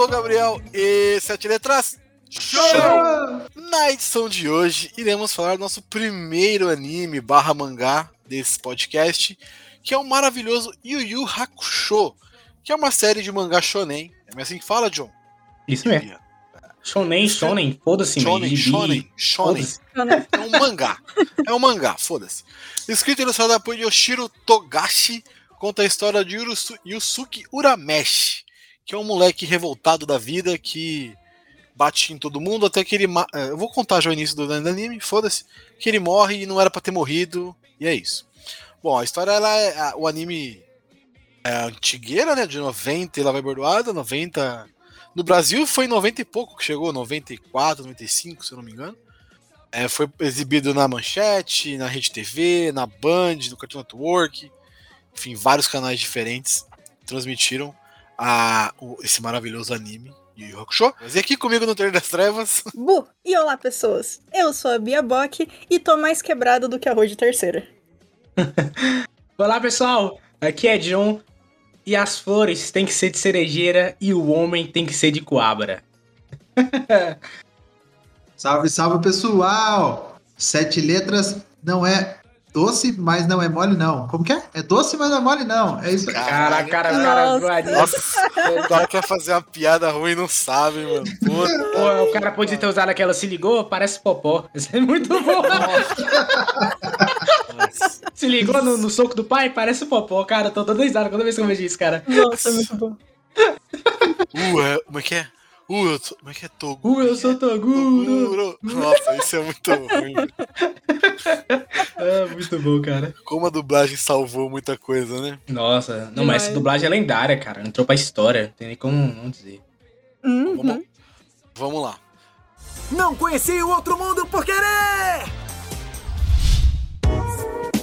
Sou o Gabriel e Sete Letras Show! Na edição de hoje, iremos falar do nosso primeiro anime barra mangá desse podcast, que é o maravilhoso Yu Yu Hakusho, que é uma série de mangá shonen. É assim que fala, John? Isso mesmo. Shonen, shonen, foda-se, Shonen, shonen, shonen. É um mangá. É um mangá, foda-se. Escrito e ilustrado por Yoshiro Togashi, conta a história de Yurusu, Yusuke Urameshi, que é um moleque revoltado da vida que bate em todo mundo até que ele. Eu vou contar já o início do anime, foda-se. Que ele morre e não era para ter morrido, e é isso. Bom, a história, ela é. O anime é antigueira, né? De 90 ela vai bordoada, 90. No Brasil foi 90 e pouco que chegou, 94, 95, se eu não me engano. É, foi exibido na Manchete, na Rede TV, na Band, no Cartoon Network, enfim, vários canais diferentes transmitiram a, o, esse maravilhoso anime. Yu Yu Hakusho. Mas e aqui comigo no Terreiro das Trevas. Bu, e olá pessoas. Eu sou a Bia Bock e tô mais quebrado do que arroz de terceira. olá pessoal, aqui é John. E as flores têm que ser de cerejeira e o homem tem que ser de coabra. salve, salve pessoal! Sete letras não é doce, mas não é mole, não. Como que é? É doce, mas não é mole, não. É isso aí. Cara, cara, cara, Nossa, Nossa o cara quer fazer uma piada ruim e não sabe, mano. Pô, o cara pode ter usado aquela se ligou, parece popó. Isso é muito bom. se ligou no, no, soco do pai, parece popó. Cara, tô dando risada toda vez que eu vejo isso, cara. Nossa, é muito bom. Uh, é, como é que é? Uh, eu tô, como é que é Toguro? Uh, eu sou Toguro. Nossa, isso é muito ruim. é muito bom, cara. Como a dublagem salvou muita coisa, né? Nossa, não, mas essa dublagem é lendária, cara. Entrou pra história. Não tem nem como não dizer. Uhum. Vamos, vamos lá. Não conheci o outro mundo por querer!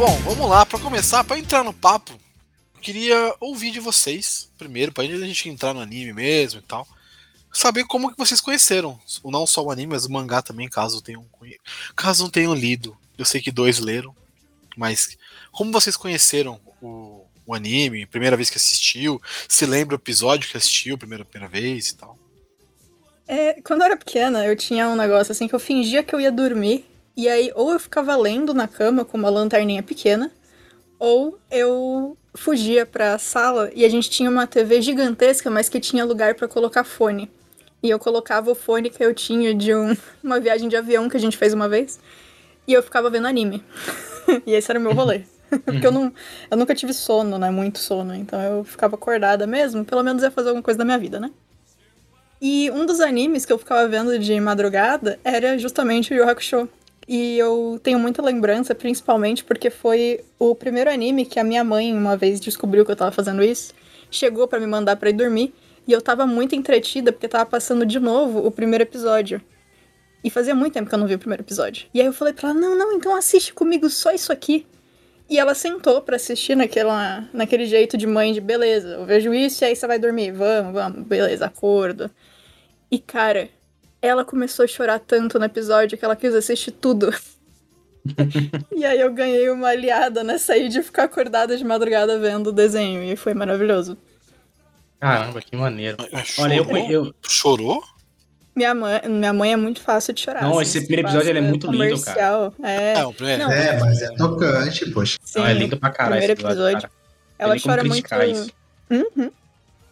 Bom, vamos lá, para começar, para entrar no papo, queria ouvir de vocês, primeiro, para a gente entrar no anime mesmo e tal, saber como que vocês conheceram, não só o anime, mas o mangá também, caso tenham, caso não tenham lido. Eu sei que dois leram, mas como vocês conheceram o, o anime, primeira vez que assistiu, se lembra o episódio que assistiu, primeira, primeira vez e tal? É, quando eu era pequena, eu tinha um negócio assim que eu fingia que eu ia dormir e aí, ou eu ficava lendo na cama com uma lanterninha pequena, ou eu fugia pra sala e a gente tinha uma TV gigantesca, mas que tinha lugar para colocar fone. E eu colocava o fone que eu tinha de um, uma viagem de avião que a gente fez uma vez, e eu ficava vendo anime. e esse era o meu rolê. Porque eu, não, eu nunca tive sono, né? Muito sono. Então eu ficava acordada mesmo. Pelo menos ia fazer alguma coisa da minha vida, né? E um dos animes que eu ficava vendo de madrugada era justamente o Yu Hakusho. E eu tenho muita lembrança, principalmente porque foi o primeiro anime que a minha mãe, uma vez, descobriu que eu tava fazendo isso. Chegou para me mandar para ir dormir. E eu tava muito entretida porque tava passando de novo o primeiro episódio. E fazia muito tempo que eu não vi o primeiro episódio. E aí eu falei pra ela: não, não, então assiste comigo só isso aqui. E ela sentou para assistir naquela, naquele jeito de mãe de beleza, eu vejo isso e aí você vai dormir. Vamos, vamos, beleza, acordo. E cara, ela começou a chorar tanto no episódio que ela quis assistir tudo. e aí eu ganhei uma aliada nessa aí de ficar acordada de madrugada vendo o desenho. E foi maravilhoso. Caramba, que maneiro. Olha, eu, eu... Chorou? Minha mãe, minha mãe é muito fácil de chorar. Não, assim, esse primeiro episódio é muito lindo, cara. É, é, o primeiro. Não, é mas é tocante, poxa. Sim, Não, é lindo pra caralho. Primeiro episódio. Cara. Ela chora muito. Uhum.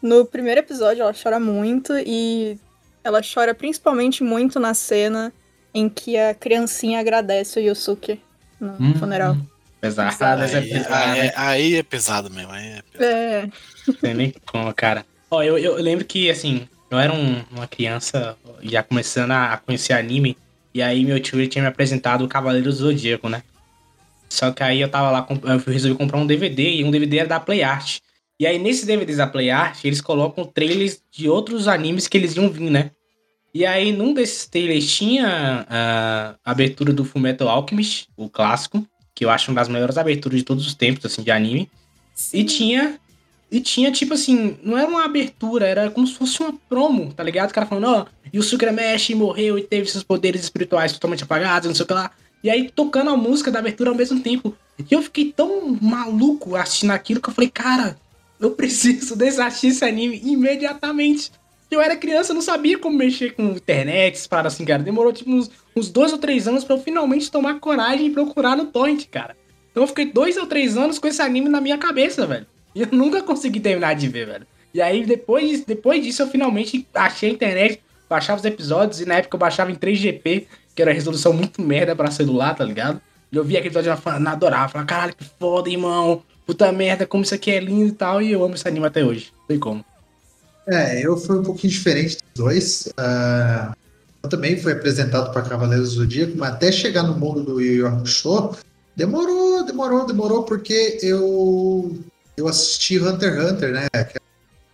No primeiro episódio, ela chora muito e ela chora principalmente muito na cena em que a criancinha agradece o Yusuke no hum, funeral. Pesado, aí, é pesado. Aí, aí, é pesado mesmo. Aí é, pesado. é. Não tem nem como, cara. Ó, eu, eu lembro que, assim, eu era um, uma criança já começando a conhecer anime E aí meu tio ele tinha me apresentado o Cavaleiro do Zodíaco, né? Só que aí eu tava lá, eu resolvi comprar um DVD e um DVD era da Play Art. E aí nesses DVDs da Play Art, eles colocam trailers de outros animes que eles iam vir, né? E aí num desses trailers tinha a abertura do Fullmetal Alchemist, o clássico, que eu acho uma das melhores aberturas de todos os tempos, assim, de anime. Sim. E tinha e tinha, tipo assim, não era uma abertura, era como se fosse uma promo, tá ligado? O cara falando, ó, oh, e o Sukramesh morreu e teve seus poderes espirituais totalmente apagados, não sei o que lá. E aí tocando a música da abertura ao mesmo tempo. E eu fiquei tão maluco assistindo aquilo que eu falei, cara, eu preciso desassistir esse anime imediatamente. Eu era criança, eu não sabia como mexer com internet, para assim, cara. Demorou tipo uns, uns dois ou três anos para eu finalmente tomar coragem e procurar no torrent, cara. Então eu fiquei dois ou três anos com esse anime na minha cabeça, velho. E eu nunca consegui terminar de ver, velho. E aí depois, depois disso eu finalmente achei a internet, baixava os episódios e na época eu baixava em 3GP que era resolução muito merda pra celular, tá ligado? E eu vi aquele episódio e adorava, falava, caralho, que foda, irmão. Puta merda, como isso aqui é lindo e tal. E eu amo esse anime até hoje. Não sei como. É, eu fui um pouquinho diferente dos dois. Uh, eu também fui apresentado para Cavaleiros do Zodíaco, mas até chegar no mundo do Yu Yu Hakusho, demorou, demorou, demorou, porque eu, eu assisti Hunter x Hunter, né? É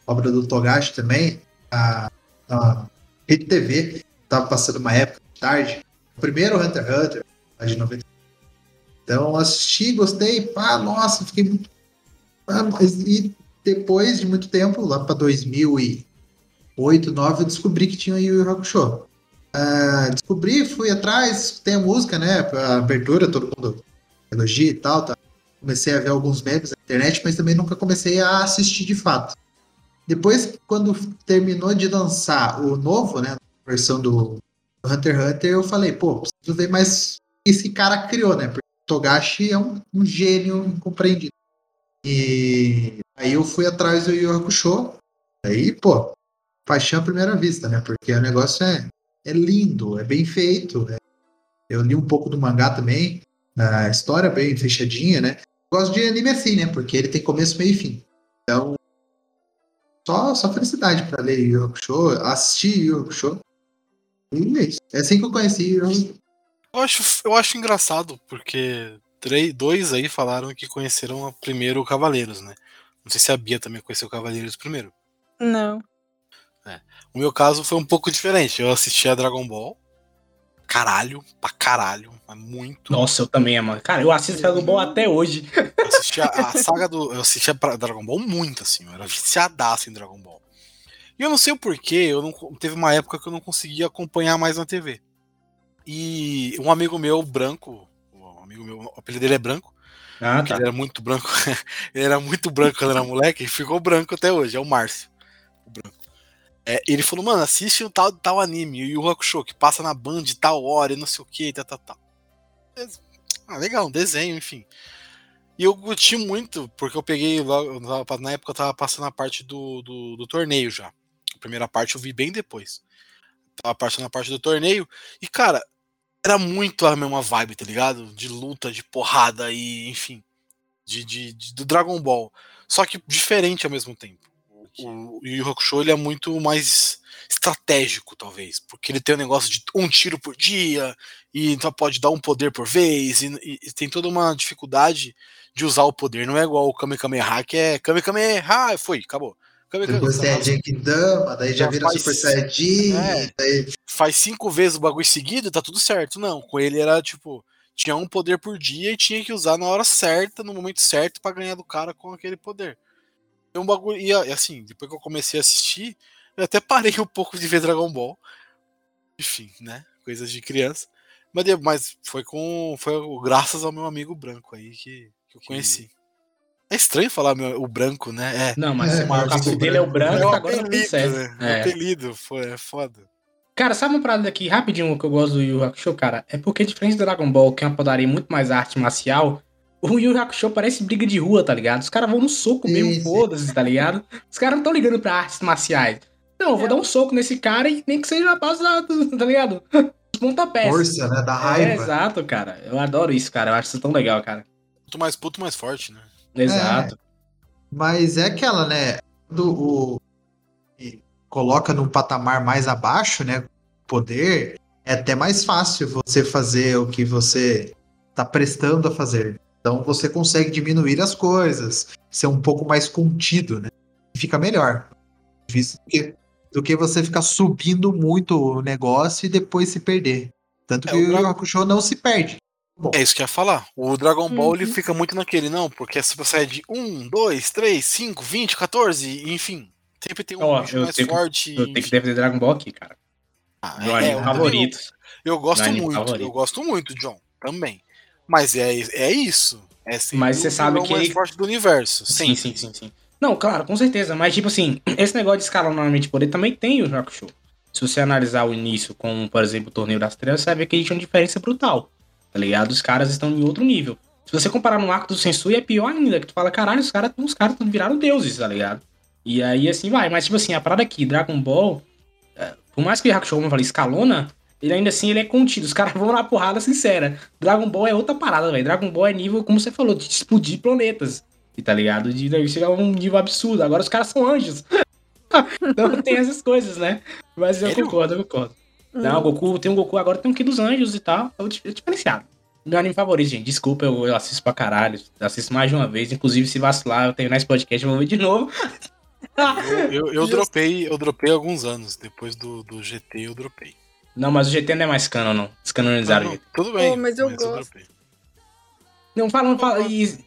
obra do Togashi também, a, a Rede TV, tava passando uma época de tarde, o primeiro Hunter x Hunter, de 90. Então assisti, gostei, pá, nossa, fiquei muito. Mas, e depois de muito tempo, lá para 2008, 2009, eu descobri que tinha o Yu Yu Hakusho. Uh, descobri, fui atrás, tem a música, né? A abertura, todo mundo elogia e tal, tá? Comecei a ver alguns memes na internet, mas também nunca comecei a assistir de fato. Depois, quando terminou de lançar o novo, né? A versão do Hunter x Hunter, eu falei, pô, preciso ver mais esse cara criou, né? Porque Togashi é um, um gênio incompreendido. E aí eu fui atrás do Yu Hakusho. Aí, pô, paixão à primeira vista, né? Porque o negócio é, é lindo, é bem feito. É... Eu li um pouco do mangá também, a história bem fechadinha, né? Gosto de anime assim, né? Porque ele tem começo, meio e fim. Então, só, só felicidade para ler Yu Hakusho, assistir Yu Hakusho. E é isso. É assim que eu conheci. Eu, eu acho, eu acho engraçado, porque três, dois aí falaram que conheceram primeiro o Cavaleiros, né? Não sei se a Bia também conheceu o Cavaleiros primeiro. Não. É. O meu caso foi um pouco diferente. Eu assisti a Dragon Ball. Caralho, pra caralho. Muito. Nossa, eu também, mano. Cara, eu assisto Dragon Ball até hoje. Eu assisti a, a saga do. Eu assisti a Dragon Ball muito, assim. Eu era viciadaço em Dragon Ball. E eu não sei o porquê, eu não, teve uma época que eu não conseguia acompanhar mais na TV. E um amigo meu, branco, um amigo meu, o apelido dele é branco, ah, tá. ele era muito branco, ele era muito branco quando era moleque, e ficou branco até hoje, é o Márcio, o branco. É, ele falou, mano, assiste um tal, tal anime, o Yu Hakusho, que passa na Band tal hora e não sei o que, tal, tal, tal. Ah, legal, um desenho, enfim. E eu curti muito, porque eu peguei logo, na época eu tava passando a parte do, do, do torneio já primeira parte eu vi bem depois. Tava passando a parte do torneio. E, cara, era muito a mesma vibe, tá ligado? De luta, de porrada e, enfim. De, de, de do Dragon Ball. Só que diferente ao mesmo tempo. O, Yu Hakusho ele é muito mais estratégico, talvez, porque ele tem o um negócio de um tiro por dia, e então pode dar um poder por vez, e, e, tem toda uma dificuldade de usar o poder. Não é igual o Kame Kameha, que é Kame Kameha, foi, acabou. Depois tem a Genkidama, daí já, já vira faz, Super Saiyajin. É, daí... Faz cinco vezes o bagulho seguido tá tudo certo. Não, com ele era tipo. Tinha um poder por dia e tinha que usar na hora certa, no momento certo, para ganhar do cara com aquele poder. E um bagulho. E assim, depois que eu comecei a assistir, eu até parei um pouco de ver Dragon Ball. Enfim, né? Coisas de criança. Mas, mas foi com. Foi graças ao meu amigo branco aí que, que eu conheci. É estranho falar meu, o branco, né? É. Não, mas é, o caso dele é o branco, é o agora apelido, né? É. O apelido, foi, é foda. Cara, sabe uma parada aqui rapidinho que eu gosto do Yu Hakusho, cara? É porque, diferente do Dragon Ball, que é uma padaria muito mais arte marcial, o Yu Hakusho parece briga de rua, tá ligado? Os caras vão no soco mesmo, foda-se, tá ligado? Os caras não estão ligando pra artes marciais. Não, eu vou é. dar um soco nesse cara e nem que seja na base da, tá ligado? Os pontapés. Força, né? Da raiva. É, exato, cara. Eu adoro isso, cara. Eu acho isso tão legal, cara. Quanto mais puto, mais forte, né? Exato. É, mas é aquela, né? Do, o, coloca num patamar mais abaixo, né? Poder, é até mais fácil você fazer o que você está prestando a fazer. Então você consegue diminuir as coisas, ser um pouco mais contido, né? Fica melhor. Difícil do que, do que você ficar subindo muito o negócio e depois se perder. Tanto É, que o o Yu Hakusho não se perde. É isso que eu ia falar. O Dragon Ball ele Uhum. fica muito naquele, não, porque você sai de 1, 2, 3, 5, 20, 14, enfim. Sempre tem um Ó, bicho eu mais tenho que- forte. Eu tenho que defender Dragon Ball aqui, cara. Ah, Meu é, anime eu favorito. Eu gosto Meu anime muito, favorito. eu gosto muito, John, também. Mas é, é isso. É Mas você sabe que mais ele- forte do universo. Sim, Sim, sim, sim, sim. Não, claro, com certeza. Mas, tipo assim, esse negócio de escalonamento de poder também tem o Hakusho. Se você analisar o início com, por exemplo, o Torneio das Trevas, você vai ver que existe uma diferença brutal. Tá ligado? Os caras estão em outro nível. Se você comparar no arco do Sensui, é pior ainda. Que tu fala, caralho, os caras os caras viraram deuses, tá ligado? E aí, assim, vai. Mas, tipo assim, a parada aqui, Dragon Ball, é, por mais que o Hakusho, como eu falei, escalona, ele ainda assim ele é contido. Os caras vão na porrada sincera. Dragon Ball é outra parada, velho. Dragon Ball é nível, como você falou, de explodir planetas. E tá ligado? De de chegar a um nível absurdo. Agora os caras são anjos. então tem essas coisas, né? Mas eu Sério? concordo, eu concordo. Hum. Não, o Goku, tem um Goku agora, tem um Ki dos Anjos e tal. É o é diferenciado. Meu anime favorito, gente. Desculpa, eu, eu assisto pra caralho. Assisto mais de uma vez. Inclusive, se vacilar, eu terminar esse podcast, eu vou ver de novo. Eu, eu, eu dropei, eu dropei alguns anos. Depois do, do GT eu dropei. Não, mas o GT não é mais canon, não. Descanonizaram Ah, o não, GT. tudo bem. Oh, mas eu gosto. dropei. Não, falando, fala, e,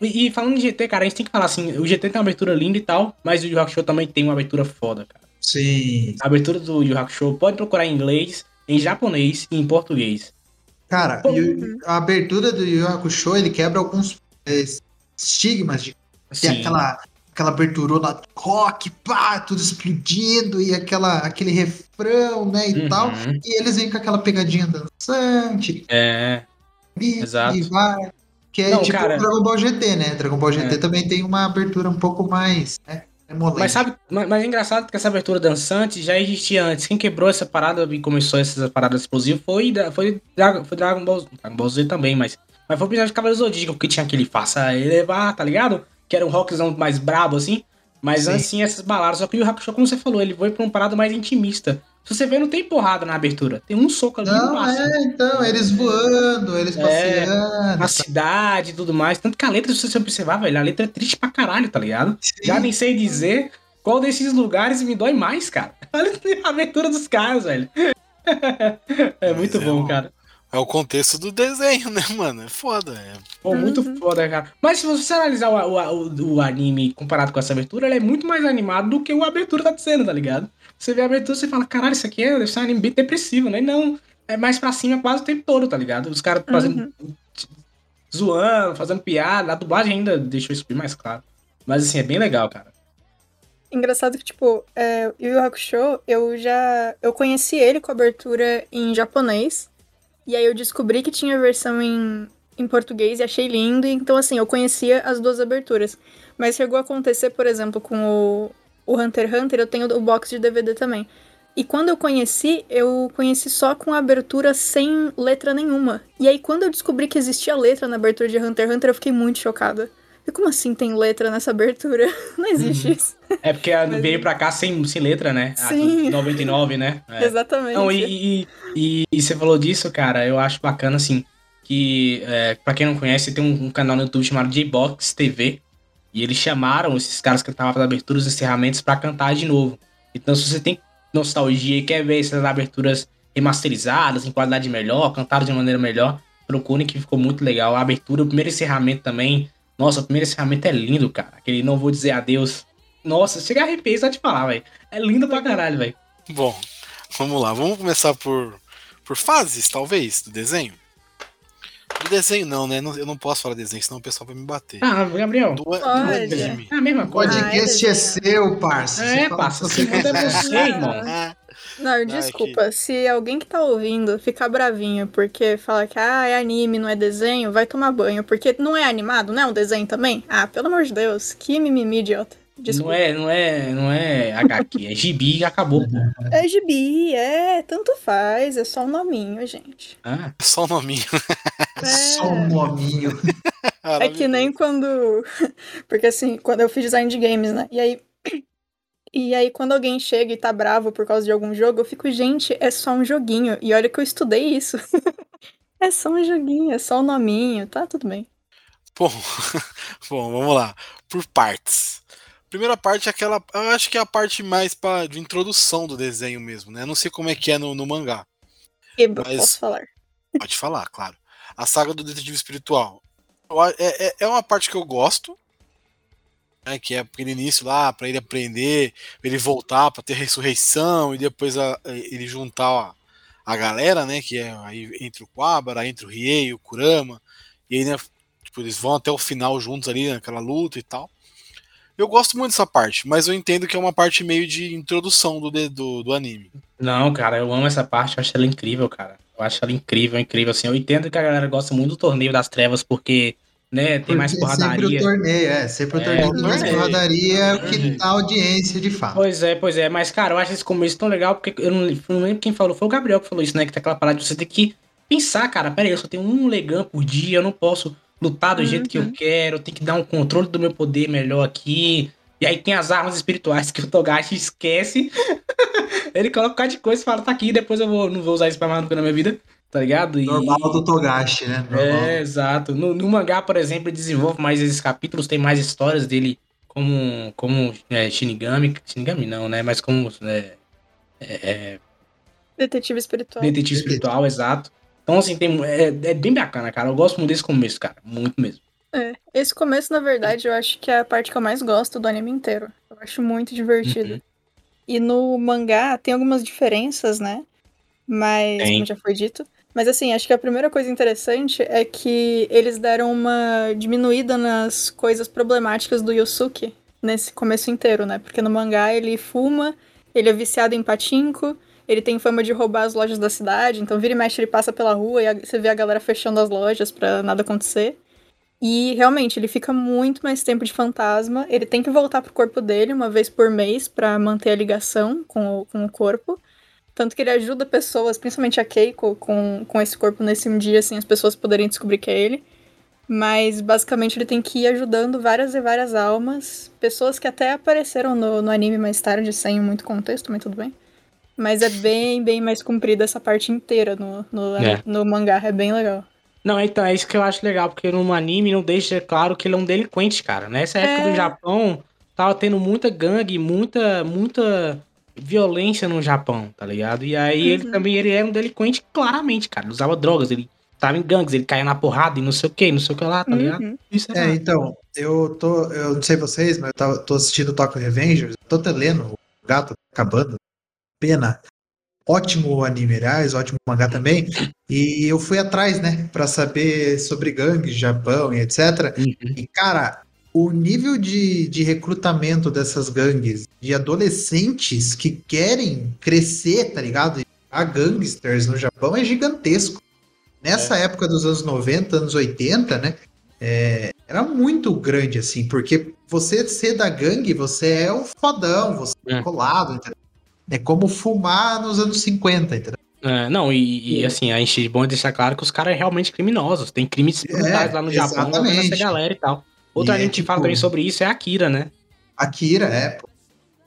e falando em GT, cara, a gente tem que falar assim, o GT tem uma abertura linda e tal, mas o Yu Hakusho também tem uma abertura foda, cara. Sim. A abertura do Yu Hakusho pode procurar em inglês, em japonês e em português. Cara, Pô, e o- a abertura do Yu Hakusho, ele quebra alguns é, estigmas de ter Sim. aquela, aquela aberturona rock, pá, tudo explodindo, e aquela, aquele refrão, né, e Uhum. tal. E eles vêm com aquela pegadinha dançante, É, e, Exato. e vai. Que é Não, tipo cara- o Dragon Ball GT, né? Dragon Ball GT É. também tem uma abertura um pouco mais, né? Emolente. Mas sabe, mas, mas é engraçado que essa abertura dançante já existia antes. Quem quebrou essa parada e começou essa parada explosiva foi, foi, Dragon, foi Dragon Ball, Dragon Ball Z também, mas, mas foi o episódio de Cavaleiro Zodíaco, que tinha aquele faça elevar, tá ligado? Que era um rockzão mais brabo, assim. Mas Sim. antes essas baladas. Só que o Hakusho, como você falou, ele foi pra uma parada mais intimista. Se você vê, não tem porrada na abertura. Tem um soco ali Não, passa. é, então, eles voando, eles É. passeando. Na cidade e tudo mais. Tanto que a letra, se você observar, velho, a letra é triste pra caralho, tá ligado? Já nem sei dizer qual desses lugares me dói mais, cara. Olha a abertura dos caras, velho. é muito Mas é bom, um- cara. É o contexto do desenho, né, mano? É foda. É. Pô, muito Uhum. foda, cara. Mas se você analisar o, o, o, o anime comparado com essa abertura, ele é muito mais animado do que o abertura tá dizendo, tá ligado? Você vê a abertura e você fala, caralho, isso aqui é, deve ser um anime bem depressivo, né? Não, é mais pra cima quase o tempo todo, tá ligado? Os caras fazendo. zoando, fazendo piada. A dublagem ainda deixou isso bem mais claro. Mas assim, é bem legal, cara. Engraçado que, tipo, é, Yu Yu Hakusho, eu já... Eu conheci ele com a abertura em japonês. E aí eu descobri que tinha versão em, em português e achei lindo. e Então, assim, eu conhecia as duas aberturas. Mas chegou a acontecer, por exemplo, com o, o Hunter x Hunter, eu tenho o box de DVD também. E quando eu conheci, eu conheci só com a abertura sem letra nenhuma. E aí, quando eu descobri que existia letra na abertura de Hunter x Hunter, eu fiquei muito chocada. E como assim tem letra nessa abertura? Não existe isso. É porque a- Mas- veio pra cá sem, sem letra, né? A Sim. de 99, né? É. Exatamente. Não, e, e, e, e você falou disso, cara, eu acho bacana, assim, que, é, pra quem não conhece, tem um, um canal no YouTube chamado J-Box TV, e eles chamaram esses caras que estavam fazendo aberturas e encerramentos pra cantar de novo. Então, se você tem nostalgia e quer ver essas aberturas remasterizadas, em qualidade melhor, cantadas de maneira melhor, procurem que ficou muito legal. A abertura, o primeiro encerramento também, nossa, o primeiro encerramento é lindo, cara. Aquele não vou dizer adeus. Nossa, chega a arrepiar só de falar, velho. É lindo pra caralho, velho. Bom, vamos lá. Vamos começar por, por fases, talvez, do desenho. Do desenho não, né? Eu não posso falar desenho, senão o pessoal vai me bater. Ah, Gabriel. Do, do Pode. anime. É a mesma O coisa. podcast Ah, é, é seu, parça. É, Você fala parça, o você manda quiser. você, irmão. Ah, Não, é desculpa. Se alguém que tá ouvindo ficar bravinho porque fala que ah, é anime, não é desenho, vai tomar banho. Porque não é animado, não é um desenho também? Ah, pelo amor de Deus. Que mimimi idiota. Não Desculpa. é, não é, não é HQ, é gibi e acabou. É gibi, é. Tanto faz. É só um nominho, gente. Ah, só o nominho. É. Só um nominho. É que nem quando. Porque assim, quando eu fiz design de games, né? E aí. E aí, quando alguém chega e tá bravo por causa de algum jogo, eu fico, gente, é só um joguinho. E olha que eu estudei isso. é só um joguinho, é só um nominho, tá tudo bem. Bom, bom, vamos lá. Por partes. Primeira parte é aquela. Eu acho que é a parte mais pra, de introdução do desenho mesmo, né? Eu não sei como é que é no, no mangá. Eba, mas... posso falar? Pode falar, claro. A saga do detetive espiritual. É, é, é uma parte que eu gosto. Né, que é aquele início lá, para ele aprender, ele voltar para ter ressurreição e depois a, ele juntar a, a galera, né? Que é aí entre o Quabara, entre o Riei, o Kurama. E aí, né, tipo, eles vão até o final juntos ali, naquela luta e tal. Eu gosto muito dessa parte, mas eu entendo que é uma parte meio de introdução do, do, do anime. Não, cara, eu amo essa parte, eu acho ela incrível, cara. Eu acho ela incrível, incrível. Assim, eu entendo que a galera gosta muito do torneio das trevas, porque né? Tem Porque mais porradaria. Sempre o torneio, é. Sempre o torneio é, tem mais porradaria é o que dá audiência de fato. Pois é, pois é. Mas, cara, eu acho esse começo tão legal, porque eu não, não lembro quem falou. Foi o Gabriel que falou isso, né? Que tem aquela parada de você ter que pensar, cara. Pera aí, eu só tenho um legam por dia, eu não posso lutar do uhum. jeito que eu uhum. quero, tenho que dar um controle do meu poder melhor aqui. E aí tem as armas espirituais que o Togashi esquece. ele coloca um bocado de coisa e fala, tá aqui, depois eu vou, não vou usar isso pra mais nunca na minha vida. Tá ligado? E... Normal do Togashi, né? Normal. É, exato. No, no, mangá, por exemplo, ele desenvolve mais esses capítulos, tem mais histórias dele como, como é, Shinigami. Shinigami não, né? Mas como. É, é, Detetive espiritual. Detetive espiritual, exato. Então, assim, tem, é, é bem bacana, cara. Eu gosto muito desse começo, cara. Muito mesmo. É, esse começo, na verdade, eu acho que é a parte que eu mais gosto do anime inteiro. Eu acho muito divertido. Uhum. E no mangá tem algumas diferenças, né? Mas, tem. como já foi dito. Mas assim, acho que a primeira coisa interessante é que eles deram uma diminuída nas coisas problemáticas do Yusuke nesse começo inteiro, né? Porque no mangá ele fuma, ele é viciado em patinco, ele tem fama de roubar as lojas da cidade, então vira e mexe ele passa pela rua e você vê a galera fechando as lojas para nada acontecer. E realmente, ele fica muito mais tempo de fantasma. Ele tem que voltar pro corpo dele uma vez por mês para manter a ligação com o, com o corpo. Tanto que ele ajuda pessoas, principalmente a Keiko, com, com esse corpo nesse um dia, assim, as pessoas poderem descobrir que é ele. Mas basicamente ele tem que ir ajudando várias e várias almas, pessoas que até apareceram no, no anime mais tarde, sem muito contexto, mas tudo bem. Mas é bem, bem mais comprida essa parte inteira no, no, é. no mangá, é bem legal. Não, então, é isso que eu acho legal, porque no anime não deixa claro que ele é um delinquente, cara. Nessa época é... do Japão, tava tendo muita gangue, muita, muita violência no Japão, tá ligado? E aí uhum. ele também ele era um delinquente, claramente, cara. Ele usava drogas, ele tava em gangues, ele caía na porrada e não sei o que, não sei o que lá, tá ligado? Uhum. Isso é, é então, eu tô, eu não sei vocês, mas eu tava, tô assistindo o Tokyo Revengers, tô até lendo o gato acabando. Pena ótimo anime, aliás, ótimo mangá também. E eu fui atrás, né, para saber sobre gangues, Japão e etc. Uhum. E, cara, o nível de, de recrutamento dessas gangues, de adolescentes que querem crescer, tá ligado? A gangsters no Japão é gigantesco. Nessa é. época dos anos 90, anos 80, né? É, era muito grande, assim, porque você ser da gangue, você é o fodão, você é, é colado, entendeu? É como fumar nos anos 50, entendeu? É, não, e, e, assim, a gente é bom deixar claro que os caras são realmente criminosos. Tem crimes é, lá no Japão essa galera e tal. Outra e gente é, tipo, fala também sobre isso é a Akira, né? Akira, é,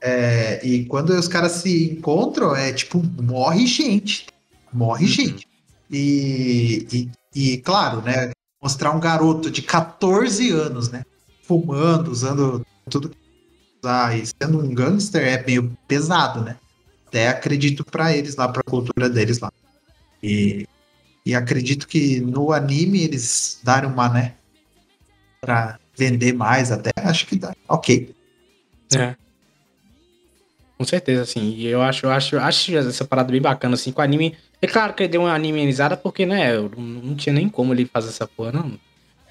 é. E quando os caras se encontram, é tipo, morre gente. Morre uhum. gente. E, e, e, claro, né? Mostrar um garoto de 14 anos, né? Fumando, usando tudo. Ah, e sendo um gangster é meio pesado, né? Até acredito para eles lá, para a cultura deles lá. E, e acredito que no anime eles darem uma, né? Pra vender mais até, acho que dá. Ok. É. Com certeza, assim. E eu acho, eu acho, acho essa parada bem bacana, assim, com o anime. É claro que ele deu uma animizada, porque, né, não tinha nem como ele fazer essa porra, não.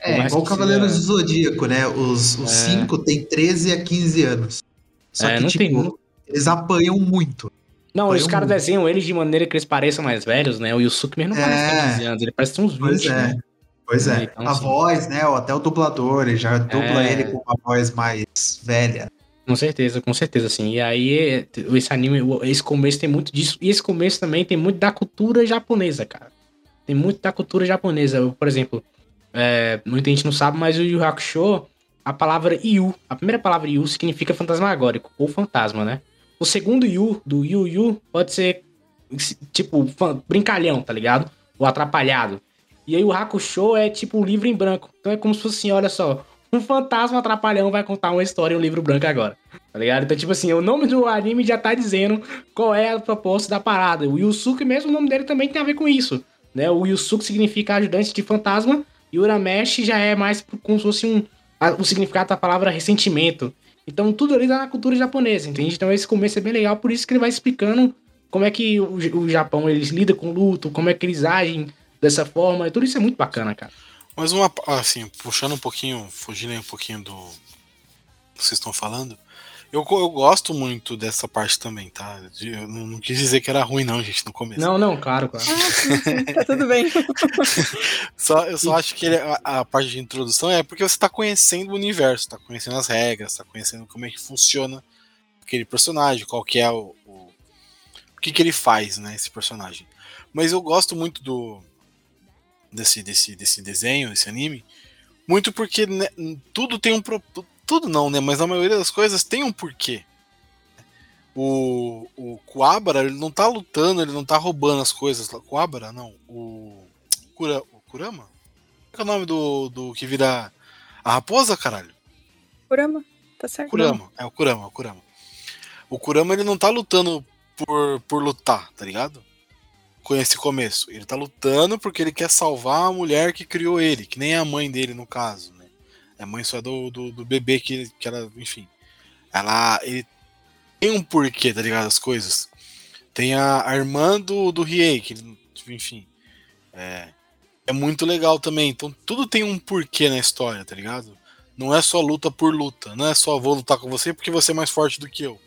É, igual o Cavaleiros do Zodíaco, né? Os 5 é. tem 13 a 15 anos. Só é, que, tipo, tem... eles apanham muito. Não, Foi os um... caras desenham eles de maneira que eles pareçam mais velhos, né? O Yusuke mesmo não é... parece 15 anos, ele parece ter uns 20, pois é. né? Pois é. Então, a assim... voz, né? Até o dublador, ele já dubla é... ele com uma voz mais velha. Com certeza, com certeza, sim. E aí, esse anime, esse começo tem muito disso. E esse começo também tem muito da cultura japonesa, cara. Tem muito da cultura japonesa. Por exemplo, é, muita gente não sabe, mas o Yu Hakusho, a palavra Yu, a primeira palavra Yu significa fantasmagórico, ou fantasma, né? O segundo Yu, do Yu Yu, pode ser, tipo, brincalhão, tá ligado? O atrapalhado. E aí o Hakusho é tipo um livro em branco. Então é como se fosse assim, olha só, um fantasma atrapalhão vai contar uma história em um livro branco agora. Tá ligado? Então, tipo assim, o nome do anime já tá dizendo qual é a proposta da parada. O Yusuke, mesmo o nome dele também tem a ver com isso. Né? O Yusuke significa ajudante de fantasma e o Urameshi já é mais como se fosse um, o significado da palavra ressentimento. Então tudo ali tá na cultura japonesa, entende? Então esse começo é bem legal, por isso que ele vai explicando como é que o, o Japão eles lidam com luto, como é que eles agem dessa forma, e tudo isso é muito bacana, cara. Mas uma, assim, puxando um pouquinho, fugindo aí um pouquinho do que vocês estão falando, eu, eu gosto muito dessa parte também, tá? Eu não, não, quis dizer que era ruim, não, gente, no começo. Não, não, claro, claro. Ah, tá tudo bem. só, eu só acho que ele, a, a, parte de introdução é porque você tá conhecendo o universo, tá conhecendo as regras, tá conhecendo como é que funciona aquele personagem, qual que é o. o, o que, que ele faz, né, esse personagem. Mas eu gosto muito do. Desse, desse, desse desenho, desse anime, muito porque né, tudo tem um tudo não, né? Mas a maioria das coisas tem um porquê. O, o Kuabara, ele não tá lutando, ele não tá roubando as coisas. Kuabara, não. O, Kura, o Kurama? Qual é o nome do, do que vira a raposa, caralho? Kurama, tá certo. Kurama, é o Kurama, o Kurama. O Kurama, ele não tá lutando por, por lutar, tá ligado? Com esse começo. Ele tá lutando porque ele quer salvar a mulher que criou ele, que nem a mãe dele, no caso. Né? A mãe só é do, do, do, bebê que, que ela, enfim. Ela. Ele tem um porquê, tá ligado? As coisas. Tem a, a irmã do, do Riei, que, enfim. É, é muito legal também. Então tudo tem um porquê na história, tá ligado? Não é só luta por luta. Não é só vou lutar com você porque você é mais forte do que eu.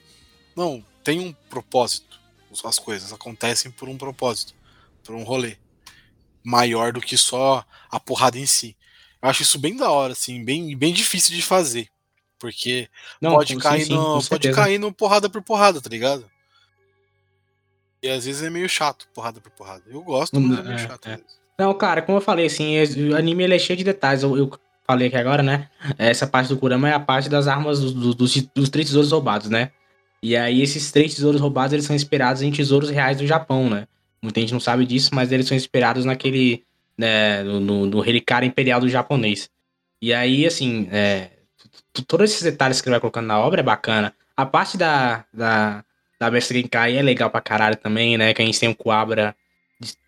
Não, tem um propósito. As coisas acontecem por um propósito, por um rolê maior do que só a porrada em si. Eu acho isso bem da hora, assim, bem, bem difícil de fazer. Porque Não, pode, cair sim, no, pode cair no porrada por porrada, tá ligado? E às vezes é meio chato, porrada por porrada. Eu gosto, mas é meio é, chato. É. Não, cara, como eu falei, assim, o anime ele é cheio de detalhes. Eu, eu falei aqui agora, né? Essa parte do Kurama é a parte das armas dos, dos, dos três tesouros roubados, né? E aí esses três tesouros roubados, eles são inspirados em tesouros reais do Japão, né? Muita gente não sabe disso, mas eles são inspirados naquele né, no, no relicário imperial do japonês. E aí, assim, é, todos esses detalhes que ele vai colocando na obra é bacana. A parte da, da, da Mestre Genkai é legal pra caralho também, né? Que a gente tem o Kuabra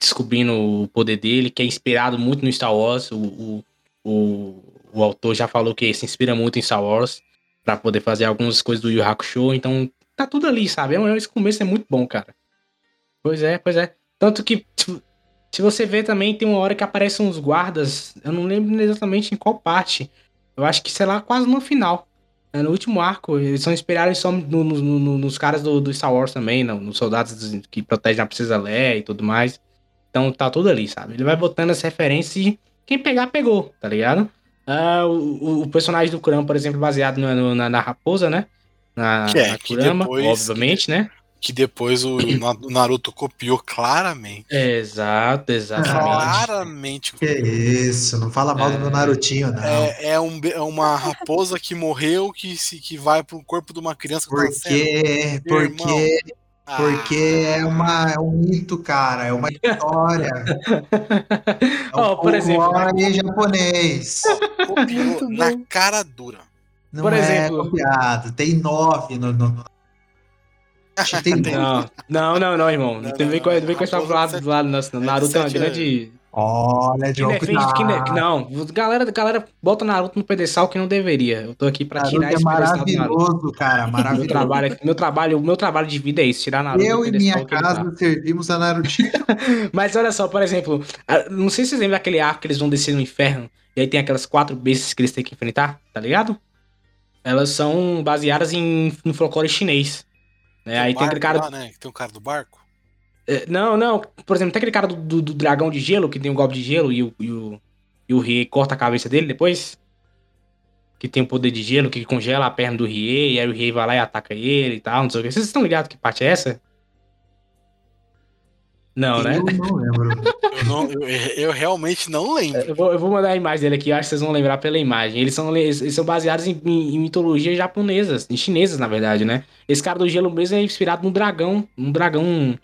descobrindo o poder dele, que é inspirado muito no Star Wars. O, o, o, o autor já falou que se inspira muito em Star Wars para poder fazer algumas coisas do Yu Hakusho. Então, tá tudo ali, sabe? É esse começo é muito bom, cara. Pois é, pois é. Tanto que, tipo, se você vê também, tem uma hora que aparecem uns guardas. Eu não lembro exatamente em qual parte. Eu acho que, sei lá, quase no final. É, no último arco. Eles são inspirados só no, no, no, nos caras do, do, Star Wars também, não, nos soldados que protegem a Princesa Leia e tudo mais. Então tá tudo ali, sabe? Ele vai botando as referências e quem pegar, pegou, tá ligado? Uh, o, o, personagem do Kurama, por exemplo, baseado no, na, na, raposa, né? Na, que é, na Kurama, depois, obviamente, que, né? Que depois o Naruto copiou claramente. Exato, exatamente. Claramente. Que isso, não fala mal é... do meu é. Narutinho, não. É, é, um, é, uma raposa que morreu que, se, que vai pro corpo de uma criança que Por quê? Tá Porque, ah. porque é, uma, é um mito, cara, é uma história. é um oh, por exemplo, japonês. Copiou na cara dura. Não por é exemplo, copiado, tem nove no, no não, não, não, irmão. Não, não, vem com, vem com essa lado do lado. Nossa, Naruto é uma grande. Olha, que defende, que ne... Não, galera, galera bota Naruto no pedestal que não deveria. Eu tô aqui pra Naruto tirar é esse maravilhoso, cara, maravilhoso. Meu trabalho, meu trabalho, meu trabalho de vida é isso, tirar Naruto. Eu e minha casa tá. servimos a Naruto. Mas olha só, por exemplo, não sei se vocês lembram daquele arco que eles vão descer no inferno e aí tem aquelas quatro bestas que eles têm que enfrentar, tá ligado? Elas são baseadas em no folclore chinês. Né? Aí tem aquele cara. Lá, né? Tem o cara do barco? É, não, não. Por exemplo, tem aquele cara do, do, do, dragão de gelo, que tem um golpe de gelo e o, e o, e o Rie corta a cabeça dele depois. Que tem o poder de gelo, que congela a perna do Rie, e aí o Rie vai lá e ataca ele e tal, não sei o que. Vocês estão ligados que parte é essa? Não, né? Eu não lembro. Eu, não- eu- eu realmente não lembro. Eu vou, eu vou mandar a imagem dele aqui, eu acho que vocês vão lembrar pela imagem. Eles são, eles são baseados em, em, em mitologias japonesas, em chinesas, na verdade, né? Esse cara do gelo mesmo é inspirado num dragão, um dragão.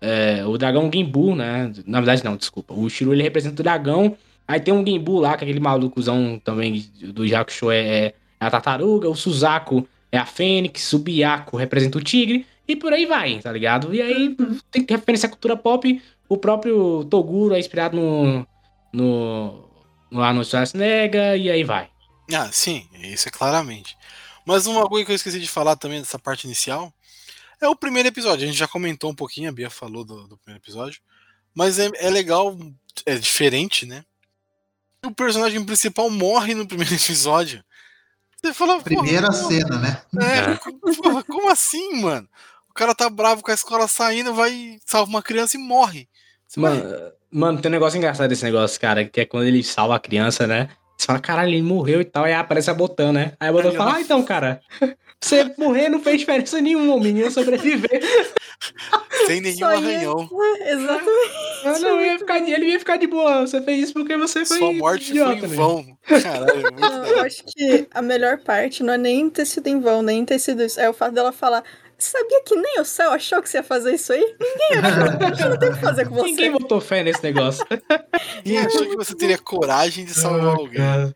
é, o dragão Genbu, né? Na verdade, não, desculpa. O Shiro ele representa o dragão. Aí tem um Genbu lá, que é aquele malucozão também do Jakusho é, é a tartaruga. O Suzaku é a fênix. O Byaku representa o tigre. E por aí vai, tá ligado? E aí tem que referência à cultura pop. O próprio Toguro é inspirado no. no. no Arnold Schwarzenegger. E aí vai. Ah, sim, isso é claramente. Mas uma coisa que eu esqueci de falar também dessa parte inicial é o primeiro episódio. A gente já comentou um pouquinho, a Bia falou do, do primeiro episódio. Mas é, é legal, é diferente, né? O personagem principal morre no primeiro episódio. Você fala, Primeira cena, né? É, porra, como assim, mano? O cara tá bravo com a escola saindo, vai, salva uma criança e morre. Você vai- Mano, mano, tem um negócio engraçado desse negócio, cara, que é quando ele salva a criança, né? Você fala, caralho, ele morreu e tal, aí aparece a Botão, né? Aí a Botão Aí, fala, ah, então, cara, você morrer não fez diferença nenhuma, o menino sobreviver. sem nenhum Só ia- arranhão. Exatamente. Eu não ia ficar, de- ele ia ficar de boa. Você fez isso porque você foi. Sua morte idiota, foi em né? vão. Caralho, é muito Não, eu acho que a melhor parte não é nem ter sido em vão, nem ter sido isso. É o fato dela falar. Sabia que nem o céu achou que você ia fazer isso aí? Ninguém achou. Eu não tenho o que fazer com você. Ninguém botou fé nesse negócio. Ninguém achou que você teria coragem de salvar alguém. Cara.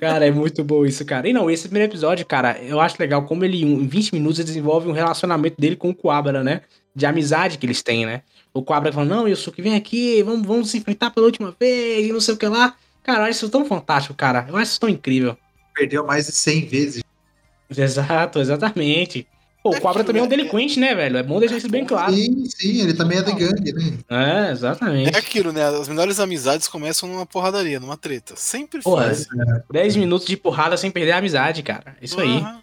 Cara, é muito bom isso, cara. E não, esse primeiro episódio, cara, eu acho legal como ele, em 20 minutos, ele desenvolve um relacionamento dele com o Coabra, né? De amizade que eles têm, né? O Coabra fala, não, Yusuke, vem aqui, vamos, vamos se enfrentar pela última vez, e não sei o que lá. Cara, eu acho isso tão fantástico, cara. Eu acho isso tão incrível. Perdeu mais de 100 vezes. Exato, exatamente. Pô, o É Coabra que, também é um delinquente, né, velho? É bom deixar isso bem claro. Sim, sim, ele também é de gangue, né? É, É exatamente. aquilo, né? As melhores amizades começam numa porradaria, numa treta. Sempre. Porra, assim. 10 minutos de porrada sem perder a amizade, cara. Isso aí. Aham.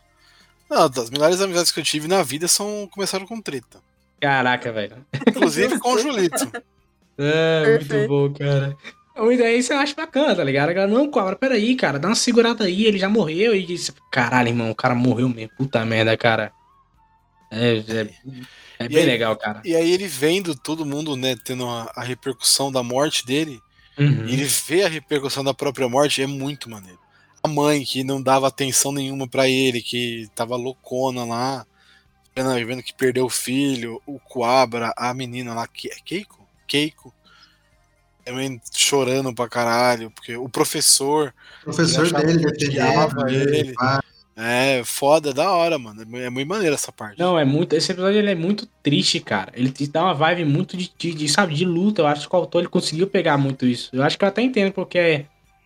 Não, as melhores amizades que eu tive na vida são começaram com treta. Caraca, velho. Inclusive com o Julito. É, muito bom, cara. Então, E daí você acha bacana, tá ligado? A galera, não, cobra, peraí, cara, dá uma segurada aí, ele já morreu. E disse, caralho, irmão, o cara morreu mesmo. Puta merda, cara. É, é, é E bem aí- legal, cara. E aí ele vendo todo mundo, né, tendo a, a repercussão da morte dele, Uhum. ele vê a repercussão da própria morte, é muito maneiro. A mãe que não dava atenção nenhuma pra ele, que tava loucona lá, vendo, vendo que perdeu o filho, o Coabra, a menina lá, que é Keiko? Keiko. Também chorando pra caralho, porque o professor O professor Ele dele defendendo ele. pá. É, foda, da hora, mano. É muito maneiro essa parte. Não, é muito. Esse episódio ele é muito triste, cara. Ele te dá uma vibe muito de, de, de, sabe, de luta. Eu acho que o autor ele conseguiu pegar muito isso. Eu acho que eu até entendo porque,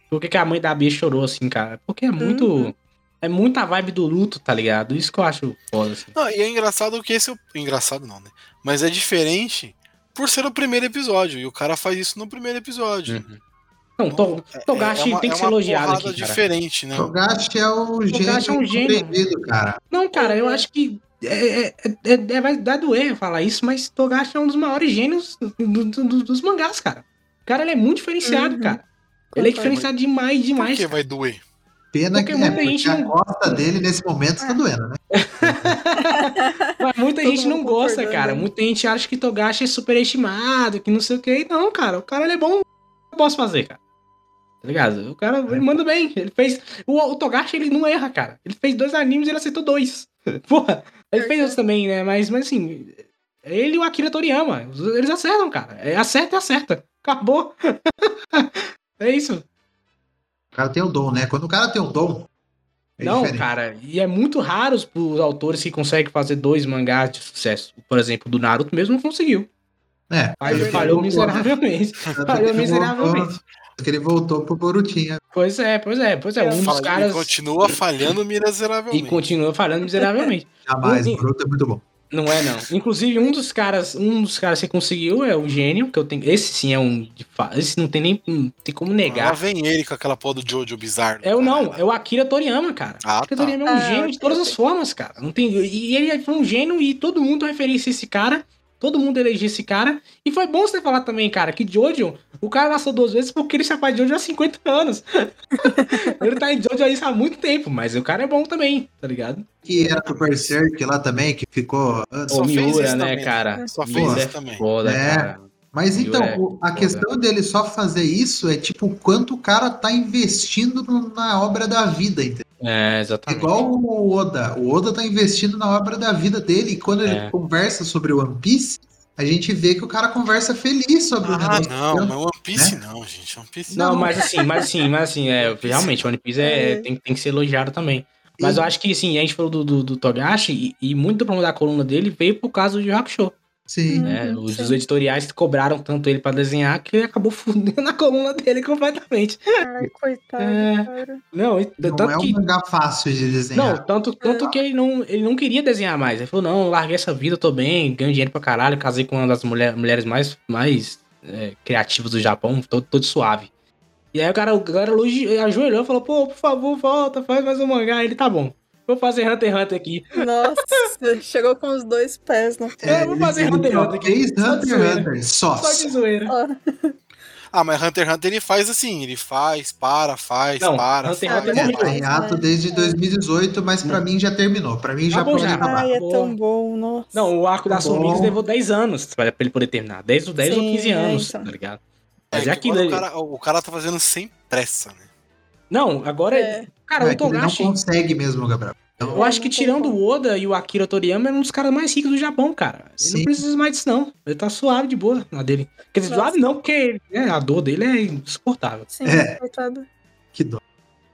porque que a mãe da Bia chorou, assim, cara. Porque é muito. Uhum. É muita vibe do luto, tá ligado? Isso que eu acho foda, assim. Não, e é engraçado que esse. é o- Engraçado não, né? Mas é diferente por ser o primeiro episódio. E o cara faz isso no primeiro episódio. Uhum. Não, to, Togashi uma- tem que é ser elogiado aqui, cara. diferente, né? Togashi é o Togashi é um gênio cara. Não, cara, eu acho que. É, é, é, é- vai dar doer falar isso, mas Togashi é um dos maiores gênios do- do- do- dos mangás, cara. O cara, ele é muito diferenciado, Uhum. cara. Ele é diferenciado demais, Por demais. que cara. vai doer? Pena Porque que é, muita porque gente a não- costa dele nesse momento tá doendo, né? Mas muita Todo gente não gosta, cara. né? Muita gente acha que Togashi é superestimado, que não sei o que. Não, cara, o cara ele é bom. Eu posso fazer, cara. Tá ligado? O cara ele manda bem. Ele fez. O, o Togashi ele não erra, cara. Ele fez dois animes e ele acertou dois. Porra. Ele fez outros também, né? Mas, mas assim. Ele e o Akira Toriyama. Eles acertam, cara. É, acerta e acerta. Acabou. é isso. O cara tem o dom, né? Quando o cara tem o dom. É não, diferente. cara, e é muito raro os, autores que conseguem fazer dois mangás de sucesso. Por exemplo, do Naruto mesmo não conseguiu. É, Falhou, ele falhou miseravelmente. falhou miseravelmente. Voltou- tanto que ele voltou pro Borutinha. Pois é, pois é, pois é. Um dos Fala- e caras. continua falhando E miseravelmente. continua falhando miseravelmente. Jamais, E- o Boruto é muito bom. Não é, não. Inclusive, um dos caras, um dos caras que conseguiu é o gênio, que eu tenho. Esse sim é um. Esse não tem nem. Não tem como Lá negar. vem ele com aquela porra do Jojo bizarro. É o não, é o Akira Toriyama, cara. Ah, Akira tá. Toriyama é um Ah, gênio de todas as formas, cara. Não tem, e ele foi um gênio e todo mundo referencia esse cara. Todo mundo elegia esse cara. E foi bom você falar também, cara, que Jojo, o cara nasceu duas vezes porque ele se faz Jojo há 50 anos. ele tá em Jojo aí há muito tempo, mas o cara é bom também, tá ligado? Que era do Berserk lá também, que ficou. Só O fez Miura, isso né, também. cara? Só fez é também. Foda, É. cara. Mas então, é a questão dele só fazer isso é tipo o quanto o cara tá investindo no- na obra da vida, entendeu? É, exatamente. Igual o Oda. O Oda tá investindo na obra da vida dele. E quando ele É. conversa sobre One Piece, a gente vê que o cara conversa feliz sobre o Ah, negócio. não, mas One Piece não, gente. One Piece Não, mas assim, mas assim, mas assim, é, One Piece. realmente, One Piece é, É. tem, tem que ser elogiado também. Mas eu acho que, assim, a gente falou do, do, do Togashi e, e muito do problema da coluna dele veio por causa do Yu Hakusho. Sim. né? Uhum, Os, sim. editoriais cobraram tanto ele pra desenhar que ele acabou fudendo a coluna dele completamente. Ai, coitado, É. cara. Não, Não tanto é um que. mangá fácil de desenhar. Não, tanto, tanto que ele não, ele não queria desenhar mais. Ele falou, não, larguei essa vida, tô bem, ganho dinheiro pra caralho, casei com uma das mulher, mulheres mais, mais é, criativas do Japão, todo, todo suave. E aí o cara, o cara ajoelhou e falou, pô, por favor, volta, faz mais um mangá. Ele, tá bom, vou fazer Hunter x Hunter aqui. Nossa, chegou com os dois pés no É, vou fazer Hunter x Hunter aqui. fez Só de Hunter x zoeira. Hunter. Só. Só de zoeira. Ah, mas Hunter x Hunter ele faz assim, ele faz, para, faz, Não, para, Hunter x faz. Hunter é É, muito tá bom. em ato né? desde 2018, mas pra mim já terminou. Pra mim já Tá bom pode já. acabar. Ai, é Boa. tão bom, nossa. Não, o arco da Tá bom. levou 10 anos pra pra ele poder terminar. 10, ou 10 ou Sim, 15 é, anos, então. tá ligado? É, Mas que é aquilo. o, cara, o cara tá fazendo sem pressa, né? Não, agora. É. Cara, É o que ele não Togashi. consegue mesmo, Gabriel. Então, Eu acho que tirando o Oda e o Akira Toriyama, é um dos caras mais ricos do Japão, cara. Ele Sim. não precisa mais disso, não. Ele tá suave de boa na dele. Quer dizer, Nossa. suave não, porque né, a dor dele é insuportável. Sim, É. coitado. Que dó.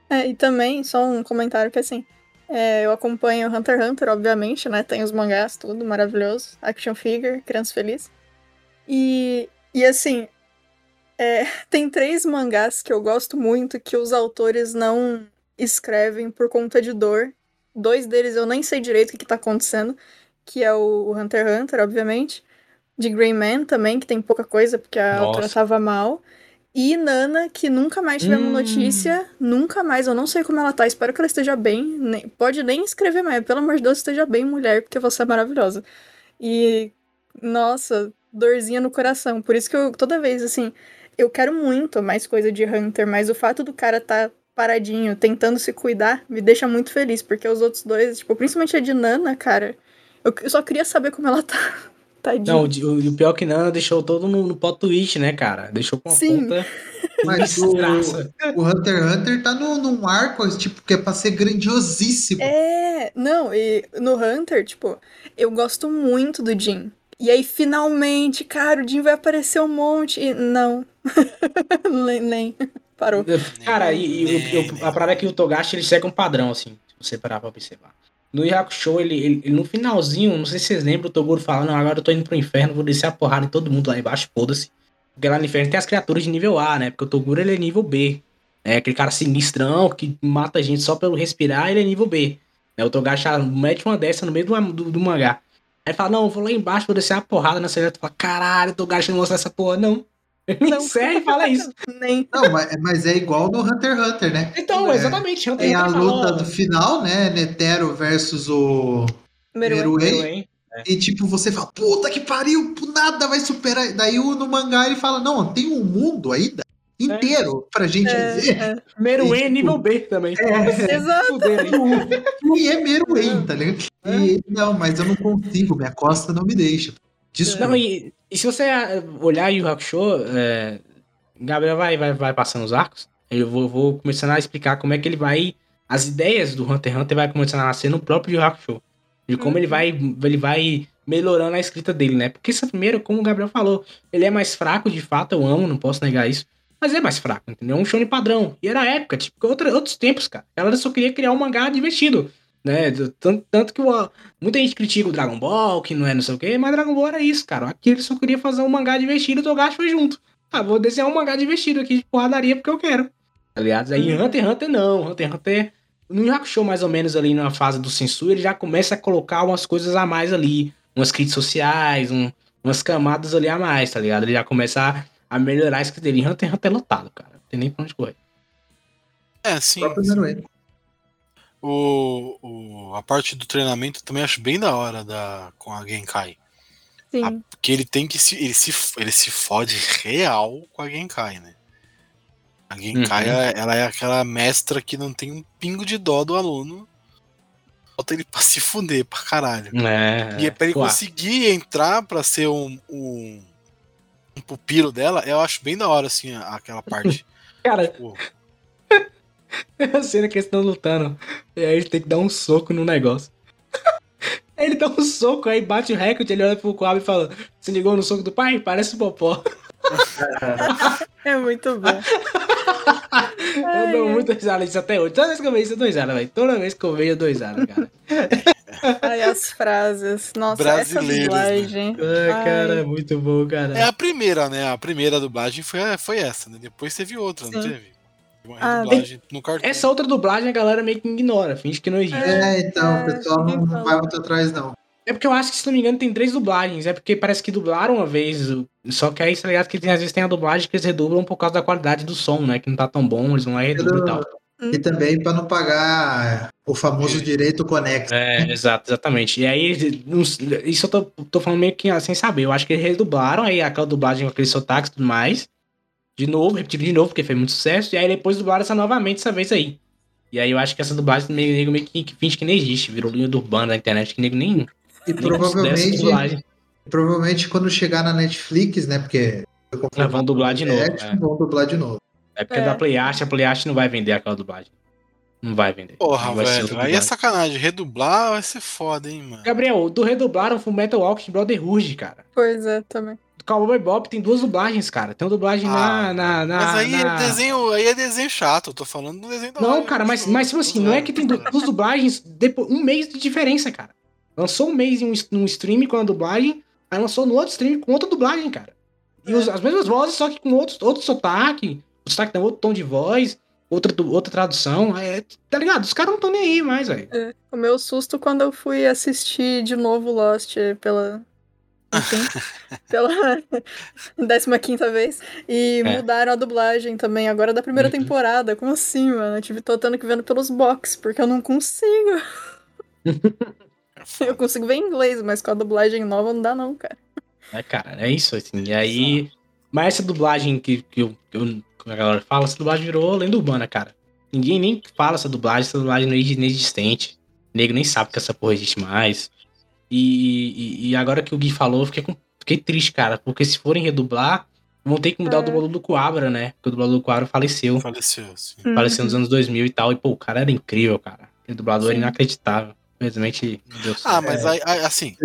É, e também, só um comentário que assim, é, eu acompanho Hunter x Hunter, obviamente, né? Tem os mangás, tudo maravilhoso. Action figure, criança feliz. E, e assim, é, tem três mangás que eu gosto muito que os autores não escrevem por conta de dor. Dois deles eu nem sei direito o que, que tá acontecendo, que é o Hunter x Hunter, obviamente. De Grey Man também, que tem pouca coisa, porque a Nossa. autora tava mal. E Nana, que nunca mais tivemos Hum. notícia, nunca mais, eu não sei como ela tá, espero que ela esteja bem. Nem- pode nem escrever mais, pelo amor de Deus, esteja bem, mulher, porque você é maravilhosa. E, nossa, dorzinha no coração. Por isso que eu, toda vez, assim, eu quero muito mais coisa de Hunter, mas o fato do cara tá paradinho, tentando se cuidar, me deixa muito feliz, porque os outros dois, tipo, principalmente a de Nana, cara, eu, eu só queria saber como ela tá. Tadinha. Não, o, o, pior que Nana deixou todo no, no plot twist, né, cara? Deixou com a Sim. ponta. Mas o, o Hunter x Hunter tá no, num arco, tipo, que é pra ser grandiosíssimo. É, não, e no Hunter, tipo, eu gosto muito do Jin. E aí, finalmente, cara, o Jin vai aparecer um monte. E não. nem, nem. Parou. Cara, e, e a parada é que o Togashi ele segue um padrão, assim, se você parar pra observar. No Yu Hakusho, ele, ele, ele no finalzinho, não sei se vocês lembram, o Toguro fala, não, agora eu tô indo pro inferno, vou descer a porrada em todo mundo lá embaixo, foda-se. Porque lá no inferno tem as criaturas de nível A, né? Porque o Toguro ele é nível B. É aquele cara sinistrão que mata a gente só pelo respirar, ele é nível B. Né? O Togashi ah, mete uma dessa no meio do, do, do mangá. Aí ele fala, não, eu vou lá embaixo, vou descer a porrada nessa. Tu fala, caralho, o Togashi não mostra essa porra, não. Ele Não. encerra e fala isso. Nem. Não, mas, mas é igual no Hunter x Hunter, né? Então, É, exatamente. Hunter Tem x a Hunter luta do final, né? Netero versus o Meruem. Hein? E tipo, você fala, puta que pariu, nada vai superar. Daí o- no mangá ele fala, não, tem um mundo ainda inteiro pra gente É, ver. é. Meruem E, é tipo, nível B também. Exato. Fuderam, hein? E é Meruem, tá ligado? E, não, mas eu não consigo, minha costa não me deixa. Desculpa. Não, e, e se você ah, olhar Yu Hakusho, é, Gabriel vai, vai, vai passando os arcos, eu vou, vou começando a explicar como é que ele vai. As ideias do Hunter x Hunter vai começando a nascer no próprio Yu Hakusho. De como ele vai ele vai melhorando a escrita dele, né? Porque essa primeira, como o Gabriel falou, ele é mais fraco, de fato, eu amo, não posso negar isso. Mas é mais fraco, entendeu? É um shonen padrão. E era a época, tipo, outra, outros tempos, cara. Ela só queria criar um mangá divertido. Né? Tanto, tanto que o- muita gente critica o Dragon Ball, que não é não sei o quê, mas Dragon Ball era isso, cara. Aqui ele só queria fazer um mangá divertido, o Togashi foi junto. Ah, vou desenhar um mangá divertido aqui de porradaria porque eu quero. Aliás, aí Hunter x Hunter não. Hunter x Hunter, no Yu Hakusho mais ou menos ali na fase do censura, ele já começa a colocar umas coisas a mais ali. Umas críticas sociais, um- umas camadas ali a mais, tá ligado? Ele já começa a, a melhorar a escrita dele. Hunter x Hunter é lotado, cara. Não tem nem pra onde correr. É, sim. Meruem. O, o, a parte do treinamento eu também acho bem da hora da, com a Genkai. Sim. Porque ele tem que se. Ele se, ele se fode real com a Genkai, né? A Genkai, Uhum. ela, ela é aquela mestra que não tem um pingo de dó do aluno. Bota ele pra se fuder pra caralho. É. E é pra ele conseguir entrar pra ser um, um, um pupilo dela, eu acho bem da hora, assim, aquela parte. Cara, tipo... a cena que eles estão lutando. E aí ele tem que dar um soco no negócio. Ele dá um soco, aí bate o recorde, ele olha pro quadro e fala: Se ligou no soco do pai? Parece o popó. É muito bom. eu dou muito risada disso até hoje. Toda vez que eu vejo isso, eu dou risada, velho. Toda vez que eu vejo, eu dou risada, cara. Ai, as frases. Nossa, Brasileiros, essa dublagem. Né? Ai, cara, é muito bom, cara. É a primeira, né? A primeira dublagem foi, foi essa, né? Depois teve outra, Sim. não teve? Uma ah. Essa outra dublagem a galera meio que ignora, finge que não existe. É, então, o pessoal não, não vai muito atrás, não. É porque eu acho que, se não me engano, tem três dublagens. É porque parece que dublaram uma vez. Só que aí, tá ligado? Que tem, às vezes tem a dublagem que eles redublam por causa da qualidade do som, né? Que não tá tão bom, eles vão lá e redublam e tal. E também para não pagar o famoso direito conexo. É, exato, exatamente. E aí, isso eu tô, tô falando meio que sem saber. Eu acho que eles redublaram aí aquela dublagem com aquele sotaque e tudo mais. De novo, repetiram de novo, porque foi muito sucesso. E aí depois dublaram essa novamente, essa vez aí. E aí eu acho que essa dublagem meio, meio que, que finge que nem existe. Virou linha do urbano na internet, que nego nem e provavelmente, provavelmente quando chegar na Netflix, né? Porque. vão dublar de novo. É. Vão dublar de novo. É porque é. da Playart, a Playart não vai vender aquela dublagem. Não vai vender. Porra, velho. Aí é sacanagem. Redublar vai ser foda, hein, mano. Gabriel, do redublaram Full Metal Alchemist Brotherhood, cara. Pois é, também. Do Cowboy Bob tem duas dublagens, cara. Tem uma dublagem ah, na, na, na, Mas aí na... é desenho, aí é desenho chato. Eu tô falando do desenho da Não, cara, mas, mas tipo assim, não é que tem duas dublagens depois, um mês de diferença, cara. Lançou um mês em um, stream com a dublagem, aí lançou no outro stream com outra dublagem, cara. E os, as mesmas vozes, só que com outro, outro sotaque, o sotaque tem outro tom de voz, outra, outra tradução. É, tá ligado? Os caras não estão nem aí mais, velho. É, o meu susto quando eu fui assistir de novo Lost pela. Enfim, pela 15 vez. E é. mudaram a dublagem também, agora da primeira uhum. temporada. Como assim, mano? Eu tive, tô tendo que vendo pelos box, porque eu não consigo. Eu consigo ver em inglês, mas com a dublagem nova não dá, não, cara. É, cara, é isso, assim. E aí. Mas essa dublagem que, que, eu, que, eu, que a galera fala, essa dublagem virou lenda urbana, cara. Ninguém nem fala essa dublagem, essa dublagem não é inexistente. O nego nem sabe que essa porra existe mais. E, e, e agora que o Gui falou, eu fiquei, com, fiquei triste, cara. Porque se forem redublar, vão ter que mudar é. o dublador do Coabra, né? Porque o dublador do Coabra faleceu. Faleceu, sim. Faleceu nos anos 2000 e tal. E, pô, o cara era incrível, cara. O dublador era inacreditável. Infelizmente, Deus Ah, mas é. aí, assim,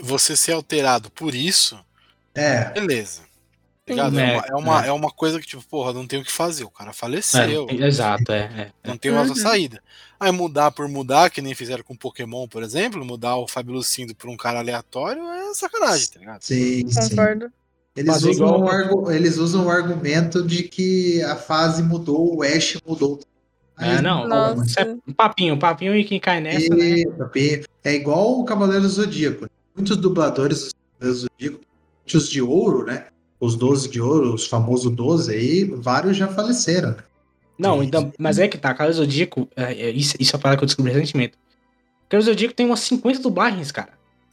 você ser alterado por isso, é. beleza. É, é, uma, é, uma, é. uma coisa que, tipo, porra, não tem o que fazer. O cara faleceu. É, exato, é, é. Não tem outra uhum. saída. Aí mudar por mudar, que nem fizeram com Pokémon, por exemplo, mudar o Fabilucindo por um cara aleatório é sacanagem, tá ligado? Sim, Concordo. Sim. Eles usam, igual... eles usam o argumento de que a fase mudou, o Ash mudou é, não, Nossa. é um papinho, um papinho e quem cai nessa, e, né? É igual o Cavaleiro Zodíaco. Muitos dubladores do Zodíaco, muitos de ouro, né? Os 12 de ouro, os famosos 12 aí, vários já faleceram. Né? Não, então, mas é que tá, Cavaleiro Zodíaco, é, é, isso, isso é a parada que eu descobri recentemente. Cavaleiro Zodíaco tem umas 50 dublagens, cara.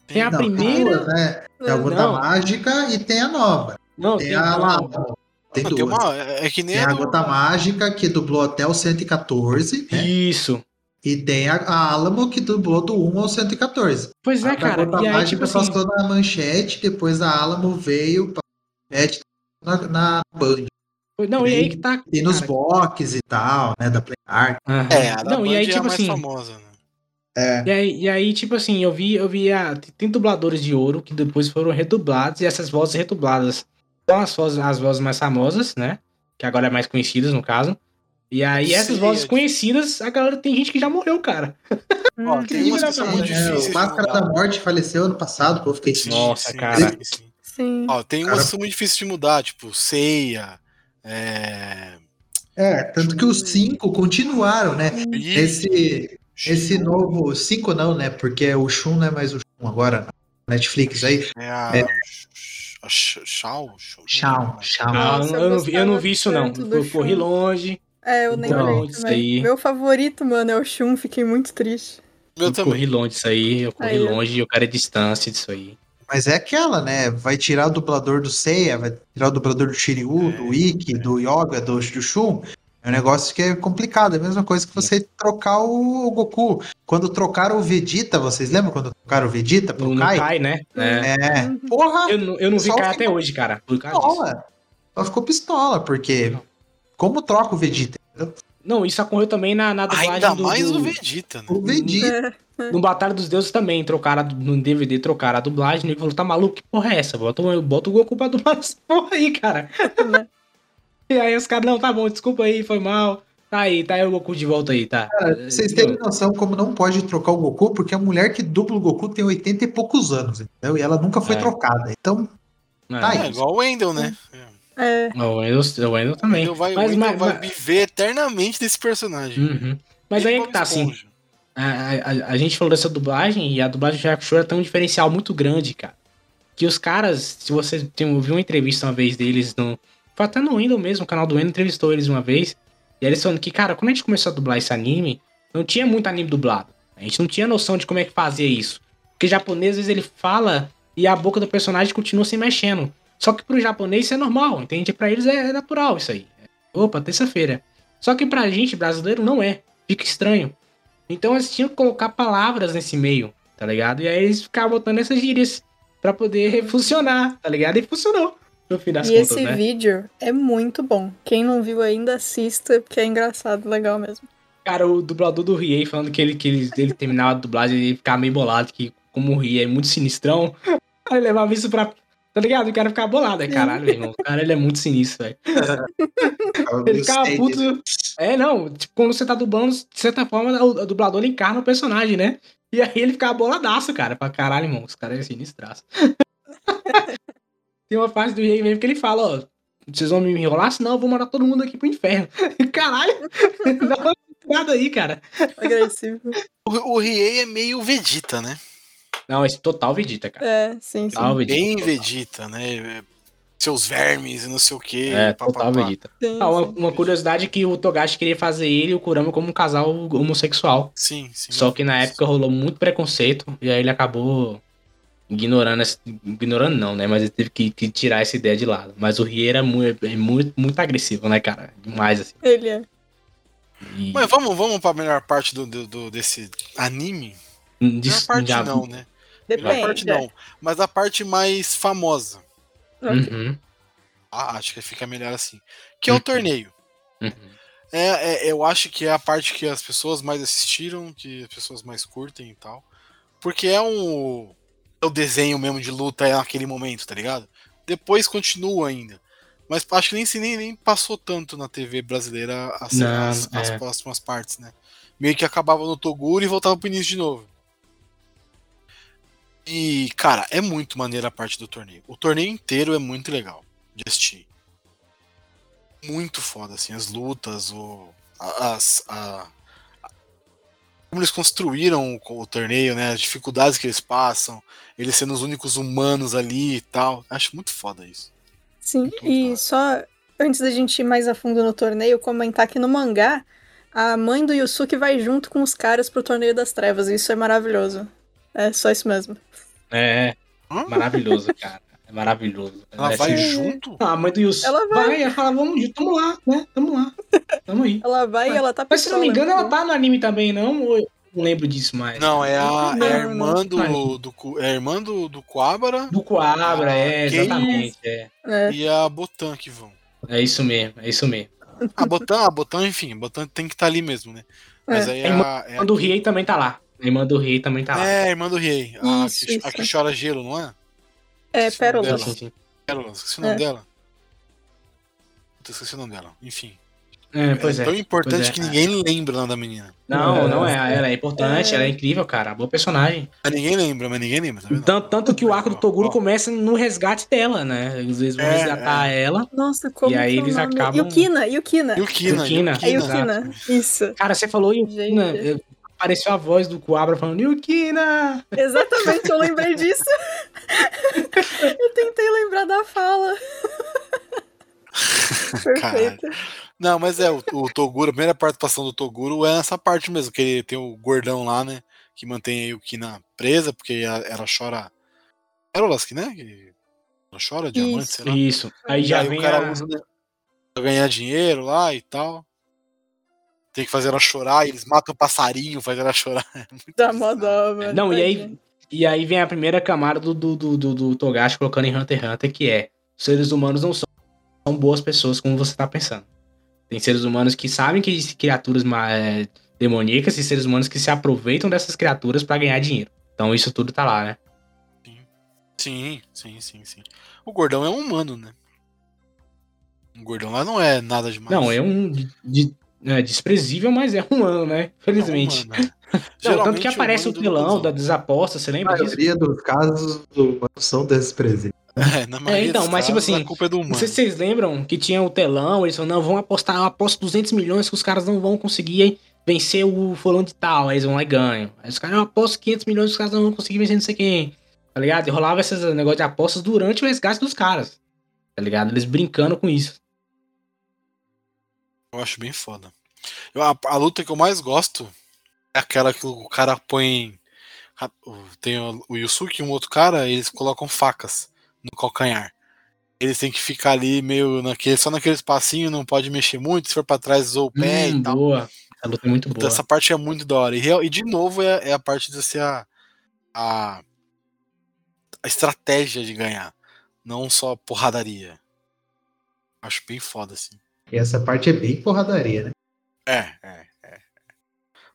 Tem a não, primeira. Tem, duas, né? tem a Mágica e tem a nova. Não, tem, tem a, a, tem duas. Tem uma, é que nem tem a, a Gota Mágica, que dublou até o 114. Né? Isso. E tem a, a Alamo, que dublou do 1 ao 114. Pois é, a cara. A Gota e Mágica aí, tipo passou assim... na manchete, depois a Alamo veio pra manchete na, na Band. Não, e, e aí que tá. Tem nos box e tal, né? Da Play Art. Uhum. É, a da não, Band e aí, tipo é a mais assim, famosa, né? É. E, aí, e aí, tipo assim, eu vi, eu vi a, tem dubladores de ouro que depois foram redublados e essas vozes redubladas são as vozes, as vozes mais famosas, né? Que agora é mais conhecidas, no caso. E aí, Sim, essas vozes é. conhecidas, a galera tem gente que já morreu, cara. Ó, tem umas que são muito difíceis. É, o Máscara da Morte faleceu ano passado, pô, eu fiquei sim, Nossa, sim, cara. Sim, sim. Ó, tem umas que são muito difíceis de mudar, tipo, Ceia. É, é tanto que os cinco continuaram, né? Esse, esse novo. Cinco não, né? Porque o Shun não é mais o Shun agora. Netflix aí. É a... É, Shao, Shao. Não, eu, não vi, eu não vi isso, não. Eu corri longe. É, eu nem então, olhei também. Meu favorito, mano, é o Shun. Fiquei muito triste. Eu, eu corri longe disso aí. Eu corri aí, longe e eu quero a distância disso aí. Mas é aquela, né? Vai tirar o dublador do Seiya, vai tirar o dublador do Shiryu, é, do Ikki, é. do Yoga, do, do Shun. É um negócio que é complicado, é a mesma coisa que você trocar o Goku. Quando trocaram o Vegeta, vocês lembram quando trocaram o Vegeta pro No, no Kai? Kai, né? É. É. Porra! Eu, não- eu não vi Kai até hoje, cara. Por causa disso. pistola. Só ficou pistola, porque como troca o Vegeta? Não, isso ocorreu também na, na dublagem Ainda do, mais do- o Vegeta, né? O Vegeta. É, No Batalha dos Deuses também, trocaram no DVD, trocaram a dublagem. E falou, tá maluco? Que porra é essa? Bota, o- bota o Goku pra dublar essa porra aí, cara. E aí os caras, não, tá bom, desculpa aí, foi mal. Tá aí, tá aí o Goku de volta aí, tá. Cara, vocês terem noção como não pode trocar o Goku, porque a mulher que dubla o Goku tem 80 e poucos anos, entendeu? E ela nunca foi É. trocada. Então, tá aí. É igual o Wendel, né? É, O Wendel, o Wendel O também. Wendel vai, o Mas- Wendel mas- vai mas- viver eternamente desse personagem. Uhum. Mas aí é que tá assim. A, a- a gente falou dessa dublagem e a dublagem de Hakusho tem um diferencial muito grande, cara. Que os caras, se você tem, ouviu uma entrevista uma vez deles no. Foi até no mesmo, o canal do Wendel entrevistou eles uma vez. E eles falando que, cara, quando a gente começou a dublar esse anime, não tinha muito anime dublado. A gente não tinha noção de como é que fazia isso. Porque japonês, às vezes, ele fala e a boca do personagem continua se mexendo. Só que pro japonês isso é normal, entende? Pra eles é natural isso aí. Opa, terça-feira. Só que pra gente, brasileiro, não é. Fica estranho. Então eles tinham que colocar palavras nesse meio, tá ligado? E aí eles ficavam botando essas gírias pra poder funcionar, tá ligado? E funcionou, no fim das e contas, esse né? vídeo é muito bom. Quem não viu ainda, assista, porque é engraçado, legal mesmo. Cara, o dublador do Riei falando que ele, que ele, ele terminava a dublagem e ficava meio bolado, que como o Riei é muito sinistrão, aí levava isso pra. Tá ligado? O cara ficava bolado. Aí, caralho, meu irmão. O cara ele é muito sinistro, velho. Ele ficava puto. É, não. Tipo, quando você tá dublando, de certa forma, o, o dublador ele encarna o personagem, né? E aí ele ficava boladaço, cara. Pra caralho, irmão. Os caras é sinistraço. Tem uma parte do Riei mesmo que ele fala, ó. Vocês vão me enrolar? Senão eu vou mandar todo mundo aqui pro inferno. Caralho! Dá uma nada aí, cara. Agressivo. O, o Riei é meio Vegeta, né? Não, esse total Vegeta, cara. É, sim, sim. Total Vegeta. Bem total. Vegeta, né? Seus vermes e não sei o que. É, total Vegeta. sim, Ah, uma, sim. uma curiosidade é que o Togashi queria fazer ele e o Kurama como um casal homossexual. Sim, sim. Só que na época rolou muito preconceito e aí ele acabou ignorando, essa- ignorando não, né? Mas ele teve que, que tirar essa ideia de lado. Mas o Rie era muito, é muito, muito agressivo, né, cara? Demais, assim. Ele é. E Mas vamos, vamos pra melhor parte do, do, do- desse anime? Melhor disso parte já- não, né? Melhor Depende. parte não. Mas a parte mais famosa. Uhum, Ah, acho que fica melhor assim. Que é o Uhum. torneio. uhum. É, é- eu acho que é a parte que as pessoas mais assistiram, que as pessoas mais curtem e tal. Porque é um. O desenho mesmo de luta é naquele momento, tá ligado? Depois continua ainda. Mas acho que nem, nem, nem passou tanto na TV brasileira as, Não, as, as é. próximas partes, né? Meio que acabava no Toguro e voltava pro início de novo. E, cara, é muito maneira a parte do torneio. O torneio inteiro é muito legal de assistir. Muito foda, assim, as lutas, o, as, a- como eles construíram o, o torneio, né, as dificuldades que eles passam, eles sendo os únicos humanos ali e tal. Acho muito foda isso. Sim, Muito e foda. só antes da gente ir mais a fundo no torneio, comentar que no mangá, a mãe do Yusuke vai junto com os caras pro torneio das trevas, e isso é maravilhoso. É só isso mesmo. É, maravilhoso, cara. É maravilhoso. Ela É vai junto? Ah, a mãe do Yusuke Ela vai. vai, ela fala, vamos tamo lá, né? Tamo lá. Tamo aí. Ela vai e ela tá Mas se não me engano, ela pistola, tá no anime também, não? Ou eu não lembro disso mais? Não, é a, Não, é a não. irmã do, do, Ku- é a irmã do, do Coabra Do Coabra, Ah, é, exatamente. É. É, e a Botan que vão. é isso mesmo, é isso mesmo. A Botan, a Botan, enfim, a Botan tem que estar ali mesmo, né? Mas É. aí A irmã é A irmã do Riei também tá lá. A irmã do Riei também tá lá. É, a irmã do Riei. A, Isso, que, a que chora gelo, não é? É Pérola. dela. Sim, sim. Pérola, esqueci o nome É. dela. Puta, esqueci o nome dela. Enfim. É, pois é, é. tão importante é. que ninguém lembra o nome da menina. Não, É. não é. Ela é importante, É. ela é incrível, cara. Boa personagem. Mas ninguém lembra, mas ninguém lembra, tá? Tanto, tanto que o arco do Toguro começa no resgate dela, né? Eles vão É, resgatar ela. Nossa, como E aí que o eles nome? acabam- Yukina, Yukina. Yukina, Yukina. É Yukina. Yukina, isso. Cara, você falou. Yukina. Apareceu a voz do Coabra falando Yukina! Exatamente, eu lembrei disso. eu tentei lembrar da fala. Perfeito. Não, mas é, o, o Toguro, a primeira participação do Toguro é nessa parte mesmo, que ele tem o gordão lá, né? Que mantém a Yukina presa, porque a- ela chora. Pérolas, que, né? Que ela chora, diamante, Isso. sei lá. Isso. Aí já aí vem o cara a... usa né, pra ganhar dinheiro lá e tal. Tem que fazer ela chorar, eles matam o passarinho, fazem ela chorar. É Dá mó dó, mano. Não, e aí, e aí vem a primeira camada do, do, do, do, do Togashi colocando em Hunter x Hunter, que é seres humanos não são, são boas pessoas como você tá pensando. Tem seres humanos que sabem que existem criaturas é, demoníacas e seres humanos que se aproveitam dessas criaturas para ganhar dinheiro. Então isso tudo tá lá, né? Sim, sim, sim, sim. O gordão é um humano, né? O gordão lá não é nada demais. Não, é um de, de, é desprezível, mas é humano, né? Felizmente. É humano, né? não, tanto que aparece o telão da desaposta, você lembra disso? A maioria dos casos são desprezíveis. É, na é, então, mas tipo assim, a culpa é do humano. Não sei se vocês lembram que tinha o telão, eles falaram, não, vão apostar, eu aposto 200 milhões que os caras não vão conseguir vencer o fulano de tal, aí eles vão lá e ganham. Aí os caras, eu aposto 500 milhões que os caras não vão conseguir vencer não sei quem, tá ligado? E rolava esses negócios de apostas durante o resgate dos caras, tá ligado? Eles brincando com isso. Eu acho bem foda. Eu, a, a luta que eu mais gosto é aquela que o cara põe... Tem o, o Yusuke e um outro cara, eles colocam facas no calcanhar. Eles têm que ficar ali meio naquele, só naquele espacinho, não pode mexer muito, se for para trás usou o pé hum, e tal. Boa. A luta é muito boa. Essa parte é muito da hora. E, e de novo é, é, a parte de ser a, a, a estratégia de ganhar, não só porradaria. Acho bem foda, assim. E essa parte é bem porradaria, né? É, é, é.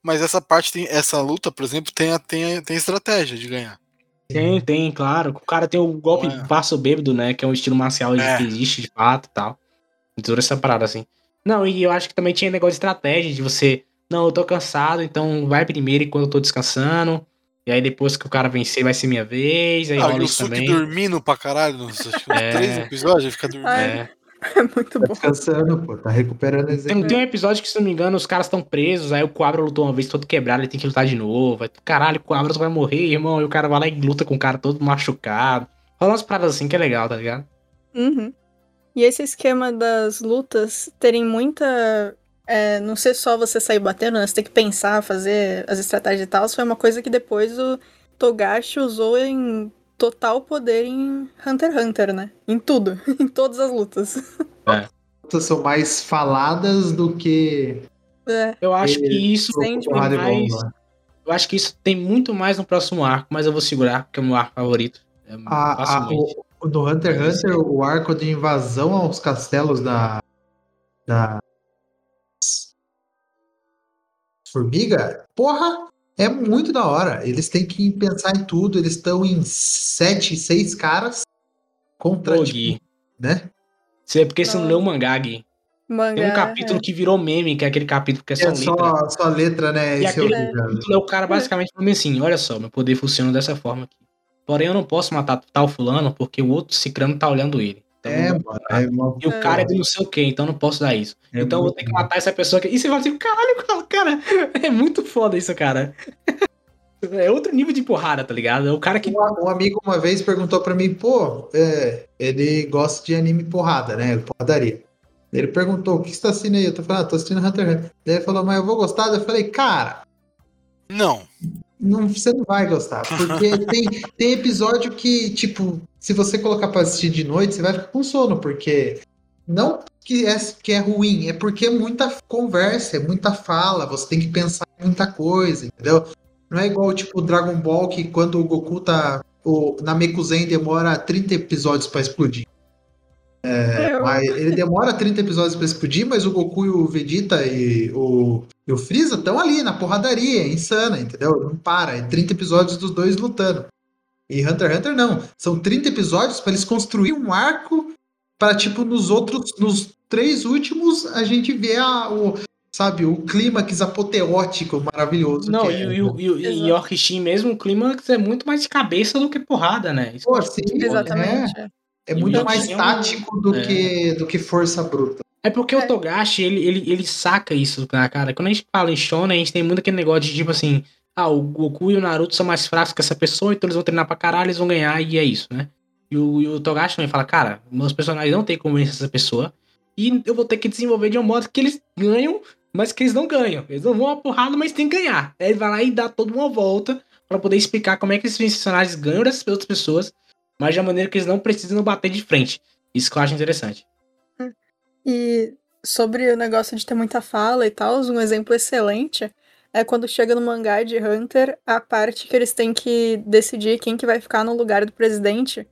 Mas essa parte tem. Essa luta, por exemplo, tem a, tem a, tem a estratégia de ganhar. Tem, tem, claro. O cara tem o golpe é. passo bêbado, né? Que é um estilo marcial é. que existe de fato e tal. Toda essa parada, assim. Não, e eu acho que também tinha negócio de estratégia, de você. Não, eu tô cansado, então vai primeiro enquanto eu tô descansando. E aí depois que o cara vencer vai ser minha vez. Aí ah, o Suki dormindo pra caralho, acho que é. três episódios, fica dormindo. É. É muito bom. Tá descansando, pô. Tá recuperando tem, tem um episódio que, se não me engano, os caras estão presos. Aí o Quabra lutou uma vez todo quebrado, ele tem que lutar de novo. Aí, caralho, o Quabra vai morrer, irmão. E o cara vai lá e luta com o cara todo machucado. Rola umas paradas assim que é legal, tá ligado? Uhum. E esse esquema das lutas terem muita. É, não ser só você sair batendo, né? Você tem que pensar, fazer as estratégias e tal. Foi uma coisa que depois o Togashi usou em total poder em Hunter x Hunter, né? Em tudo, em todas as lutas. É. Lutas são mais faladas do que. É. Eu acho que isso tem mais. Eu acho que isso tem muito mais no próximo arco, mas eu vou segurar, porque é o meu arco favorito. É a, a, o, no Hunter x Hunter, o arco de invasão aos castelos da. da. Formiga? Porra! É muito da hora. Eles têm que pensar em tudo. Eles estão em sete, seis caras contra, Pô, tipo, né? Você é porque você não leu o mangá, Gui. Mangá, Tem um capítulo é. que virou meme, que é aquele capítulo que é só é letra. Só, só letra, né? E Esse aquele é capítulo é o cara basicamente falando assim, olha só, meu poder funciona dessa forma aqui. Porém, eu não posso matar tal fulano porque o outro cicrano tá olhando ele. Então, é, mano, é uma... E o cara é de não sei o que, então não posso dar isso. É então eu vou ter que matar essa pessoa aqui. E você fala assim, caralho, cara, é muito foda isso, cara. É outro nível de porrada, tá ligado? É o cara que. Um, amigo uma vez perguntou pra mim, pô, é, ele gosta de anime porrada, né? Porradaria. Ele perguntou, o que você tá assistindo aí? Eu tô falando, ah, tô assistindo Hunter x Hunter. Daí ele falou, mas eu vou gostar? Eu falei, cara. Não. Não, você não vai gostar. Porque tem, tem episódio que, tipo, se você colocar pra assistir de noite, você vai ficar com sono, porque. Não que é, que é ruim, é porque é muita conversa, é muita fala, você tem que pensar em muita coisa, entendeu? Não é igual, tipo, Dragon Ball, que quando o Goku tá. O Namekuzen demora 30 episódios para explodir. É, mas ele demora 30 episódios para explodir, mas o Goku e o Vegeta e o, e o Freeza estão ali na porradaria, é insana, entendeu? Não para, é 30 episódios dos dois lutando. E Hunter x Hunter não, são 30 episódios para eles construir um arco para tipo nos outros, nos três últimos a gente vê a, o, sabe, o clímax apoteótico maravilhoso. Não, e, é, e, né? e, Yorkshire mesmo, o clímax é muito mais de cabeça do que porrada, né? Isso Pô, sim, exatamente. É. É muito mais tático do, é. que, do que força bruta. É porque é. o Togashi, ele, ele, ele saca isso, cara. Quando a gente fala em Shonen, a gente tem muito aquele negócio de tipo assim, ah, o Goku e o Naruto são mais fracos que essa pessoa, então eles vão treinar pra caralho, eles vão ganhar, e é isso, né? E o, e o Togashi também fala, cara, meus personagens não tem como vencer essa pessoa, e eu vou ter que desenvolver de um modo que eles ganham, mas que eles não ganham. Eles não vão uma porrada, mas tem que ganhar. Aí ele vai lá e dá toda uma volta para poder explicar como é que esses personagens ganham dessas outras pessoas mas de uma maneira que eles não precisam bater de frente. Isso que eu acho interessante. E sobre o negócio de ter muita fala e tal, um exemplo excelente é quando chega no mangá de Hunter, a parte que eles têm que decidir quem que vai ficar no lugar do presidente.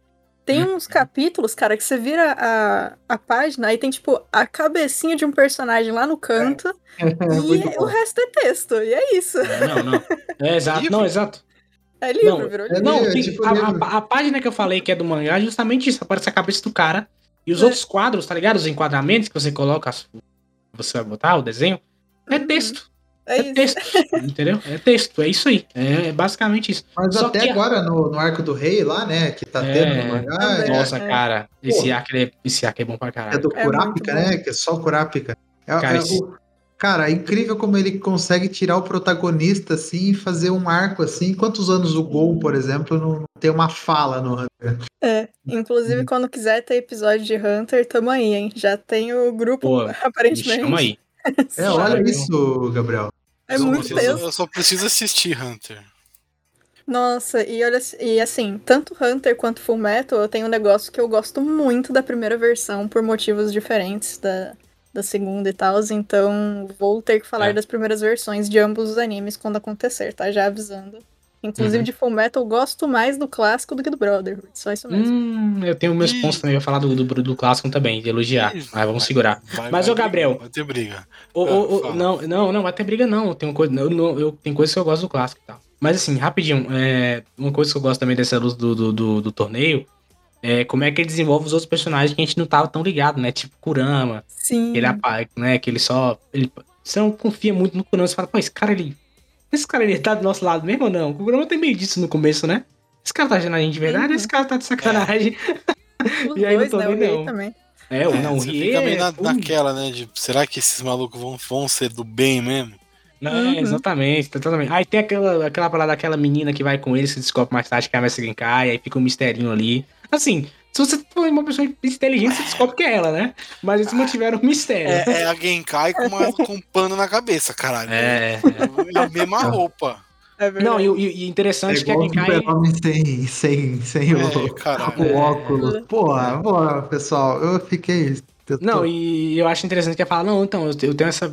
Tem uns capítulos, cara, que você vira a, a página, aí tem, tipo, a cabecinha de um personagem lá no canto, É e o resto é texto, e é isso. Não, não. É exato, não, exato. É livro, Não, virou é livro. Não, é tem- tipo a, livro. a- a página que eu falei que é do mangá é justamente isso. Aparece a cabeça do cara. E os É. outros quadros, tá ligado? Os enquadramentos que você coloca, você vai botar o desenho, é Uhum. texto. É É texto. entendeu? É texto. É isso aí. É basicamente isso. Mas Só até que- agora, no, no arco do rei lá, né? Que tá É, tendo no mangá, também. é, Nossa, é. cara. Esse arco, é, esse arco é bom pra é caralho. do É Kurapika, muito bom. né? Que é só o Kurapika. É, Cara, é esse- o- cara, é incrível como ele consegue tirar o protagonista assim e fazer um arco assim. Quantos anos o Gol, por exemplo, não tem uma fala no Hunter? É, inclusive quando quiser ter episódio de Hunter, tamo aí, hein? Já tem o grupo, Pô, Me aparentemente. chama aí. É, olha isso, Gabriel. É Eu só muito preciso- tenso. Eu só preciso assistir Hunter. Nossa, e olha, e assim, tanto Hunter quanto Fullmetal, eu tenho um negócio que eu gosto muito da primeira versão por motivos diferentes da, da segunda e tal, então vou ter que falar É. das primeiras versões de ambos os animes quando acontecer, tá? Já avisando. Inclusive Uhum. de Fullmetal, eu gosto mais do clássico do que do Brotherhood, só isso mesmo. Hum, eu tenho meus Ih. pontos também. Eu ia falar do, do, do clássico também, de elogiar. Ih, Mas vamos segurar. Vai- Mas, vai ô, Gabriel. Vai ter briga. Ô, Ah, ô, ô, fala. não, não, não, vai ter briga não. Tem, coisa, eu, não- eu, tem coisas que eu gosto do clássico e tal. Mas assim, rapidinho, é, uma coisa que eu gosto também dessa luz do, do, do, do torneio é como é que ele desenvolve os outros personagens que a gente não tava tão ligado, né? Tipo Kurama, Sim. ele apa- né? Que ele só. Ele, você não confia muito no Kurama, você fala, pô, esse cara ele. Esse cara ele tá do nosso lado mesmo ou não? O Kurama tem meio disso no começo, né? Esse cara tá achando a gente de verdade, Uhum. esse cara tá de sacanagem. Os e aí dois, né? O torneio Rei não. também. É, o É, não, Rie fica meio é na- naquela, né? De, será que esses malucos vão, vão ser do bem mesmo? Não, Uhum. é, exatamente, exatamente. Aí tem aquela, aquela parada daquela menina que vai com ele, se descobre mais tarde que é a Messi Genkai, aí fica um misterinho ali. Assim, se você for uma pessoa inteligente, você descobre que é ela, né? Mas eles mantiveram um mistério. É, é a Genkai com, uma, com um pano na cabeça, caralho. É, É a mesma roupa. É. Não, e, o- e, interessante É que a o Genkai. super-homem sem, sem, sem É, o, caralho. o óculos. Porra, porra, pessoal, eu fiquei. eu tô- Não, e eu acho interessante que ele fala, não, então, eu eu tenho essa,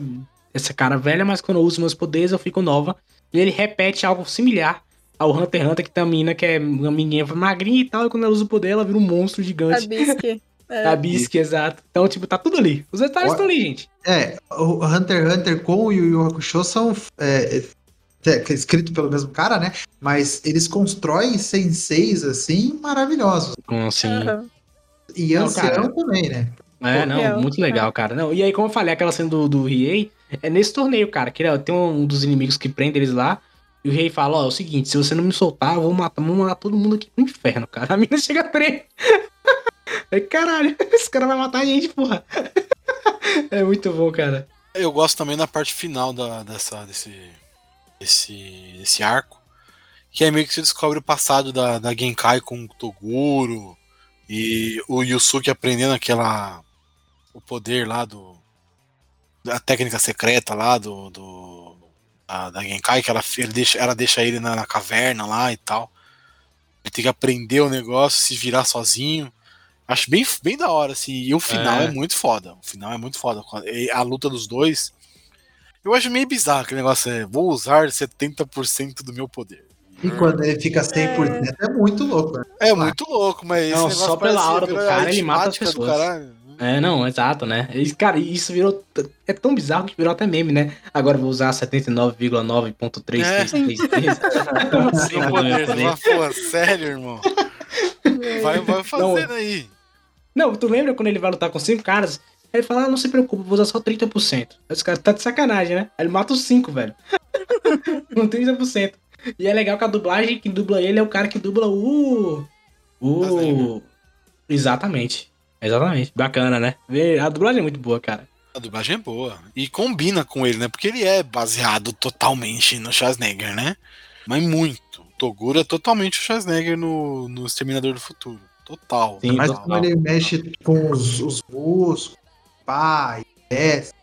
essa cara velha, mas quando eu uso meus poderes eu fico nova. E ele repete algo similar ao Hunter x Hunter, que tem uma menina que é uma menina magrinha e tal, e quando ela usa o poder, ela vira um monstro A gigante. Bisque. É. A Bisque, exato. Então, tipo, tá tudo ali. Os detalhes estão ali, gente. É, o Hunter x Hunter com o Yu Yu Hakusho são é, é, que é escrito pelo mesmo cara, né? Mas eles constroem senseis assim maravilhosos. Com assim. Aham. E Não, ancião também, né? É, não, Real, muito legal, cara. Não, e aí, como eu falei, aquela cena do, do Riei é nesse torneio, cara. Que tem um dos inimigos que prende eles lá. E o rei fala: Ó, é o seguinte, se você não me soltar, eu vou matar, vou mandar todo mundo aqui pro inferno, cara. A mina chega presa. Aí, caralho, esse cara vai matar a gente, porra. É muito bom, cara. Eu gosto também da parte final da, dessa, desse, desse, desse arco. Que é meio que você descobre o passado da, da Genkai com o Toguro. E o Yusuke aprendendo aquela. O poder lá do. A técnica secreta lá do. do da, da Genkai, que ela, ele deixa, ela deixa ele na, na caverna lá e tal. Ele tem que aprender o negócio, se virar sozinho. Acho bem, bem da hora, assim. E o final é. É. muito foda. O final é muito foda. A luta dos dois. Eu acho meio bizarro aquele negócio. É, vou usar 70% do meu poder. E quando ele fica 100% é, muito louco, né? É muito louco, mas Não, esse só pela aura do cara, ele mata as pessoas. É, não, exato, né? E, cara, isso virou. É tão bizarro que virou até meme, né? Agora vou usar 79,9.333. Seu poder, você fala, pô, sério, irmão? Vai, vai fazendo aí. Não, tu lembra quando ele vai lutar com cinco caras? Aí ele fala, ah, não se preocupe, vou usar só 30%. Aí os caras tá de sacanagem, né? Aí ele mata os cinco, velho. Com 30%. E é legal que a dublagem que dubla ele é o cara que dubla o. O. Exatamente. Exatamente. Bacana, né? A dublagem é muito boa, cara. A dublagem é boa. E combina com ele, né? Porque ele é baseado totalmente no Schwarzenegger, né? Mas muito. O Toguro é totalmente o Schwarzenegger no, no Exterminador do Futuro. Total. Sim, Mas total. quando ele mexe com os, os músculos, pá, desce.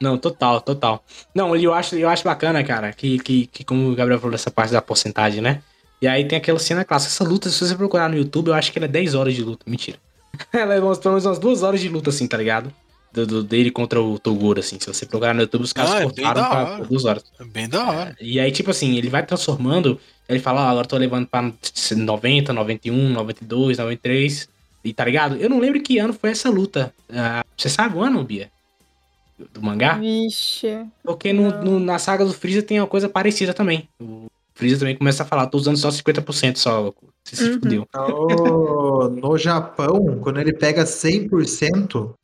Não, total, total. Não, eu acho, eu acho bacana, cara, que, que, que como o Gabriel falou dessa parte da porcentagem, né? E aí tem aquela cena clássica. Essa luta, se você procurar no YouTube, eu acho que ela é 10 horas de luta. Mentira. Ela é umas- pelo menos umas duas horas de luta, assim, tá ligado? do, do- dele contra o Toguro, assim. Se você procurar no YouTube, os caras Ah, é cortaram pra por duas horas. É bem da hora. E aí, tipo assim, ele vai transformando, ele fala, ó, agora eu tô levando pra 90, 91, 92, 93, e tá ligado? Eu não lembro que ano foi essa luta. Ah, você sabe o ano, Bia? Do, mangá? Vixe. Porque no, no- na saga do Freeza tem uma coisa parecida também. O Freeza também começa a falar, tô usando só 50% só. Você se Uhum. fudeu. No, no Japão, quando ele pega 100%,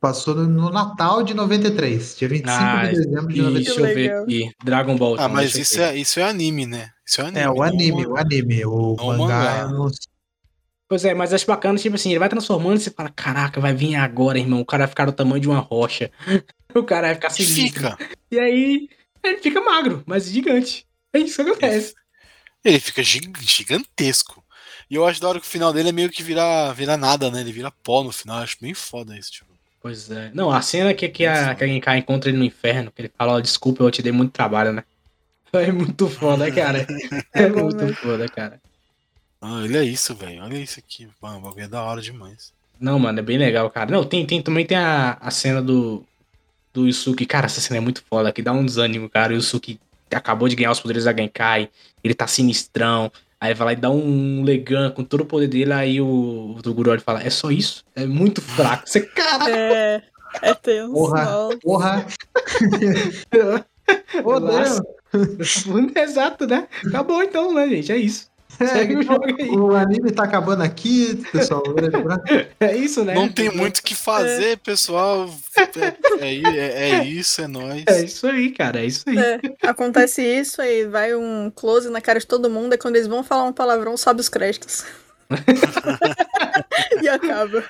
passou no, Natal de 93, dia 25 Ah, de dezembro de E 93. deixa eu ver aqui. Dragon Ball. Ah, mas isso é, isso é anime, né? Isso é anime. É, o anime, o anime. O não mangá, não sei. Pois é, mas acho bacana, tipo assim, ele vai transformando e você fala, caraca, vai vir agora, irmão. O cara vai ficar do tamanho de uma rocha. o cara vai ficar sinistro. fica. E aí, ele fica magro, mas gigante. É isso que acontece. Ele fica gig- gigantesco. E eu acho da hora que o final dele é meio que virar, virar nada, né? Ele vira pó no final. Eu acho bem foda isso, tipo. Pois é. Não, a cena que, que, a, que a Genkai encontra ele no inferno, que ele fala, ó, desculpa, eu te dei muito trabalho, né? É muito foda, cara. É muito foda, cara. Ah, olha isso, velho. Olha isso aqui. Mano, o bagulho é da hora demais. Não, mano, é bem legal, cara. Não, tem, tem também tem a, a cena do, do Yusuke. Cara, essa cena é muito foda, que dá um desânimo, cara. O Yusuke acabou de ganhar os poderes da Genkai, ele tá sinistrão. Aí vai lá e dá um Legan com todo o poder dele, aí o, o Toguro olha e fala, é só isso? É muito fraco. Você, cara, É. É tenso. Porra. Porra! Deus! exato, né? Acabou então, né, gente? É isso. Segue o jogo aí. o anime tá acabando aqui, pessoal. lembrar. É isso, né? Não tem muito o que fazer, pessoal. É, é, é- é isso, é nóis. É isso aí, cara. É isso aí. É, acontece isso, aí vai um close na cara de todo mundo, é quando eles vão falar um palavrão, sobe os créditos. e acaba.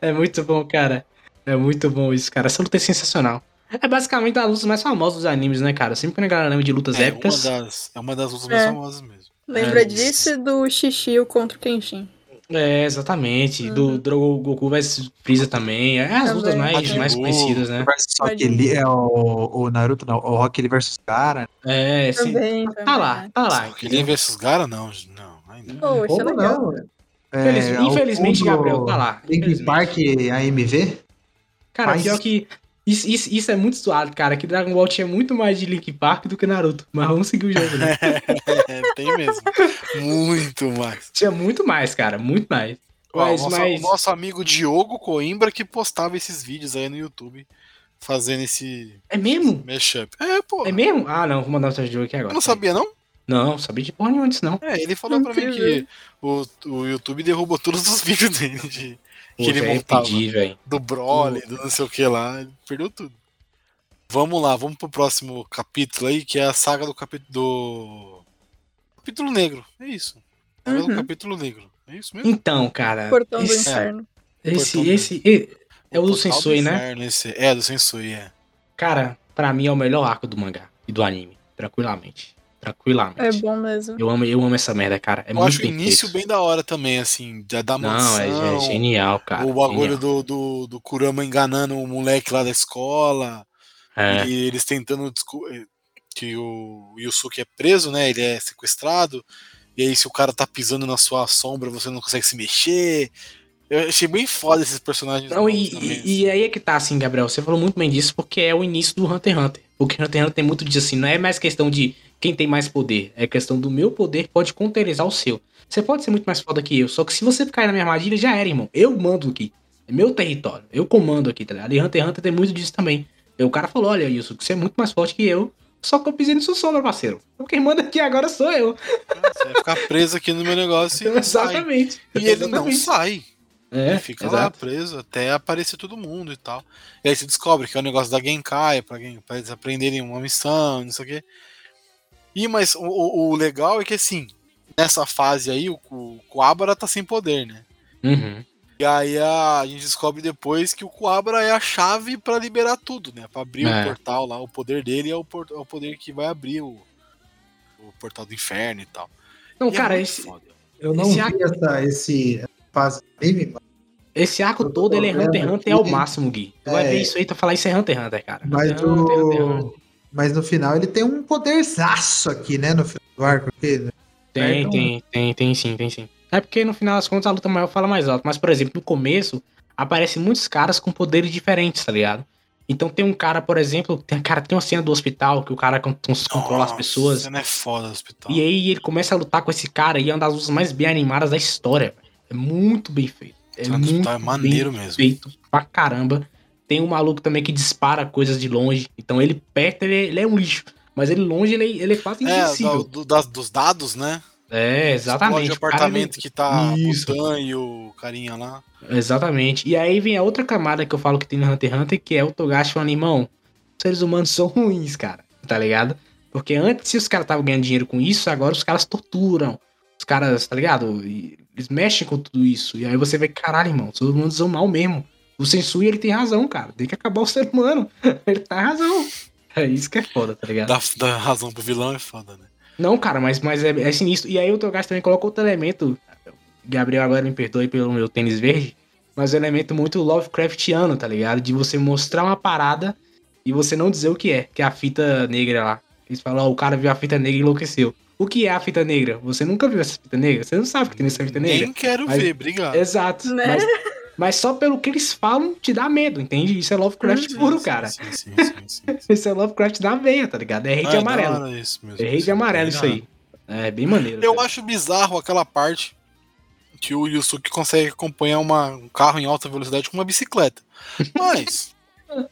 É muito bom, cara. É muito bom isso, cara. Essa luta é sensacional. É basicamente a luta mais famosa dos animes, né, cara? Sempre quando a galera lembra de lutas É uma épicas. das, é uma das lutas mais É. famosas mesmo. Lembra É. disso do Shishio contra o Kenshin. É, exatamente. Do Uhum. Drogo Goku vs Freeza também. É as lutas mais, Majin mais conhecidas, né? Só que ele é o, o Naruto, não. O Rock Lee versus Gara. É, sim. Também, Tá também. lá, tá lá. Aquele versus Gara, não. Não, ainda. Poxa, Como legal. não? É, ao infelizmente, Gabriel, tá lá. Infelizmente. Park AMV? Cara, Mas- pior que. Isso, isso, isso é muito suado, cara. Que Dragon Ball tinha muito mais de Link Park do que Naruto. Mas vamos seguir o jogo, né? É, tem mesmo. Muito mais. tinha muito mais, cara. Muito mais. Ó, Mas, o, nosso, mas... nosso amigo Diogo Coimbra que postava esses vídeos aí no YouTube fazendo esse É mesmo? mashup. É, pô. É mesmo? Ah, não. Vou mandar o seu jogo aqui agora. Eu não sabia, não? Não, sabia de porra nenhuma disso, não. É, ele falou pra mim que o, o YouTube derrubou todos os vídeos dele de, Que ele montava. pedi, velho. Do Broly, do não sei o que lá. Ele perdeu tudo. Vamos lá, vamos pro próximo capítulo aí, que é a saga do capítulo do. Capítulo Negro. É isso. Saga do Uhum. capítulo Negro. É isso mesmo? Então, cara. Portão do esse, inferno. esse, Portão do- esse, e- é o do Portal Sensui, né? Inferno, esse- É, do Sensui, é. Cara, pra mim é o melhor arco do mangá e do anime. Tranquilamente. Tranquilamente. É bom mesmo. Eu amo, eu amo essa merda, cara. É Eu muito acho o início feito. bem da hora também, assim, da, da Não, mansão. é, é genial, cara. o bagulho do, do, do Kurama enganando o moleque lá da escola. É. E eles tentando desco- que o Yusuke é preso, né? Ele é sequestrado. E aí, se o cara tá pisando na sua sombra, você não consegue se mexer. Eu achei bem foda esses personagens. Não, e, também, assim. e, e aí é que tá, assim, Gabriel. Você falou muito bem disso porque é o início do Hunter x Hunter. Porque Hunter x Hunter tem muito disso, assim. Não é mais questão de quem tem mais poder. É questão do meu poder pode conteirizar o seu. Você pode ser muito mais foda que eu. Só que se você cair na minha armadilha, já era, irmão. Eu mando aqui. É meu território. Eu comando aqui, tá ligado? E Hunter x Hunter tem muito disso também. E o cara falou: olha, isso, você é muito mais forte que eu. Só que eu pisei no seu sombra, parceiro. Então quem manda aqui agora sou eu. Você vai ficar preso aqui no meu negócio e não sai. Exatamente. E ele não Exatamente. sai. É, Ele fica lá exato. preso até aparecer todo mundo e tal. E aí você descobre que é o negócio da Genkai, pra, pra eles aprenderem uma missão, não sei o quê. E mas o, o- o legal é que assim, nessa fase aí, o, o tá sem poder, né? Uhum. E aí a, a gente descobre depois que o Kuwabara é a chave pra liberar tudo, né? Pra abrir É. o portal lá. O poder dele é o, por- é o poder que vai abrir o, o portal do inferno e tal. Não, E é cara, muito esse, foda. Eu não Esse vi essa, esse fase. Esse arco todo, ele é Hunter x Hunter ao aqui. máximo, Gui. Tu vai É. ver isso aí, tu vai falar isso é Hunter x Hunter, cara. Mas, Hunter x Hunter, o... Hunter. Mas no final ele tem um poderzaço aqui, né? No final do arco. Aqui, né? Tem, então- tem, tem, tem sim, tem sim. É porque no final das contas a luta maior fala mais alto. Mas, por exemplo, no começo, aparecem muitos caras com poderes diferentes, tá ligado? Então tem um cara, por exemplo, tem, cara, tem uma cena do hospital que o cara con- controla as pessoas. Cena é foda do hospital. E aí ele começa a lutar com esse cara e é uma das lutas mais bem animadas da história. velho. É muito bem feito. É Cena do muito hospital é maneiro bem mesmo. feito pra caramba. Tem um maluco também que dispara coisas de longe. Então ele perto, ele, ele é um lixo. Mas ele longe, ele, ele é quase É, invencível. do, do- das- dos dados, né? É, exatamente. O cara, apartamento ele- que tá Isso. o Dan e o carinha lá. Exatamente. E aí vem a outra camada que eu falo que tem no Hunter x Hunter, que é o Togashi falando, irmão, os seres humanos são ruins, cara. Tá ligado? Porque antes, se os caras estavam ganhando dinheiro com isso, agora os caras torturam. Os caras, tá ligado? E eles mexem com tudo isso. E aí você vê, caralho, irmão, os humanos são mal mesmo. O Sensui, ele tem razão, cara. Tem que acabar o ser humano. ele tá razão. É isso que é foda, tá ligado? Dá, dá razão pro vilão é foda, né? Não, cara, mas, mas é, é sinistro. E aí o Togashi também coloca outro elemento. Gabriel agora me perdoe pelo meu tênis verde. Mas é um elemento muito Lovecraftiano, tá ligado? De você mostrar uma parada e você não dizer o que é. Que é a fita negra lá. Eles falam, ó, o cara viu a fita negra e enlouqueceu. O que é a fita negra? Você nunca viu essa fita negra? Você não sabe o que tem nessa fita negra? Nem quero Mas- ver, obrigado. Exato. Né? Mas, mas só pelo que eles falam te dá medo, entende? Isso é Lovecraft Sim, puro, sim, cara. Sim, sim, sim, sim, sim. Isso é Lovecraft da veia, tá ligado? É rei de Ah, amarelo. da hora isso mesmo. É rei de amarelo isso aí. É bem maneiro. Eu cara. acho bizarro aquela parte que o Yusuke consegue acompanhar uma- um carro em alta velocidade com uma bicicleta. Mas,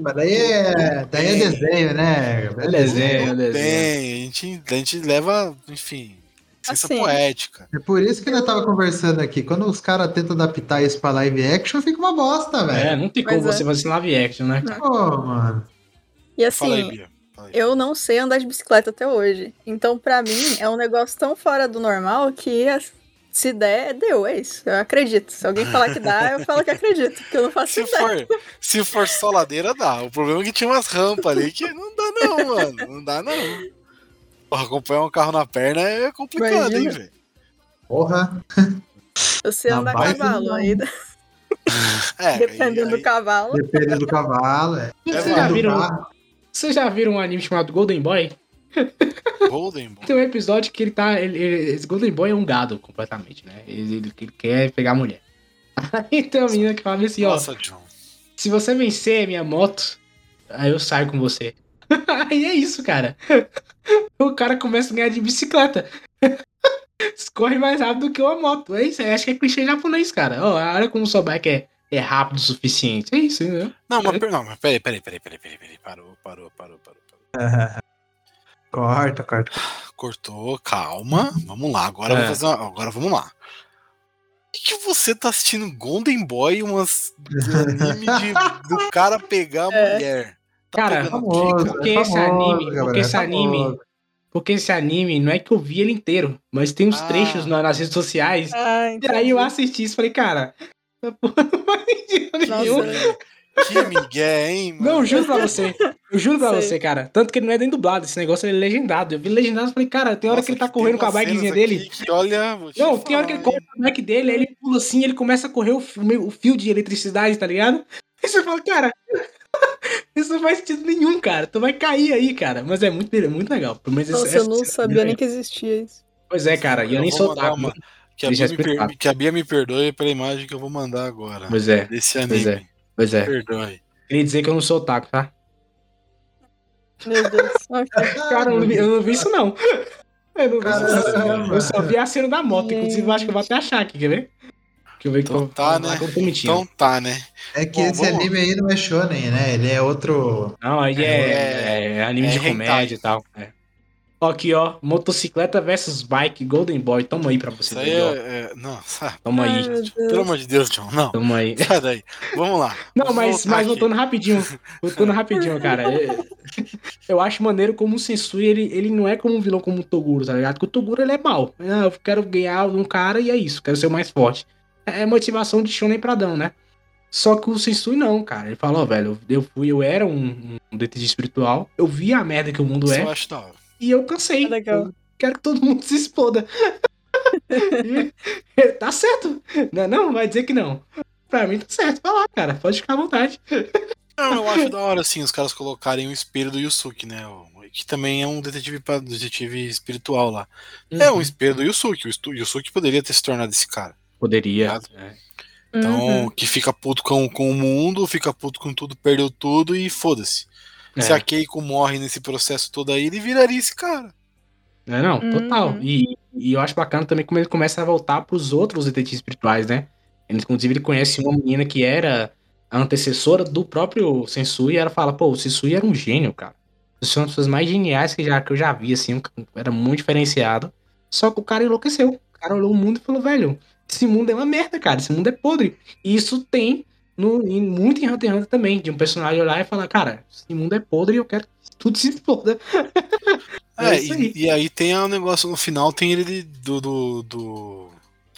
Mas daí é, daí é desenho, né? É desenho, é desenho. bem, a gente, a gente leva, enfim, ciência Assim. poética. É por isso que nós tava conversando aqui. Quando os caras tentam adaptar isso pra live action, fica uma bosta, É, velho. não tem como Pois é. você fazer live action, né? cara? Pô, mano. E Fala aí, assim, Bia. Fala aí. eu não sei andar de bicicleta até hoje. Então, pra mim, é um negócio tão fora do normal que se der, deu, é isso. Eu acredito. Se alguém falar que dá, eu falo que acredito, porque eu não faço Se ideia. for, se for só ladeira, dá. O problema é que tinha umas rampas ali que não dá, não, mano. Não dá, não. Porra, acompanhar um carro na perna é complicado, hein, Imagina. velho. Porra. Você anda a cavalo, não. aí, É, dependendo aí- do cavalo. Depende do cavalo, é. Vocês É, já viram, vocês já viram um anime chamado Golden Boy? Golden Boy. Tem um episódio que ele tá. Ele, ele- esse Golden Boy é um gado completamente, né? Ele, ele- ele quer pegar a mulher. Aí tem uma menina que fala assim, ó. Nossa, John. Se você vencer a minha moto, aí eu saio com você. aí é isso, cara. O cara começa a ganhar de bicicleta. Corre mais rápido que uma moto. É isso, acho que é clichê japonês, cara. Ó, olha como sua bike é, é rápido o suficiente. É isso, entendeu? Não, mas, per- não, mas peraí, peraí, peraí, peraí, peraí, peraí. Parou, parou, parou, parou. parou. Corta, corta. Cortou, calma. Vamos lá, agora, É. fazer uma- agora vamos lá. Por que, que você tá assistindo Golden Boy, umas anime de, do cara pegar a É. mulher? Tá Cara, Famoso, dica? Porque é esse famoso, anime- Gabriel, porque é esse anime- famoso. Porque esse anime, não é que eu vi ele inteiro, mas tem uns Ah. trechos na- nas redes sociais. Ah, E aí eu assisti isso e falei, cara, porra não faz sentido nenhum. Nossa, Que migué, hein, mano? Não, juro pra você. Eu juro pra Sei. você, cara. Tanto que ele não é nem dublado, esse negócio ele é legendado. Eu vi legendado e falei, cara, tem hora Nossa, que ele tá tem correndo com a bikezinha dele. Que, olha, Não, tem hora que ele corre com a bike dele, aí ele pula assim, ele começa a correr o fio, o fio de eletricidade, tá ligado? Aí você fala, cara, isso não faz sentido nenhum, cara. Tu vai cair aí, cara. Mas é muito, é muito legal. Pelo menos Nossa, essa- eu não essa- sabia nem que existia isso. Pois é, cara, e eu nem sou uma- que, a Deixa Bia me per- que a Bia me perdoe pela imagem que eu vou mandar agora. Pois é, Desse Pois anime. pois é. Perdoe. Queria dizer que eu não sou otaku, tá? Meu Deus. Cara, eu não vi, eu não vi isso, não. Eu não vi isso, não. Eu só vi a cena da moto, inclusive eu acho que eu vou até achar aqui, quer ver? Deixa eu ver Então que tá, eu, né? que eu. Então tá, né? É que Bom, esse vamos- anime aí não é shonen, né? Ele é outro. Não, aí é, É- é anime é de comédia e tal. É. Ó, Aqui, ó. Motocicleta versus bike Golden Boy. Toma aí pra você Isso aí ver, ó. é. é não, sabe? Toma Ai, aí. Pelo amor de Deus, John. Não. Toma aí. Sai daí. Vamos lá. Não, Vamos mas, mas aqui. voltando rapidinho. Voltando rapidinho, cara. é- Eu acho maneiro como o Sensui, ele, ele não é como um vilão como o Toguro, tá ligado? Porque o Toguro, ele é mal. Ah, eu quero ganhar um cara e é isso. Quero ser o mais forte. É motivação de Shonen Pradão, né? Só que o Sensui não, cara. Ele falou, velho, eu fui, eu era um, um detetive espiritual. Eu vi a merda que o mundo Isso é. E eu cansei. É legal. Eu quero que todo mundo se exploda. E- tá certo. Não, não, vai dizer que não. Pra mim tá certo. Vai lá, cara. Pode ficar à vontade. Não, eu acho da hora, assim, os caras colocarem o espelho do Yusuke, né? Que também é um detetive, detetive espiritual lá. É Uhum. um espelho do Yusuke. O Yusuke poderia ter se tornado esse cara. Poderia. Obrigado. É. Então, Uhum. que fica puto com, com o mundo, fica puto com tudo, perdeu tudo e foda-se. Se É. a Keiko morre nesse processo todo aí, ele viraria esse cara. É, não, total. Uhum. E, e eu acho bacana também como ele começa a voltar pros outros detetives espirituais, né? Ele, inclusive, ele conhece uma menina que era a antecessora do próprio Sensui e ela fala, pô, o Sensui era um gênio, cara. Você são as pessoas mais geniais que, já, que eu já vi, assim, era muito diferenciado. Só que o cara enlouqueceu. O cara olhou o mundo e falou, velho, esse mundo é uma merda, cara, esse mundo é podre. E isso tem no, em, muito em Hunter x Hunter também, de um personagem olhar e falar, cara, esse mundo é podre e eu quero que tudo se foda. É, É isso aí. e, e aí tem o negócio no final, tem ele de- do, do, do,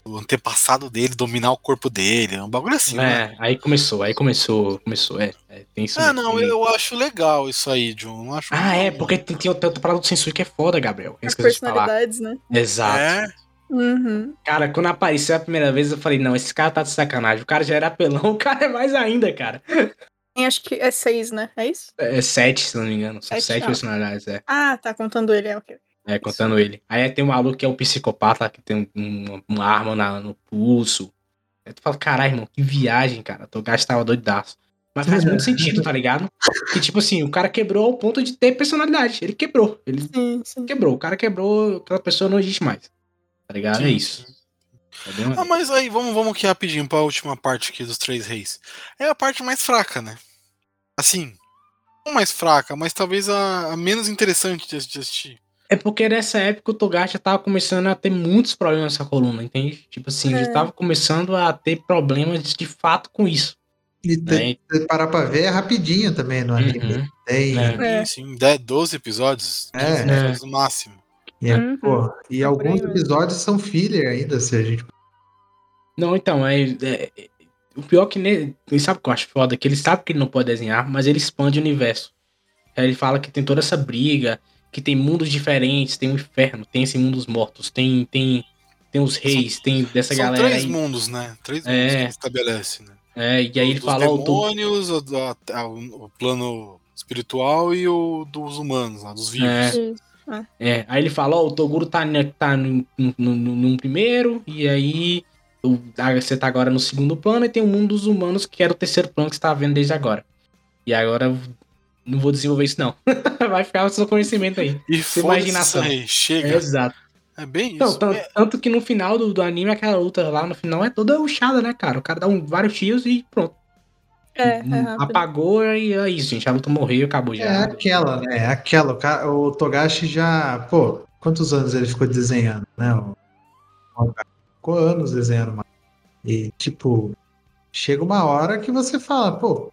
do antepassado dele, dominar o corpo dele. É um bagulho assim, né? É, aí começou, aí começou, começou, é, é, tem isso Ah, não, eu acho legal isso aí, John. Não acho Ah, é, ruim. porque tem, tem outra parada do Sensui que é foda, Gabriel. Eu As personalidades, né? Exato. É, Uhum. Cara, quando apareceu a primeira vez, eu falei, não, esse cara tá de sacanagem. O cara já era apelão, o cara é mais ainda, cara. Tem, acho que é seis, né? É isso? É sete, se não me engano. São Sete, sete ó. personalidades, é. Ah, tá contando ele, é ok. É, contando ele. Aí tem um maluco que é um psicopata, que tem um- um- uma arma na- no pulso. Aí tu fala, caralho, irmão, que viagem, cara. Tô gastava doidaço. Mas faz muito sentido, tá ligado? Que, tipo assim, o cara quebrou ao ponto de ter personalidade. Ele quebrou. Ele Sim, sim. quebrou. O cara quebrou, aquela pessoa não existe mais. Tá ligado? É Sim, isso. É Ah, mas aí, vamos, vamos aqui rapidinho pra última parte aqui dos Três Reis. É a parte mais fraca, né? Assim, não mais fraca, mas talvez a, a menos interessante de de assistir. É porque nessa época o Togashi já tava começando a ter muitos problemas nessa coluna, entende? Tipo assim, ele É. tava começando a ter problemas de fato com isso. E Né? tem, se parar pra ver, é rapidinho também no anime. Uhum. Tem. É. É. Sim, sim, 10, 12 episódios. É. 15 episódios no máximo. E, é, Uhum. pô, e É por aí alguns episódios são filler ainda, se a gente. Não, então, é, é- é- o pior que ne- ele sabe o que eu acho foda, que ele sabe que ele não pode desenhar, mas ele expande o universo. Aí ele fala que tem toda essa briga, que tem mundos diferentes, tem o inferno, tem esse mundo dos mortos, tem tem tem os reis, tem dessa São galera três aí. mundos, né? Três É. mundos que ele estabelece, né? É, e aí ele Dos fala, o Togashi- demônios, o, do- o- o plano espiritual e o dos humanos, lá, dos vivos. É. Isso. É, aí ele fala, ó, o Toguro tá, tá no, no, no- num primeiro, e aí o- você tá agora no segundo plano, e tem o mundo dos humanos, que era o terceiro plano que você tá vendo desde agora. E agora não vou desenvolver isso, não. Vai ficar o seu conhecimento aí. E Sua imaginação. aí, chega. É, exato. É, bem Então, isso. tan- É, tanto que no final do, do anime, aquela luta lá no final é toda ruxada, né, cara? O cara dá um, vários tiros e pronto. É, é Hum, rápido. Apagou e é isso, gente. A luta morreu e acabou já. É aquela, né? É aquela. O, cara, o Togashi já. Pô, quantos anos ele ficou desenhando, né? O, ficou anos desenhando mais. E, tipo, chega uma hora que você fala, pô,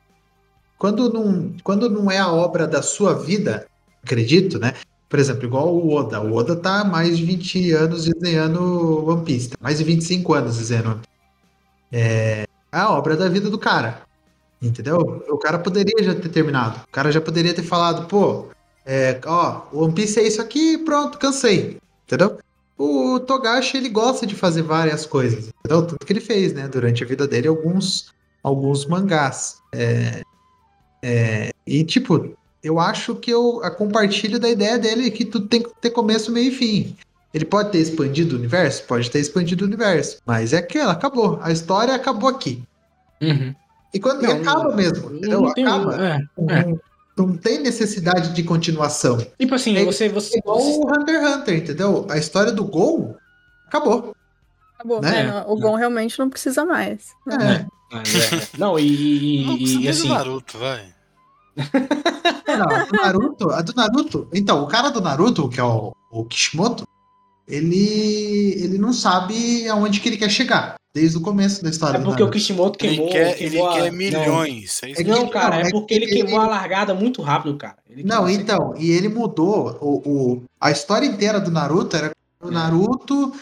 quando não, quando não é a obra da sua vida, acredito, né? Por exemplo, igual o Oda. O Oda tá há mais de 20 anos desenhando One Piece. tá? Mais de 25 anos desenhando One Piece. É a obra da vida do cara. Entendeu? O cara poderia já ter terminado. O cara já poderia ter falado, pô, é, ó, One Piece é isso aqui, pronto, cansei. Entendeu? O Togashi, ele gosta de fazer várias coisas. Entendeu? Tanto que ele fez, né? Durante a vida dele, alguns, alguns mangás. É, é, e, tipo, eu acho que eu compartilho da ideia dele que tudo tem que ter começo, meio e fim. Ele pode ter expandido o universo? Pode ter expandido o universo. Mas é aquela, acabou. A história acabou aqui. Uhum. E quando e Não, acaba não- mesmo, entendeu? Não tem, acaba. é. Não, não tem necessidade de continuação. Tipo assim, É você, você, É igual o Hunter x Hunter, entendeu? A história do Gol acabou. Acabou. né? É, não, o Gon realmente não precisa mais. É. É. Não, e, e- não e- precisa e, assim, do Naruto, vai. Não, a do Naruto, a do Naruto. Então, o cara do Naruto, que é o, o Kishimoto, ele, ele não sabe aonde que ele quer chegar. Desde o começo da história é do porque o. Kishimoto Ele queimou. quer, ele queimou a- quer não. milhões. É isso É que Não, que- cara, não, é porque que ele ele- queimou a largada muito rápido, cara. Ele Não, queimou- então, e ele mudou o, o- a história inteira do Naruto era o Naruto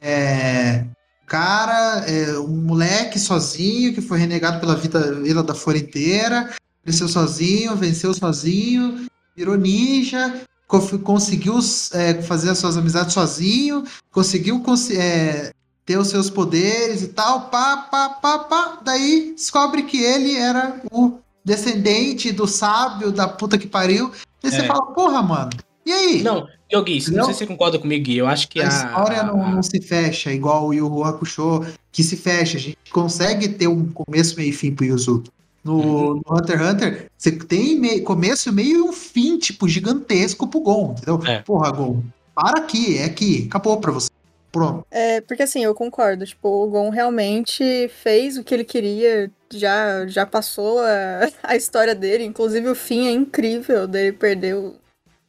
é cara, é, um moleque sozinho que foi renegado pela vida, Vila da Folha inteira, cresceu sozinho, venceu sozinho, virou ninja, co- conseguiu é, fazer as suas amizades sozinho, conseguiu é, ter os seus poderes e tal, pá, pá, pá, pá, daí descobre que ele era o descendente do sábio da puta que pariu. Você É. fala, porra, mano, E aí? Não, Yogi, não, não sei se você concorda comigo, Gui. Eu acho que a, a história não, não, se fecha igual o Yu Hakusho, que se fecha. A gente consegue ter um começo, meio e fim pro Yuzuki. No, uhum. no Hunter x Hunter, você tem meio, começo, meio e um fim, tipo, gigantesco pro Gon, entendeu? É. Porra, Gon, para aqui, é aqui, acabou pra você. Pronto. É, porque assim, eu concordo. Tipo, o Gon realmente fez o que ele queria, já, já passou a, a história dele. Inclusive, o fim é incrível dele perder o,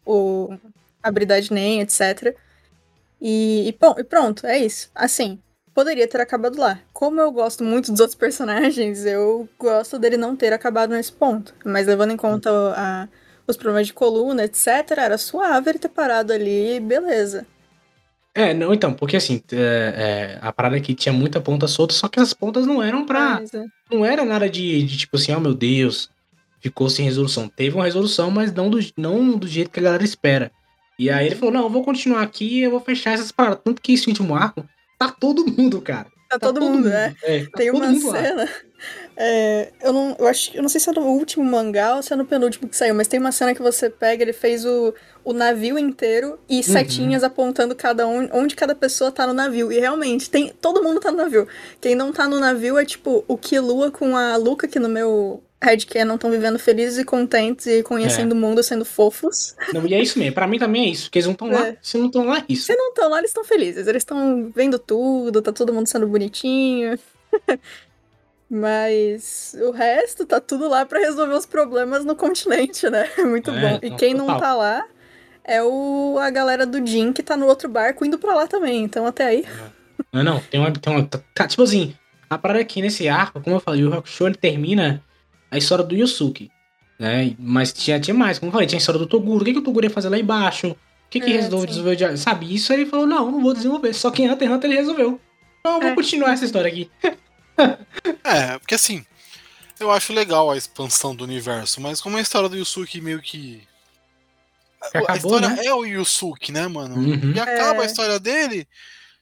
o habilidade nem, etc. E, e, bom, e pronto, é isso. Assim, poderia ter acabado lá. Como eu gosto muito dos outros personagens, eu gosto dele não ter acabado nesse ponto. Mas levando em conta a, os problemas de coluna, etc., era suave ele ter parado ali, beleza. É, não, então, porque assim, é, é, a parada aqui tinha muita ponta solta, só que as pontas não eram pra. É. Não era nada de, de, tipo assim, oh meu Deus, ficou sem resolução. Teve uma resolução, mas não do, não do jeito que a galera espera. E aí ele falou: não, eu vou continuar aqui eu vou fechar essas paradas. Tanto que esse último arco, tá todo mundo, cara. Tá, tá todo, todo, mundo, mundo. né? É, tá Tem uma cena. É, eu não, eu acho, eu não sei se é no último mangá ou se é no penúltimo que saiu, mas tem uma cena que você pega, ele fez o, o navio inteiro e uhum. setinhas apontando cada um, onde cada pessoa tá no navio. E realmente, tem, todo mundo tá no navio. Quem não tá no navio é tipo o Kilua com a Luca, que no meu Headcanon estão vivendo felizes e contentes e conhecendo é. o mundo, sendo fofos. Não, e é isso mesmo, pra mim também é isso, porque eles não estão é. lá, se não estão lá, é isso. Se não estão lá, eles estão felizes, eles estão vendo tudo, tá todo mundo sendo bonitinho. Mas o resto tá tudo lá para resolver os problemas no continente, né? Muito é, bom. E quem total. não tá lá é o, a galera do Jin que tá no outro barco indo para lá também. Então até aí. Não, não, tem uma. Tem uma tá, tipo assim, a parada aqui nesse arco, como eu falei, o Hakusho ele termina a história do Yusuke. Né? Mas tinha, tinha mais, como eu falei, tinha a história do Toguro. O que, que o Toguro ia fazer lá embaixo? O que, que é, resolveu desenvolver? Sabe? Isso aí ele falou: não, não vou desenvolver. Só que em Hunter x Hunter ele resolveu. Eu vou é. continuar essa história aqui. é, porque assim, eu acho legal a expansão do universo, mas como a história do Yusuke meio que. Acabou, a história né? é o Yusuke, né, mano? Uhum. E acaba é. a história dele.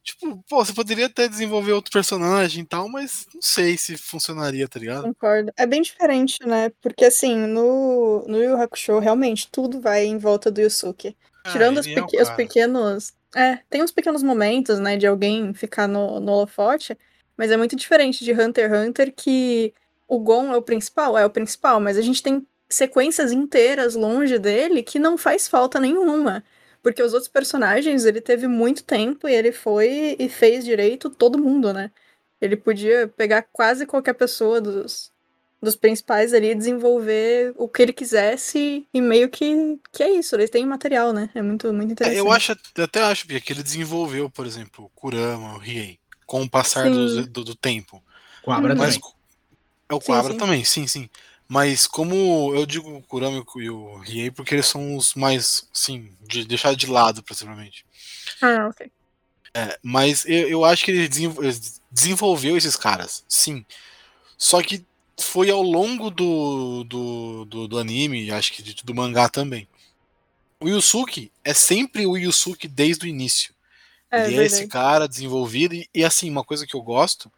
Tipo, pô, você poderia até desenvolver outro personagem e tal, mas não sei se funcionaria, tá ligado? Concordo. É bem diferente, né? Porque assim, no, no Yu Hakusho, realmente, tudo vai em volta do Yusuke. Ah, Tirando os, pequ é os pequenos. É, tem uns pequenos momentos, né, de alguém ficar no, no holofote, mas é muito diferente de Hunter x Hunter, que o Gon é o principal, é o principal, mas a gente tem sequências inteiras longe dele que não faz falta nenhuma. Porque os outros personagens, ele teve muito tempo e ele foi e fez direito todo mundo, né? Ele podia pegar quase qualquer pessoa dos, dos principais ali e desenvolver o que ele quisesse e meio que, que é isso, eles têm material, né? É muito, muito interessante. É, eu acho, até acho, que ele desenvolveu, por exemplo, o Kurama, o Riei com o passar do, do, do, tempo. Coabra Mas, também. É o sim, sim. também, sim, sim. Mas como eu digo o Kurama e o Riei, porque eles são os mais, sim, de deixar de lado, principalmente. Ah, ok. É, mas eu, eu acho que ele desenvolveu esses caras, sim. Só que foi ao longo do, do, do, do anime, acho que do mangá também. O Yusuke é sempre o Yusuke desde o início. É, ele é esse cara desenvolvido. E, e, assim, uma coisa que eu gosto,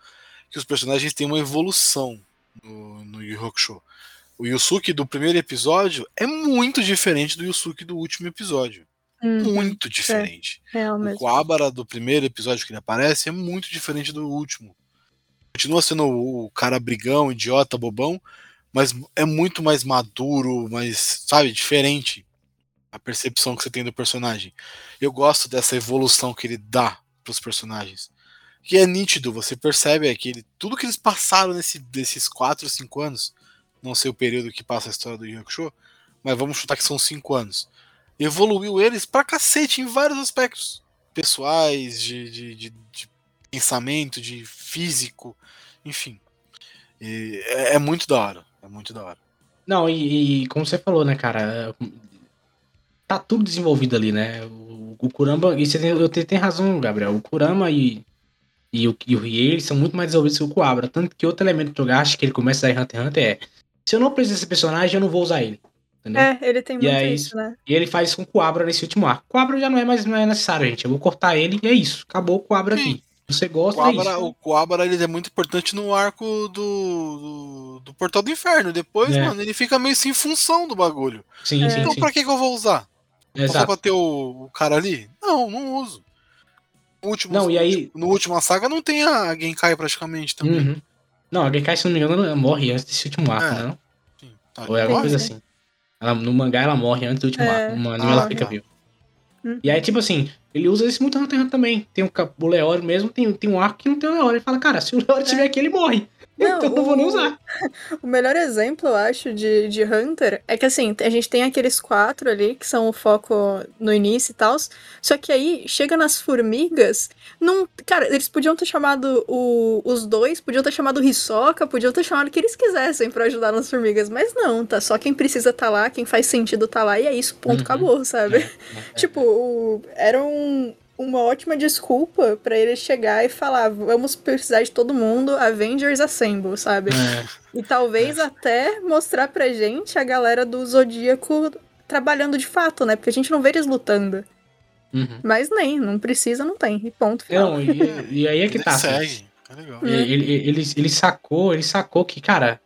que os personagens têm uma evolução no, no Yu Hakusho. O Yusuke do primeiro episódio é muito diferente do Yusuke do último episódio. Uhum, muito diferente. É, o Kuabara do primeiro episódio que ele aparece é muito diferente do último. Continua sendo o cara brigão, idiota, bobão, mas é muito mais maduro, mais, sabe, diferente a percepção que você tem do personagem. Eu gosto dessa evolução que ele dá para os personagens. Que é nítido, você percebe é que ele, tudo que eles passaram nesse, nesses 4, 5 anos, não sei o período que passa a história do Yu mas vamos chutar que são 5 anos. Evoluiu eles pra cacete em vários aspectos. Pessoais, de, de, de, de pensamento, de físico, enfim. É, é, muito da hora. É muito da hora. Não, e, e, como você falou, né, cara? Tá tudo desenvolvido ali, né? O, o Kurama, e você tem, eu tenho, tem razão, Gabriel. O Kurama e, e o, e o Rie, eles são muito mais desenvolvidos que o Kuabra. Tanto que outro elemento que eu acho que ele começa a dar em Hunter x Hunter é: se eu não preciso desse personagem, eu não vou usar ele. Entendeu? É, ele tem muito aí, isso, né? E ele faz isso com o Kuabra nesse último arco. O Kuabra já não é mais não é necessário, gente. Eu vou cortar ele e é isso. Acabou o Kuabra aqui. Você gosta o Coabra, é isso. O Coabra ele é muito importante no arco do, do, do Portal do Inferno. Depois, é. mano, ele fica meio sem função do bagulho. Sim, é. Então sim, pra que, que eu vou usar? Exato. Só pra ter o, o cara ali? Não, não uso. No último, Não, e aí- No última saga não tem a Genkai praticamente também. Uhum. Não, a Genkai, se não me engano, ela morre antes desse último arco, É. né? não? Sim, tá. Ou é alguma coisa sim. assim. Ela, no mangá ela morre antes do último É. arco. No anime Ah, ela fica tá. viva. Hum. E aí, tipo assim, ele usa isso muito x Hunter também. Tem o, o Leório mesmo, tem, tem um arco que não tem o Leório. Ele fala, cara, se o Leório estiver aqui, ele morre. Não, então não vou nem o- usar. O melhor exemplo, eu acho, de, de Hunter é que assim, a gente tem aqueles quatro ali que são o foco no início e tal. Só que aí chega nas formigas. Não, cara, eles podiam ter chamado o- os dois, podiam ter chamado o Hisoka, podiam ter chamado o que eles quisessem pra ajudar nas formigas. Mas não, tá? Só quem precisa tá lá, quem faz sentido tá lá, e é isso, ponto, Uhum. acabou, sabe? É, Tipo, o- era um- uma ótima desculpa pra ele chegar e falar: vamos precisar de todo mundo, Avengers Assemble, sabe? é. E talvez até mostrar pra gente a galera do Zodíaco trabalhando de fato, né? Porque a gente não vê eles lutando. Uhum. Mas nem, não precisa, não tem. E ponto final. Não, e, e aí é que Ele tá. assim. segue. É legal. Hum. Ele, ele, ele, ele sacou, ele sacou que, cara,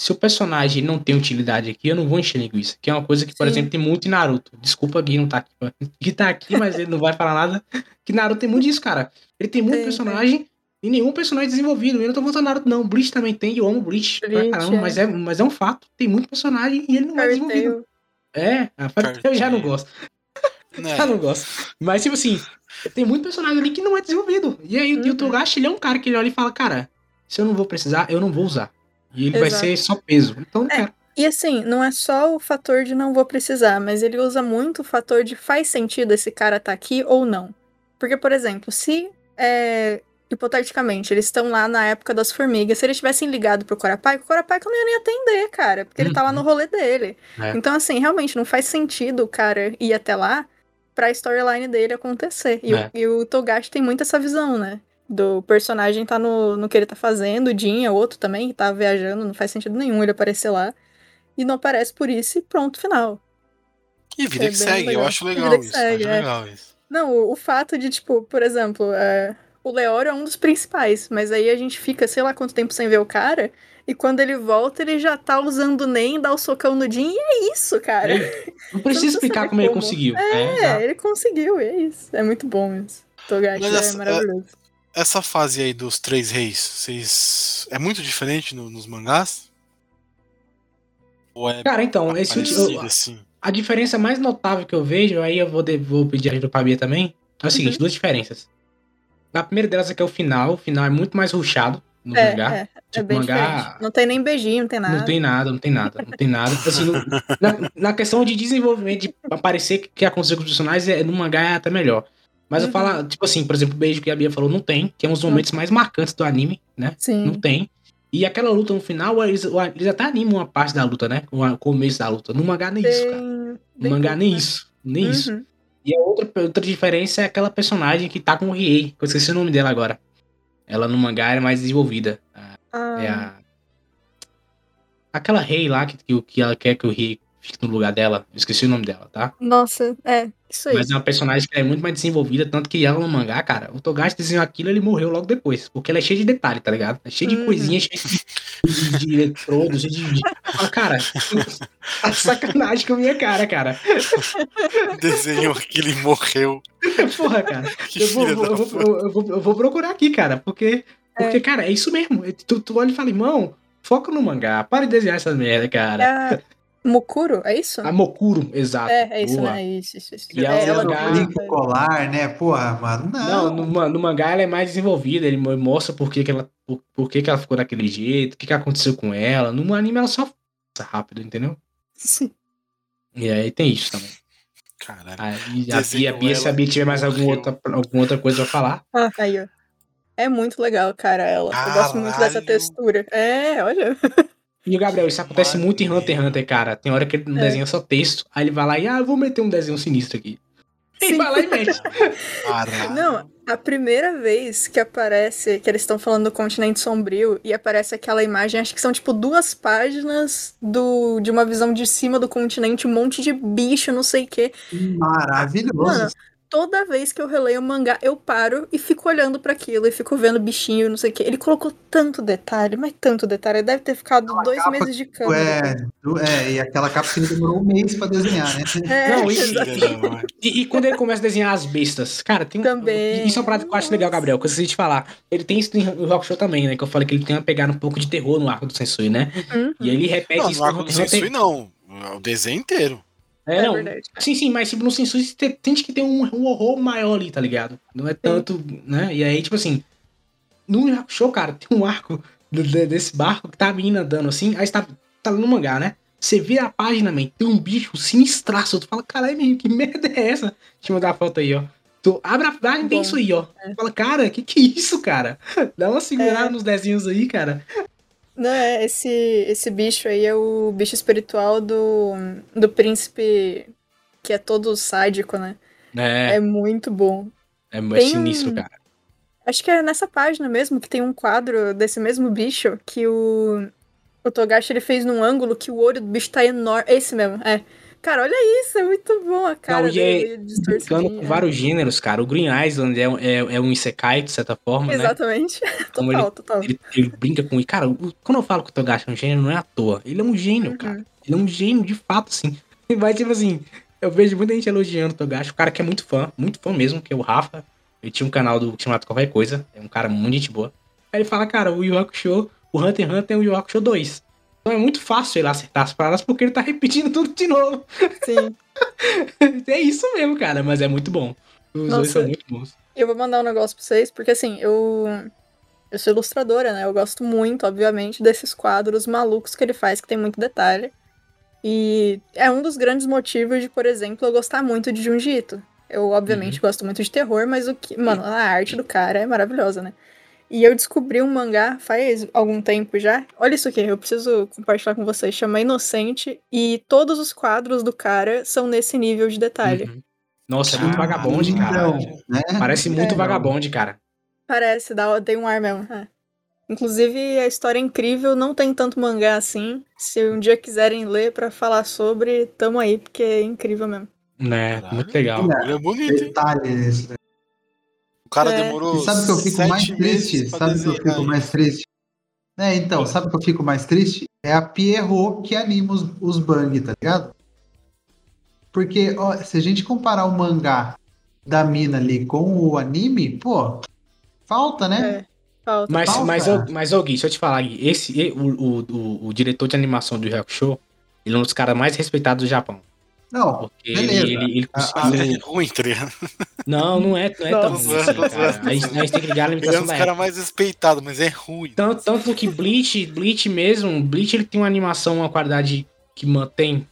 se o personagem não tem utilidade aqui, eu não vou encher linguiça. Que é uma coisa que, por Sim. exemplo, tem muito em Naruto. Desculpa, Gui não tá aqui. Gui tá aqui, mas ele não vai falar nada. Que Naruto tem muito disso, cara. Ele tem muito Tem, personagem e nenhum personagem desenvolvido. Eu não tô falando Naruto, não. Bleach também tem, e eu amo Bleach, pra Bleach, caramba, é. mas, é, mas é um fato. Tem muito personagem e ele não é desenvolvido. Tail. É, a Fairy Tail eu já não gosto. Né? Já não gosto. Mas, tipo assim, tem muito personagem ali que não é desenvolvido. E aí, e o Uhum. Togashi, ele é um cara que ele olha e fala, cara, se eu não vou precisar, eu não vou usar. E ele vai Exato. ser só peso. Então, É. quero. E assim, não é só o fator de não vou precisar, mas ele usa muito o fator de faz sentido esse cara tá aqui ou não. Porque, por exemplo, se, é, hipoteticamente, eles estão lá na época das formigas, se eles tivessem ligado pro Corapai, o Corapai não ia nem atender, cara, porque ele tá lá no rolê dele. É. Então, assim, realmente não faz sentido o cara ir até lá pra storyline dele acontecer. E, É. o, e o Togashi tem muito essa visão, né? Do personagem tá no, no que ele tá fazendo, o Jin é outro também, que tá viajando, não faz sentido nenhum ele aparecer lá. E não aparece por isso e pronto, final. E vida É que segue, eu legal. acho Vida legal isso. segue, acho é. legal isso. Não, o, o fato de, tipo, por exemplo, é, o Leório é um dos principais, mas aí a gente fica, sei lá quanto tempo sem ver o cara, e quando ele volta, ele já tá usando o Nen, dá o socão no Jin, e é isso, cara. Não precisa explicar saber como ele como. conseguiu. É, É, exato. ele conseguiu, é isso. É muito bom isso. Togashi Mas é essa- maravilhoso. Essa fase aí dos três reis, vocês. É muito diferente no- nos mangás? Ou é Cara, então, esse último, assim? a diferença mais notável que eu vejo, aí eu vou, de- vou pedir ajuda pra Bia também, é o seguinte, Uhum. duas diferenças. A primeira delas é que é o final, o final é muito mais ruchado no É, mangá. é, é Tipo, bem mangá- diferente. Não tem nem beijinho, não tem nada. Não tem nada, não tem nada, não tem nada. Assim, no- na, na questão de desenvolvimento, de aparecer que aconteceu com os personagens, é, no mangá é até melhor. Mas eu Uhum. falo, tipo assim, por exemplo, o beijo que a Bia falou, não tem, que é um dos momentos mais marcantes do anime, né? Sim. Não tem. E aquela luta no final, eles, eles até animam uma parte da luta, né? O começo da luta. No mangá nem isso, cara. No mangá nem né? isso. Nem isso. Uhum. E a outra, outra diferença é aquela personagem que tá com o Riei, que eu esqueci o nome dela agora. Ela no mangá é mais desenvolvida. Ah, É a. Aquela rei lá que, que, que ela quer que o Riei fique no lugar dela. Eu esqueci o nome dela, tá? Nossa, é, isso aí. Mas é uma personagem que é muito mais desenvolvida, tanto que ela no mangá, cara, o Togashi desenhou aquilo ele morreu logo depois. Porque ela é cheia de detalhe, tá ligado? É cheia de Uhum. coisinhas, cheia de, de, de eletrodos, cheia de. de... Cara, tá sacanagem com a minha cara, cara. Desenhou aquilo e morreu. Porra, cara. Que Eu vou, eu, vou, eu, vou, eu vou procurar aqui, cara, porque, porque cara, é isso mesmo. Tu, tu olha e fala, irmão, foca no mangá, para de desenhar essas merda, cara. É a Mukuro, é isso? A Mokuro, exato. É, é isso, boa. né? Isso, isso, isso. E é, ela ela Brinco colar, né? Porra, mano, Não, não. no, no mangá ela é mais desenvolvida, ele mo- mostra por que, que ela, por, por que, que ela ficou daquele jeito, o que, que aconteceu com ela. No anime ela só passa rápido, entendeu? Sim. E aí tem isso também. Caralho. Aí a Bia, Bia, se a Bia tiver mais alguma morreu. outra, alguma outra coisa pra falar. Ah, aí, ó. É muito legal, cara, ela. Eu gosto muito dessa Caralho. textura. É, olha. E o Gabriel, isso acontece Mano, muito em Hunter x Hunter, cara. Tem hora que ele não É. desenha só texto, aí ele vai lá e, ah, vou meter um desenho sinistro aqui. E Sim. vai lá e mete. Não, a primeira vez que aparece, que eles estão falando do continente sombrio, e aparece aquela imagem, acho que são tipo duas páginas do, de uma visão de cima do continente, um monte de bicho, não sei o quê. Maravilhoso. Mano, toda vez que eu releio o mangá, eu paro e fico olhando para aquilo e fico vendo bichinho, não sei o quê. Ele colocou tanto detalhe, mas tanto detalhe. Ele deve ter ficado aquela dois capa, meses de câmera. É, é, e aquela capa que ele demorou um mês pra desenhar, né? É, não, isso, e, e, quando ele começa a desenhar as bestas, cara, tem também. Isso é um prato que eu acho legal, Gabriel, que eu esqueci de falar. Ele tem isso no Rock Show também, né? Que eu falei que ele tem uma pegada um pouco de terror no arco do Sensui, né? Uhum. E ele repete não, isso no arco do Sensui, não. É o desenho inteiro. É, é não. Verdade. Sim, sim, mas tipo, no Sensui tem que ter um, um, horror maior ali, tá ligado? Não é tanto, sim. né? E aí, tipo assim, no show, cara, tem um arco desse barco que tá a menina andando assim, aí tá, tá no mangá, né? Você vira a página, man, tem um bicho sinistraço. Tu fala, caralho, que merda é essa? Deixa eu mandar a foto aí, ó. Tu abre a página e tem isso aí, ó. É. Fala, cara, que que é isso, cara? Dá uma segurada é. nos desenhos aí, cara. Não, é, esse, esse bicho aí é o bicho espiritual do, do príncipe que é todo sádico, né? É. É muito bom. É, muito sinistro, um... cara. Acho que é nessa página mesmo que tem um quadro desse mesmo bicho que o, o Togashi ele fez num ângulo que o olho do bicho tá enorme. Esse mesmo, é. Cara, olha isso, é muito bom a cara Não, dele, é, com vários gêneros, cara. O Green Island é, é, é um Isekai, de certa forma, Exatamente. né? total, ele, total. Ele, ele, brinca com... Cara, quando eu falo que o Togashi é um gênero, não é à toa. Ele é um gênio, uhum. cara. Ele é um gênio, de fato, assim. E vai, tipo assim... Eu vejo muita gente elogiando o Togashi. O cara que é muito fã, muito fã mesmo, que é o Rafa. Ele tinha um canal do chamado Qualquer Coisa. É um cara muito gente boa. Aí ele fala, cara, o Yu Hakusho, o Hunter x Hunter é o Yu Hakusho 2. Então é muito fácil ele acertar as paradas porque ele tá repetindo tudo de novo. Sim. é isso mesmo, cara, mas é muito bom. Os Nossa, dois são muito bons. Eu vou mandar um negócio pra vocês, porque assim, eu. Eu sou ilustradora, né? Eu gosto muito, obviamente, desses quadros malucos que ele faz, que tem muito detalhe. E é um dos grandes motivos de, por exemplo, eu gostar muito de Junji Ito. Eu, obviamente, uhum. gosto muito de terror, mas o que. Mano, a arte do cara é maravilhosa, né? E eu descobri um mangá faz algum tempo já. Olha isso aqui, eu preciso compartilhar com vocês. Chama Inocente. E todos os quadros do cara são nesse nível de detalhe. Uhum. Nossa, é muito vagabonde, cara. Né? Parece muito é, vagabonde, cara. Parece, dá, tem um ar mesmo. É. Inclusive, a história é incrível, não tem tanto mangá assim. Se um dia quiserem ler para falar sobre, tamo aí, porque é incrível mesmo. Né, muito legal. É, é bonito. Detalhe esse, né? O cara é. demorou. E sabe que eu fico mais triste? Sabe que eu fico mais triste? É, então, sabe que eu fico mais triste? É a Pierrot que anima os, os bang, tá ligado? Porque, ó, se a gente comparar o mangá da mina ali com o anime, pô, falta, né? É, falta. Mas, falta. mas, mas, Gui, deixa eu te falar, Gui, esse, o, o, o, o diretor de animação do Show, ele é um dos caras mais respeitados do Japão. Não, Porque beleza. Ele, ele, ele conseguiu... é ruim, tá Não, não é, não é tão ruim. Assim, a, gente, a gente tem que ligar a limitação Ele é um dos caras mais respeitados, mas é ruim. Tanto, tanto que Bleach, Bleach mesmo, Bleach ele tem uma animação, uma qualidade que mantém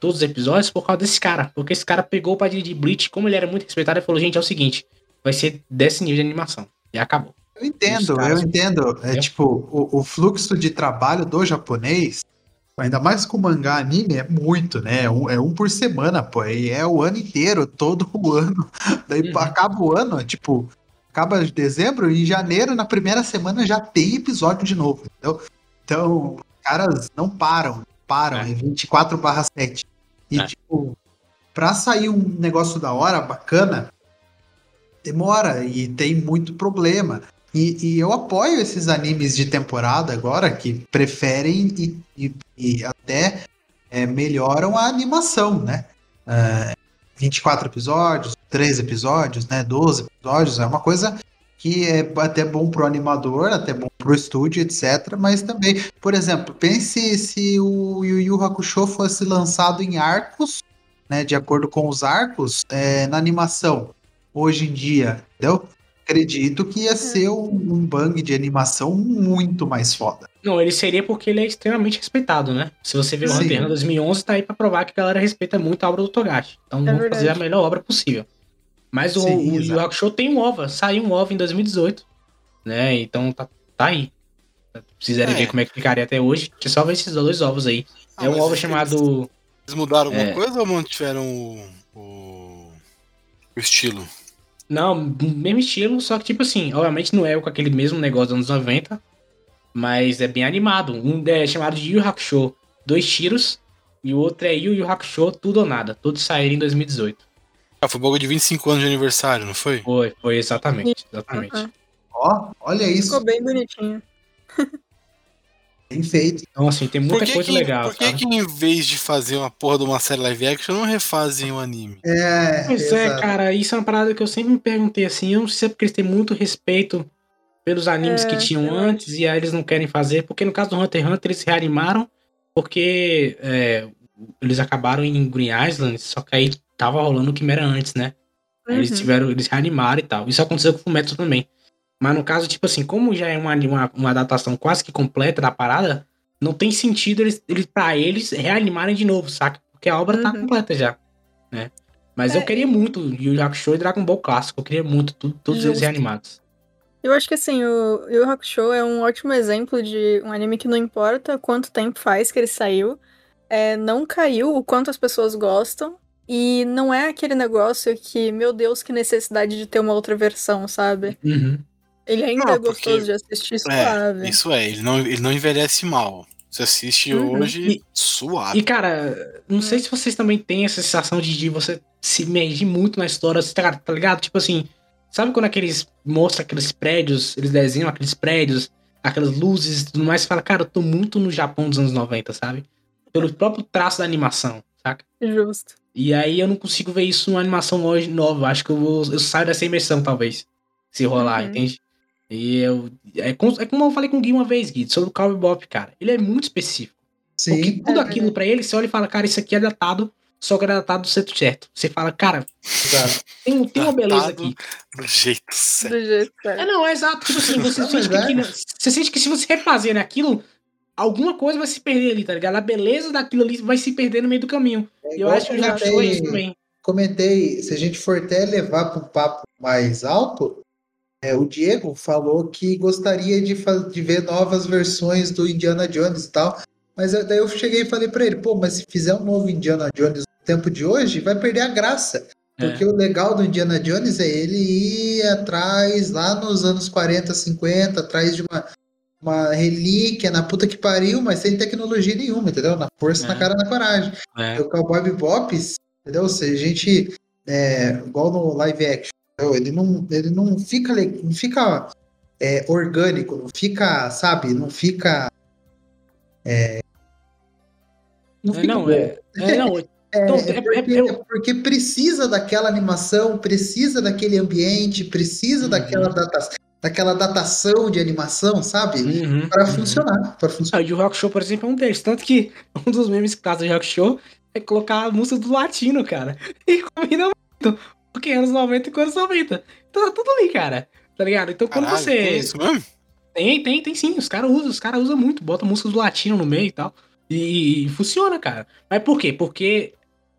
todos os episódios por causa desse cara. Porque esse cara pegou o padrinho de Bleach, como ele era muito respeitado, ele falou, gente, é o seguinte, vai ser desse nível de animação. E acabou. Eu entendo, eu entendo. É, tipo, o, o fluxo de trabalho do japonês Ainda mais com mangá anime, é muito, né? É um, é um por semana, pô. E é o ano inteiro, todo o ano. Daí uhum. acaba o ano, tipo, acaba de dezembro e em janeiro, na primeira semana, já tem episódio de novo, entendeu? Então, caras não param, param, é, é 24 barra 7. E, é. tipo, pra sair um negócio da hora, bacana, demora e tem muito problema. E, e, eu apoio esses animes de temporada agora que preferem e, e, e até é, melhoram a animação, né? É, 24 episódios, 3 episódios, né? 12 episódios, é uma coisa que é até bom pro animador, até bom pro estúdio, etc. Mas também, por exemplo, pense se o Yu Yu Hakusho fosse lançado em arcos, né? De acordo com os arcos, é, na animação, hoje em dia, entendeu? Acredito que ia ser um, um bang de animação muito mais foda. Não, ele seria porque ele é extremamente respeitado, né? Se você vê o Hunter 2011, tá aí pra provar que a galera respeita muito a obra do Togashi. Então é vamos fazer a melhor obra possível. Mas Sim, o, o Yu Hakusho tem um OVA, saiu um OVA em 2018, né? Então tá, tá aí. Se quiserem é. ver como é que ficaria até hoje, é só ver esses dois ovos aí. Ah, é um ovo chamado... Eles mudaram alguma é... coisa ou mantiveram o, o, o estilo? Não, mesmo estilo, só que, tipo assim, obviamente não é com aquele mesmo negócio dos anos 90, mas é bem animado. Um é chamado de Yu Hakusho, dois tiros, e o outro é Yu Yu Hakusho, tudo ou nada. Todos saíram em 2018. Ah, foi bagulho de 25 anos de aniversário, não foi? Foi, foi exatamente, exatamente. Ó, olha isso. Ficou bem bonitinho. Bem feito. Então, assim, tem muita que, coisa que, legal, por que, que em vez de fazer uma porra de uma série live action, não refazem um anime? É, Pois é, exato. cara, isso é uma parada que eu sempre me perguntei assim. Eu não sei se é porque eles têm muito respeito pelos animes É, que tinham eu antes e aí eles não querem fazer. Porque no caso do Hunter x Hunter eles se reanimaram porque é, eles acabaram em Green Island, só que aí tava rolando o Quimera antes, né? Aí Eles Uhum. tiveram, eles reanimaram e tal. Isso aconteceu com o Fumetsu também. Mas no caso, tipo assim, como já é uma, uma, uma adaptação quase que completa da parada, não tem sentido eles, eles para eles reanimarem de novo, saca? Porque a obra tá Uhum. completa já, né? Mas eu É, queria muito Yu Yu Hakusho e Dragon Ball Clássico. Eu queria muito tudo, todos eles reanimados. Eu acho que assim, o Yu Hakusho é um ótimo exemplo de um anime que não importa quanto tempo faz que ele saiu, é, não caiu o quanto as pessoas gostam, e não é aquele negócio que, meu Deus, que necessidade de ter uma outra versão, sabe? Uhum. Ele ainda Não, é gostoso porque- de assistir É, suave. isso é, ele não, ele não envelhece mal. Você assiste Uhum. hoje E- suave. E, cara, não sei se vocês também têm essa sensação de, de você se imergir muito na história, você tá, tá ligado? Tipo assim, sabe quando aqueles mostram aqueles prédios, eles desenham aqueles prédios, aquelas luzes e tudo mais, você fala, cara, eu tô muito no Japão dos anos 90, sabe? Pelo próprio traço da animação, saca? Justo. E aí eu não consigo ver isso numa animação hoje nova. Acho que eu, vou, eu saio dessa imersão, talvez. Se rolar, Uhum. entende? E eu. É, com- é como eu falei com o Gui uma vez, Gui, sobre o Cowboy Bop, cara. Ele é muito específico. Porque Sim, tudo É. aquilo pra ele, você olha e fala, cara, isso aqui é datado, só que é datado do jeito certo. Você fala, cara, tem, tem uma beleza aqui. Do jeito certo. Do jeito É, certo. não, é exato. Tipo assim, você Não, sente que é. aquilo- você sente que se você refazer naquilo, alguma coisa vai se perder ali, tá ligado? A beleza daquilo ali vai se perder no meio do caminho. É E eu acho que já comentei- achou isso também. comentei, se a gente for até levar para um papo mais alto, é, o Diego falou que gostaria de, de ver novas versões do Indiana Jones e tal. Mas eu- daí eu cheguei e falei para ele, pô, mas se fizer um novo Indiana Jones no tempo de hoje, vai perder a graça. É. Porque o legal do Indiana Jones é ele ir atrás, lá nos anos 40, 50, atrás de uma, uma relíquia na puta que pariu, mas sem tecnologia nenhuma, entendeu? Na força, É. na cara, na coragem. É. O Cowboy Bebop, entendeu? Se a gente, é, igual no live action? Ele não, ele não fica, não fica é, orgânico, não fica, sabe, não fica... é, não É, fica não, é, é, não, É, Então, é é- porque, é- precisa daquela animação, precisa daquele ambiente, precisa Uhum. daquela, data, daquela datação de animação, sabe? Uhum, Para uhum. funcionar, para Ah, funcionar. o Yu Hakusho, por exemplo, é um deles. Tanto que um dos memes que faz do Yu Hakusho é colocar a música do latino, cara. E combina muito. Porque é anos 90 e anos 90. Então tá tudo ali, cara. Tá ligado? Então quando Caralho, você. tem isso mesmo? Tem, tem, tem sim. Os caras usam, os caras usam muito. Bota música do latino no meio e tal. E, e funciona, cara. Mas por quê? Porque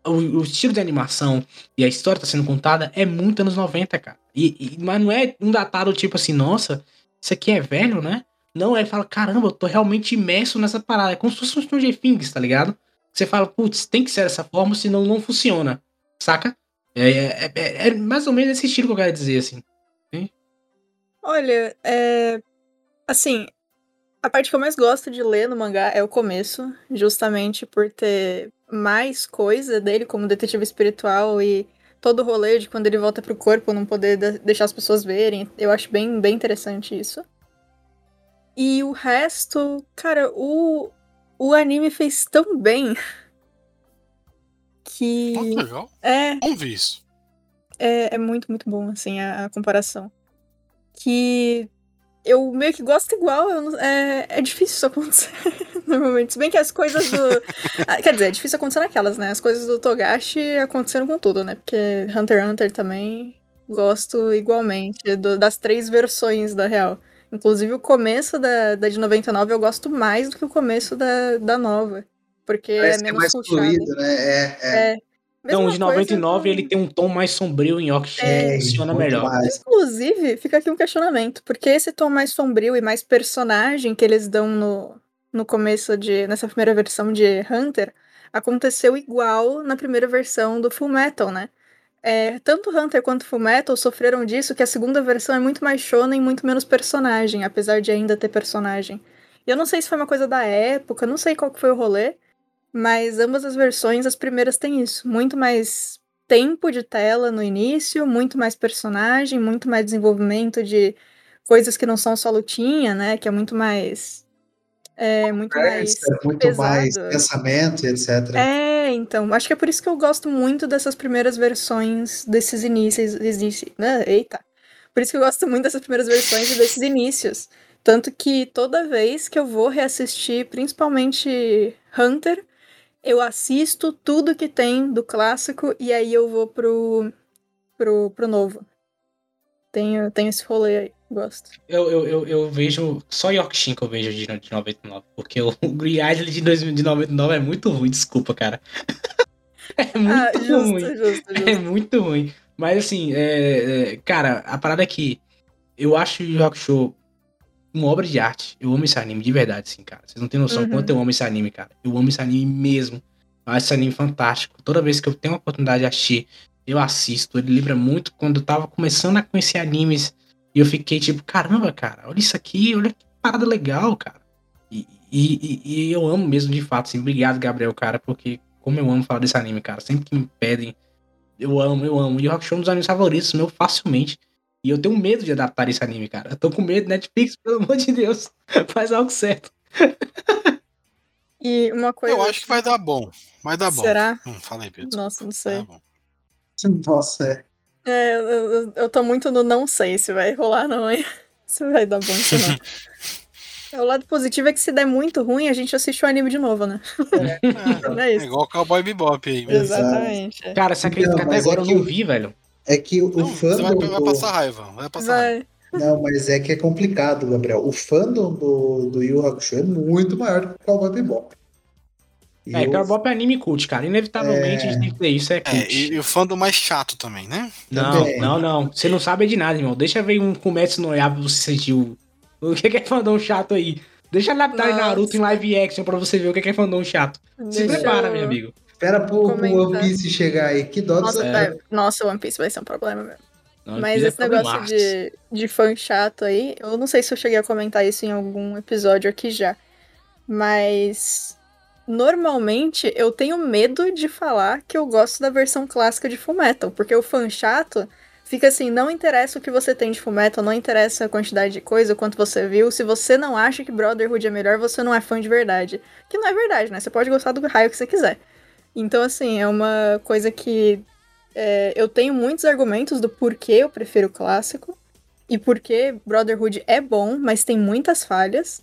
o, o estilo de animação e a história tá sendo contada é muito anos 90, cara. E, e- mas não é um datado tipo assim, nossa, isso aqui é velho, né? Não, ele fala, caramba, eu tô realmente imerso nessa parada. É como se fosse um Stranger Things, tá ligado? Você fala, putz, tem que ser dessa forma, senão não funciona. Saca? É, é- é- é mais ou menos esse estilo que eu quero dizer, assim. Olha, é. Assim, a parte que eu mais gosto de ler no mangá é o começo, justamente por ter mais coisa dele como detetive espiritual e todo o rolê de quando ele volta pro corpo não poder de- deixar as pessoas verem. Eu acho bem, bem interessante isso. E o resto, cara, o, o anime fez tão bem que. Legal. É, Vamos ver isso. é, é muito, muito bom, assim, a, a comparação. Que eu meio que gosto igual, não- é, é difícil isso acontecer, normalmente. Se bem que as coisas do. Ah, Quer dizer, é difícil acontecer naquelas, né? As coisas do Togashi aconteceram com tudo, né? Porque Hunter x Hunter também gosto igualmente do- das três versões da real. Inclusive o começo da, da de 99 eu gosto mais do que o começo da, da nova. Porque Parece é que é menos mais puxado. fluido, né? É, é. É. Então, Mesma de coisa 99 do- ele tem um tom mais sombrio em Yokushi, É, funciona melhor. mais. Inclusive, fica aqui um questionamento, porque esse tom mais sombrio e mais personagem que eles dão no, no começo de. nessa primeira versão de Hunter aconteceu igual na primeira versão do Full Metal, né? É, tanto Hunter quanto Full Metal sofreram disso, que a segunda versão é muito mais shonen e muito menos personagem, apesar de ainda ter personagem. E eu não sei se foi uma coisa da época, não sei qual que foi o rolê, mas ambas as versões, as primeiras têm isso, muito mais tempo de tela no início, muito mais personagem, muito mais desenvolvimento de coisas que não são só lutinha, né? Que é muito mais. É muito mais. É muito pesado. mais pensamento e etc. É, então. Acho que é por isso que eu gosto muito dessas primeiras versões desses inícios. Início, né? Eita. Por isso que eu gosto muito dessas primeiras versões e desses inícios. Tanto que toda vez que eu vou reassistir, principalmente Hunter, eu assisto tudo que tem do clássico e aí eu vou pro, pro, pro novo. Tenho, tenho esse rolê aí, gosto. Eu, eu, eu, eu vejo só Yorkshin que eu vejo de, de 99, porque o Green Island de, 2000, de 99 é muito ruim, desculpa, cara. é muito ah, justo, ruim. justo, justo. É muito ruim. Mas assim, é, é, cara, a parada é que eu acho o Rock Show uma obra de arte. Eu amo esse anime de verdade, assim, cara. Vocês não têm noção Uhum. quanto eu amo esse anime, cara. Eu amo esse anime mesmo. Eu acho esse anime fantástico. Toda vez que eu tenho a oportunidade de assistir, eu assisto. Ele lembra muito quando eu tava começando a conhecer animes. E eu fiquei tipo, caramba, cara, olha isso aqui, olha que parada legal, cara. E, e, e- eu amo mesmo, de fato, assim. Obrigado, Gabriel, cara, porque como eu amo falar desse anime, cara. Sempre que me pedem, eu amo, eu amo. E o Rock Show é um dos animes favoritos meu, facilmente. E eu tenho medo de adaptar esse anime, cara. Eu tô com medo, Netflix, pelo amor de Deus. Faz algo certo. E uma coisa. Eu acho que vai dar bom. Vai dar bom. Será? Hum, fala aí, Pedro. Nossa, não Vai sei. dar bom. Nossa, é. É, eu, eu, eu tô muito no não sei se vai rolar, não, hein? Se vai dar bom, se não. É, o lado positivo é que se der muito ruim, a gente assiste o anime de novo, né? É, É é isso. igual o Cowboy Bebop aí. mesmo. Exatamente. é. Cara, você acredita que até mas é agora eu que não vi, velho? É que o Não, você vai, fandom vai do... passar raiva. Vai passar raiva. Vai. Não, mas é que é complicado, Gabriel. O fandom do, do Yu Hakusho é muito maior do que o Cowboy Bebop. E É, eu- Cowboy é anime cult, cara. Inevitavelmente a gente tem que ter isso, é É, cult. e, e o fandom mais chato também, né? Não, também. não, não. Você não sabe de nada, irmão. Deixa ver um Kumetsu no Yaiba pra você sentir o... O que que é fandom chato aí? Deixa adaptar. Naruto em live action pra você ver o que que é fandom chato. Se Deixa prepara, eu- meu amigo. Espera pro, pro. One Piece chegar aí. Que dó Nossa, tá- Nossa, One Piece vai ser um problema mesmo. Não, Mas é esse negócio problemático. de, de fã chato aí, eu não sei se eu cheguei a comentar isso em algum episódio aqui já. Mas normalmente eu tenho medo de falar que eu gosto da versão clássica de Fullmetal, porque o fã chato fica assim, não interessa o que você tem de Fullmetal, não interessa a quantidade de coisa, o quanto você viu, se você não acha que Brotherhood é melhor, você não é fã de verdade. Que não é verdade, né? Você pode gostar do raio que você quiser. Então, assim, é uma coisa que é, eu tenho muitos argumentos do porquê eu prefiro o clássico e porquê Brotherhood é bom, mas tem muitas falhas.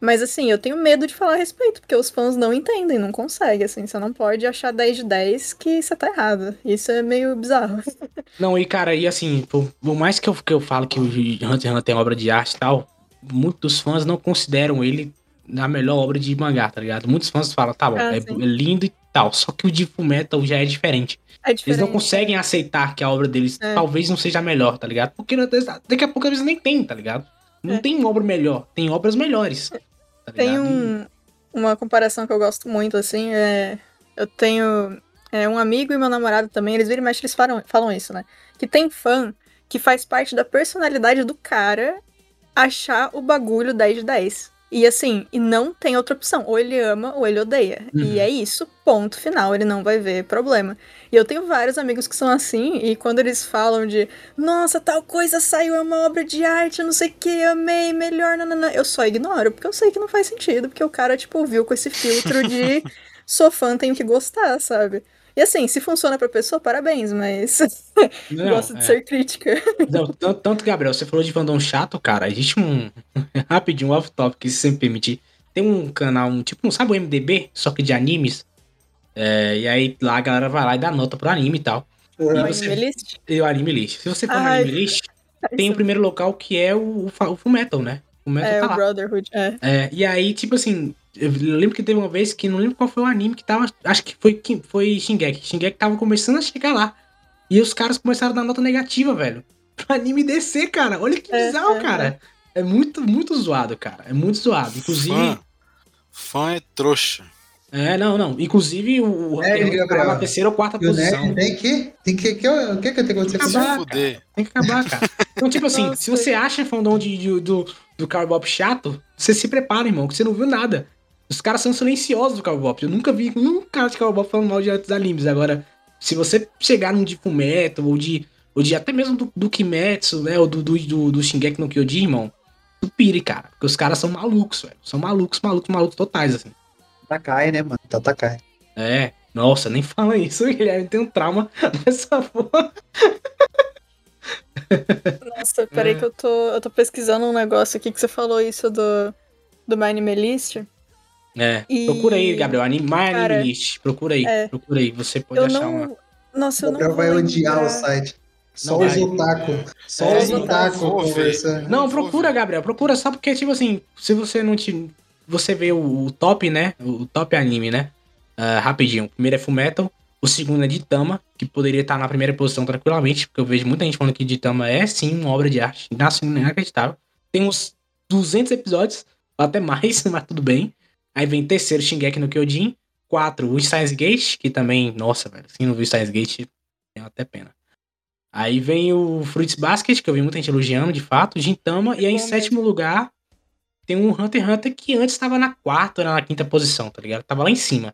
Mas assim, eu tenho medo de falar a respeito, porque os fãs não entendem, não conseguem, assim, você não pode achar 10 de 10 que você tá errado. Isso é meio bizarro. Não, e cara, e assim, por, por mais que eu, que eu falo que o Hunter x Hunter é obra de arte e tal, muitos fãs não consideram ele a melhor obra de mangá, tá ligado? Muitos fãs falam, tá bom, Ah, é, é lindo e tal, só que o de Fullmetal já é diferente. É Eles diferente. não conseguem aceitar que a obra deles É. talvez não seja a melhor, tá ligado? Porque daqui a pouco eles nem tem, tá ligado? Não É. tem obra melhor, tem obras melhores. Tá Tem um, uma comparação que eu gosto muito, assim, é... Eu tenho é, um amigo e meu namorado também, eles viram e mexem, eles falam, falam isso, né? Que tem fã que faz parte da personalidade do cara achar o bagulho 10 de 10. E assim, e não tem outra opção. Ou ele ama ou ele odeia. Uhum. E é isso, ponto final. Ele não vai ver problema. E eu tenho vários amigos que são assim, e quando eles falam de nossa, tal coisa saiu, é uma obra de arte, não sei o que, amei, melhor, nanana. Eu só ignoro, porque eu sei que não faz sentido, porque o cara, tipo, viu com esse filtro de sou fã, tenho que gostar, sabe? E assim, se funciona pra pessoa, parabéns, mas Não, gosto de é. ser crítica. Não, tanto, tanto, Gabriel, você falou de fandom chato, cara. Existe um. rapidinho, um off-top, se você me permitir. Tem um canal, um tipo, sabe o MDB? Só que de animes. É, e aí lá a galera vai lá e dá nota pro anime e tal. O E anime você- list. E o anime list. Se você for no Ai. anime list, tem o primeiro local que é o, o, o Fullmetal, né? O Fullmetal É, tá o lá. Brotherhood, é. É, e aí, tipo assim, eu lembro que teve uma vez que não lembro qual foi o anime que tava. Acho que foi, que foi Shingeki. Shingeki tava começando a chegar lá. E os caras começaram a dar nota negativa, velho. Pro anime descer, cara. Olha que É, bizarro, é, cara. É muito, muito zoado, cara. É muito zoado. Inclusive. Fã, fã é trouxa. É, não, não. Inclusive, o, É, Hunter tava Gabriel. na terceira ou quarta E o posição. Nerd tem que. Tem que. que- O que, que tem que acontecer com Acabar, isso? fuder. Tem que acabar, cara. Então, tipo assim, Nossa. se você acha fandom de, de- do, do Cowboy chato, você se prepara, irmão, que você não viu nada. Os caras são silenciosos do Cowboy. Eu nunca vi um cara de Cowboy falando mal de outros animes. Agora, se você chegar num de Fumeto, ou de, ou de até mesmo do, do Kimetsu, né? Ou do, do, do, do Shingeki no Kyojin, irmão, tu pire, cara. Porque os caras são malucos, velho. São malucos, malucos, malucos totais, assim. Takai, né, mano? Tá Takai. É, nossa, nem fala isso, Guilherme. Tem um trauma dessa porra. Nossa, peraí É. que eu tô, eu tô pesquisando um negócio aqui que você falou isso do, do My Anime List. É. E- Procura aí, Gabriel. Anime, My Cara, Anime List. Procura aí. é. Procura aí. Você pode Eu achar não. uma. Nossa, eu não. Gabriel vai odiar o site. Só Não os otaku. Só É, os não otaku conversando. Não, procura. Gabriel. Procura só porque, tipo assim, se você não te. Você vê o, o top, né? O top anime, né? Ah, rapidinho. O primeiro é Fullmetal. O segundo é Ditama, que poderia estar na primeira posição tranquilamente, porque eu vejo muita gente falando que Ditama é sim uma obra de arte inacreditável. Tem uns 200 episódios, até mais, mas tudo bem. Aí vem terceiro Shingeki no Kyojin. Quatro, o Steins Gate, que também, nossa, velho, se não viu Steins Gate, tem até pena. Aí vem o Fruits Basket, que eu vi muita gente elogiando, de fato, Gintama, e aí em sétimo lugar tem um Hunter x Hunter que antes estava na quarta na quinta posição, tá ligado? Tava lá em cima.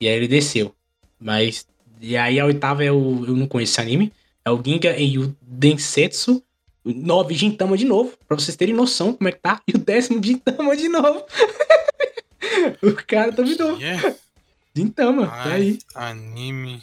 E aí ele desceu. Mas. E aí a oitava é o. Eu não conheço esse anime. É o Ginga Densetsu. O Nove Gintama de novo. Pra vocês terem noção como é que tá. E o décimo Gintama de novo. o cara duvidou. Yeah. Gintama. Tá Ai, aí. Anime.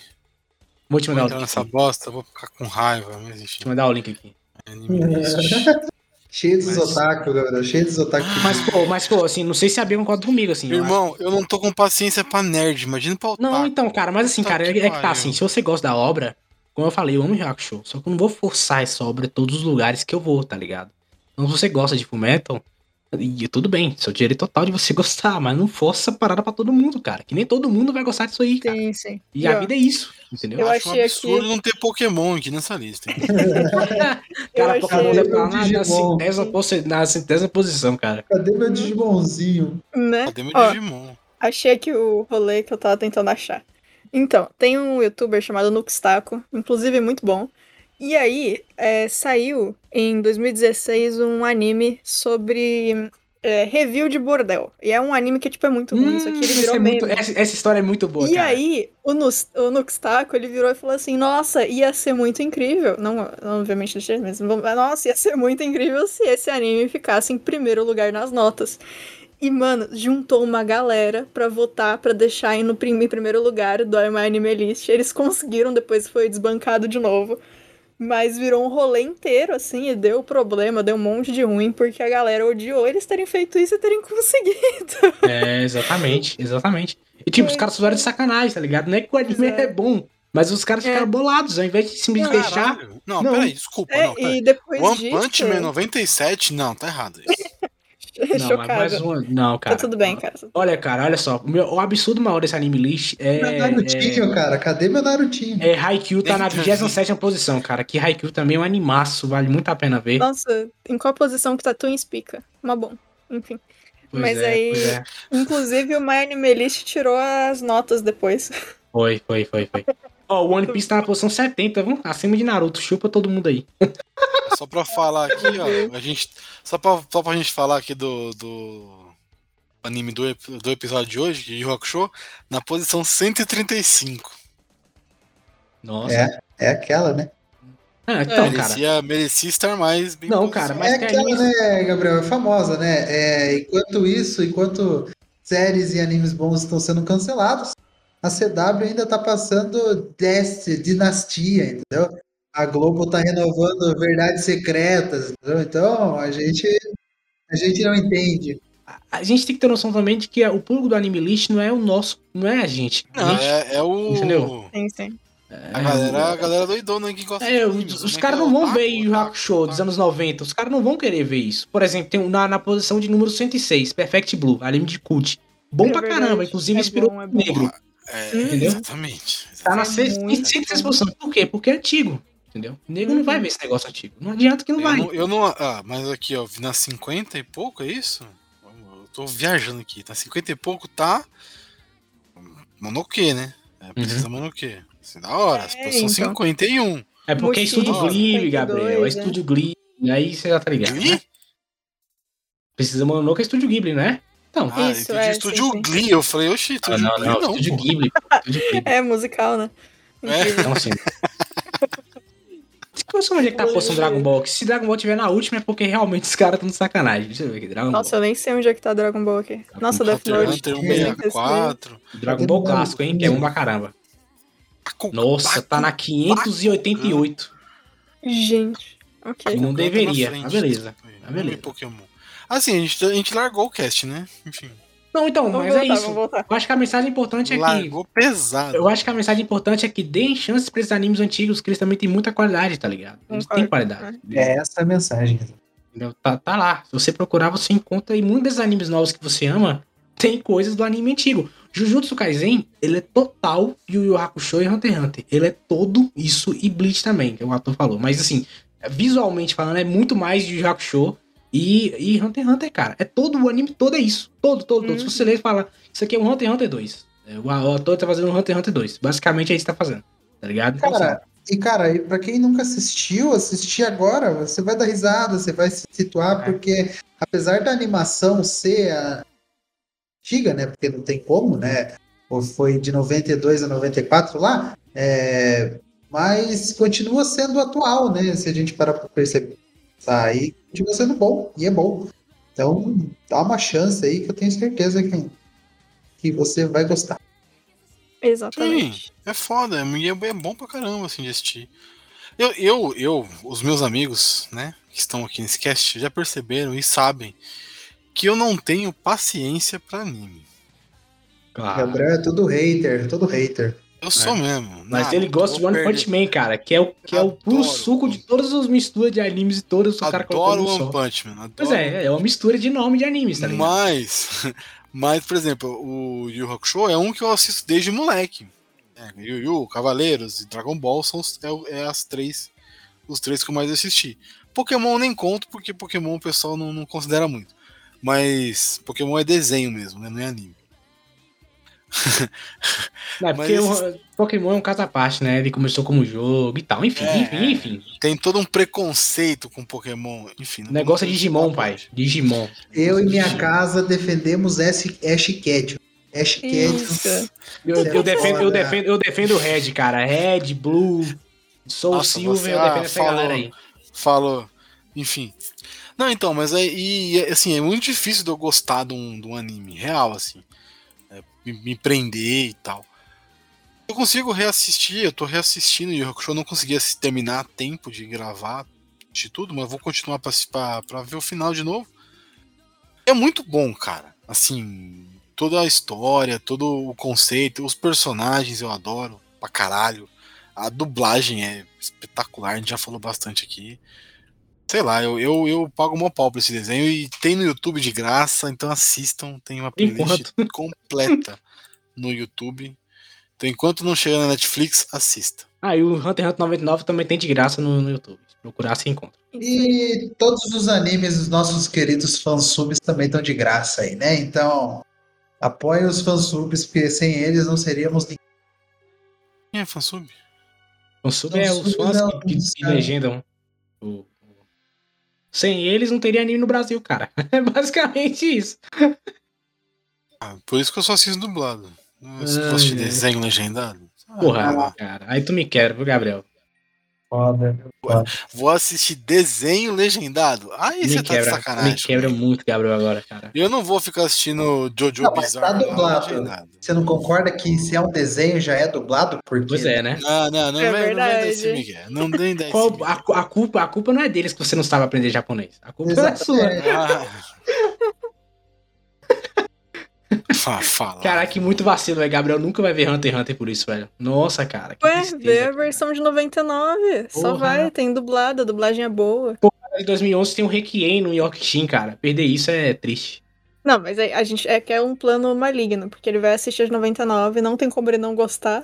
Vou te Vou mandar o entrar link. nessa Aqui. bosta, vou ficar com raiva. Mas Vou enfim. te mandar o link aqui. Anime list. Cheio dos Mas- otaku, Gabriel. Cheio dos otaku. Mas, pô, mas, pô, assim, não sei se a Bia concorda comigo, assim. eu. Irmão, eu não tô com paciência pra nerd. Imagina pra otaku. Não, então, cara, mas assim, cara, é, que é que tá assim, se você gosta da obra, como eu falei, eu amo Yu Show, só que eu não vou forçar essa obra em todos os lugares que eu vou, tá ligado? Então, se você gosta de Fullmetal, e tudo bem, seu direito total de você gostar, mas não força a parada pra todo mundo, cara, que nem todo mundo vai gostar disso aí, cara. Sim, sim. E E, a ó, vida é isso, entendeu? Eu acho um achei absurdo aqui- não ter Pokémon aqui nessa lista. cara, Pokémon deve estar na, centésima, na centésima posição, cara. Cadê meu Digimonzinho? Né? Cadê meu Ó, Digimon? Achei aqui o rolê que eu tava tentando achar. Então, tem um youtuber chamado Nuxtaco, inclusive muito bom. E aí, é, saiu em 2016 um anime sobre é, review de bordel. E é um anime que, tipo, é muito ruim. Isso aqui ele Hum, virou é muito- essa, essa história é muito boa, E cara. aí, o, Nus, o Nuxtaco, ele virou e falou assim, nossa, ia ser muito incrível. Não, não, obviamente, mas nossa, ia ser muito incrível se esse anime ficasse em primeiro lugar nas notas. E, mano, juntou uma galera pra votar, pra deixar aí no em primeiro lugar do My Anime List. Eles conseguiram, depois foi desbancado de novo. Mas virou um rolê inteiro, assim, e deu problema, deu um monte de ruim, porque a galera odiou eles terem feito isso e terem conseguido. É, exatamente, exatamente. E tipo, os caras fizeram de sacanagem, tá ligado? Não é que o anime Exato. é bom, mas os caras É. ficaram bolados, ao invés de simplesmente deixar. Caralho. Não, Não. peraí, desculpa. É, não, peraí. e depois One disso... Punch Man 97? Não, tá errado isso. Não, mas Chocada. mais uma. Não, cara. Tá tudo bem, cara. Olha, cara, olha só. O, meu- o absurdo maior desse anime list é. Meu Narutinho, cara. Cadê meu Narutinho? É, é Haikyuu tá na Nem- 27 posição, cara. Que Haikyuu também é um animaço, vale muito a pena ver. Nossa, em qual posição que tá Twin Speaker? Mas bom, enfim. Pois mas é, aí- pois é. Inclusive o My Anime List tirou as notas depois. Foi, foi, foi, foi. Ó, o One Piece tá na posição 70, viu? Acima de Naruto. Chupa todo mundo aí. Só pra falar aqui, ó. A gente, só, pra, só pra gente falar aqui do, do anime do, do episódio de hoje, de Yu Hakusho, na posição 135. Nossa. É, é aquela, né? Ah, então, cara. merecia, merecia estar mais bem Não, cara. Mas é tem aquela, né, Gabriel? É famosa, né? É, enquanto isso, enquanto séries e animes bons estão sendo cancelados, a CW ainda tá passando Dest, Dinastia, entendeu? A Globo tá renovando Verdades Secretas, entendeu? Então, a gente, a gente não entende. A gente tem que ter noção também de que o público do anime list não é o nosso, não é a gente. A Não, gente é, é o. Entendeu? Sim, sim. A galera, a galera doidona que gosta É, de os, animes, os como é caras que é? não vão ver otaku, Hakusho dos anos 90. Os caras não vão querer ver isso. Por exemplo, tem um na, na posição de número 106, Perfect Blue, anime de cult. Bom É pra verdade. caramba, inclusive É inspirou bom, é o bom. negro. É, Entendeu? Exatamente. Tá na É seis- muito 106 bom. posição. Por quê? Porque é antigo. Entendeu? O negro não vai ver esse negócio antigo. Não adianta que não Eu vai. não, eu não- Ah, mas aqui, ó, na 50 e pouco, é isso? Eu tô viajando aqui. Tá 50 e pouco, tá. Monoque, né? É, precisa Monoque. Assim, da hora. É, posição então. 51. É porque é estúdio Ghibli, 52, Gabriel. É né? estúdio Ghibli. Aí você já tá ligado. Glee? Né? Precisa Mononoke é estúdio Ghibli, né? Então. Ah, Isso, entendi é, estúdio sim, sim. Glee. Eu falei, oxi, Ah, estúdio não, Glee não, não. estúdio. Ghibli. Estúdio Ghibli. É musical, né? Incrível. Então, assim. Eu sou onde é que tá postando Dragon Ball. Que se Dragon Ball tiver na última é porque realmente os caras estão de sacanagem. Deixa eu ver aqui. Dragon Nossa, eu nem sei onde é que tá Dragon Ball aqui. Nossa, Death Note. x Hunter Death Note. 164. Ball. Dragon Ball clássico, hein? Que é um pra caramba. Nossa, tá na 588. Gente, ok. Não Canta deveria. Ah, beleza. Ah, beleza. Pokémon. Assim, a gente, a gente largou o cast, né? Enfim. Não, então, Vamos mas voltar, é isso. vamos voltar. Eu acho que a mensagem importante é que. Largou pesado. Eu acho que a mensagem importante é que deem chances pra esses animes antigos, que eles também têm muita qualidade, tá ligado? Eles têm qualidade. É essa a mensagem. Tá, tá lá. Se você procurar, você encontra. E muitos desses animes novos que você ama tem coisas do anime antigo. Jujutsu Kaisen, ele é total Yu Yu Hakusho e Hunter x Hunter. Ele é todo isso e Bleach também, que o ator falou. Mas assim, visualmente falando, é muito mais de Yu Yu Hakusho e, e Hunter x Hunter, cara. É todo o anime, todo é isso. Todo, todo, todo. Se Uhum. você ler e fala, isso aqui é um Hunter x Hunter 2. É, O, ator tá fazendo um Hunter x Hunter 2. Basicamente é isso que tá fazendo. Tá ligado? Cara, e cara, pra quem nunca assistiu, assistir agora, você vai dar risada, você vai se situar, É. porque apesar da animação ser a antiga, né? Porque não tem como, né? Ou foi de 92 a 94 lá, é, mas continua sendo atual, né? Se a gente parar pra perceber. Tá, aí continua sendo bom, e é bom. Então, dá uma chance aí que eu tenho certeza que, que você vai gostar. Exatamente. Sim, é foda. E é, é bom pra caramba, assim, de assistir. Eu, eu, eu, os meus amigos, né, que estão aqui nesse cast, já perceberam e sabem que eu não tenho paciência pra anime. claro. Gabriel é todo hater, todo hater. Eu sou mesmo. Mas Nada, ele gosta de One. Punch Man, cara, que é o, que é o puro suco de todas as misturas de animes e todos os caras Adoro One só. Punch Man. Adoro Pois é, é uma mistura de nome de animes, tá ligado? Mas, mas, por exemplo, o Yu Hakusho é um que eu assisto desde moleque. É, Yu Yu, Cavaleiros e Dragon Ball são os- é, o- é as três, os três que eu mais assisti. Pokémon eu nem conto, porque Pokémon o pessoal não, não considera muito. Mas Pokémon é desenho mesmo, né? Não é anime. Não, é porque esses- o Pokémon é um caso à parte, né? Ele começou como jogo e tal. Enfim, É, enfim, enfim. Tem todo um preconceito com Pokémon. Enfim. O não negócio é Digimon, pai. Digimon. Eu e minha casa defendemos Ash, Ash Ketchum. Ash Ketchum. Eu, eu é defendo, eu, defendo, eu defendo o Red, cara. Red, Blue, Soul Nossa, Silver, você- eu ah, defendo essa falou. galera aí. Falou. Enfim. Não, então, mas é, e, assim, é muito difícil de eu gostar de um, de um anime real, assim. Me, me prender e tal. Eu consigo reassistir, eu tô reassistindo e eu não consegui assi- terminar a tempo de gravar de tudo, mas vou continuar pra ver o final de novo. É muito bom, cara. Assim, toda a história, todo o conceito, os personagens eu adoro pra caralho. A dublagem é espetacular, a gente já falou bastante aqui. Sei lá, eu, eu, eu pago uma pau pra esse desenho e tem no YouTube de graça, então assistam. Tem uma playlist completa no YouTube. Então, enquanto não chega na Netflix, assista. Ah, e o Hunter x Hunter 99 também tem de graça no, no YouTube. Se procurar, você encontra. E todos os animes dos nossos queridos fansubs também estão de graça aí, né? Então, apoiem os fansubs, porque sem eles não seríamos ninguém. Quem é fansub? O sub é os Fansub fãs que, um que, legendam. O, o- Sem eles não teria anime no Brasil, cara. É basicamente isso. Ah, por isso que eu só assisto dublado. Se fosse desenho legendado. ah, Porra, cara. Aí tu me quer, viu, Gabriel? Foda. Vou assistir desenho legendado. Aí Me você tá de quebra, sacanagem. me quebra muito, Gabriel, agora, cara. Eu não vou ficar assistindo Jojo Não, tá dublado. legendado. Você não concorda que se é um desenho já é dublado? Porque Pois é, né? Não, não, não, É vem, não vem dar esse verdade. Miguel. Não vem dar esse Qual, a, a culpa, a culpa não é deles que você não sabe aprender japonês. A culpa é sua. Exatamente. Ah. Fa- Fala. Caraca, que muito vacilo, velho. Gabriel nunca vai ver Hunter x Hunter por isso, velho. Nossa, cara. Que Ué, tristeza, vê a versão de 99. Só Porra. vai, tem dublada, a dublagem é boa. Em 2011 tem um Requiem no Yorkshin, cara. Perder isso é triste. Não, mas aí a gente é que é um plano maligno, porque ele vai assistir as 99, não tem como ele não gostar.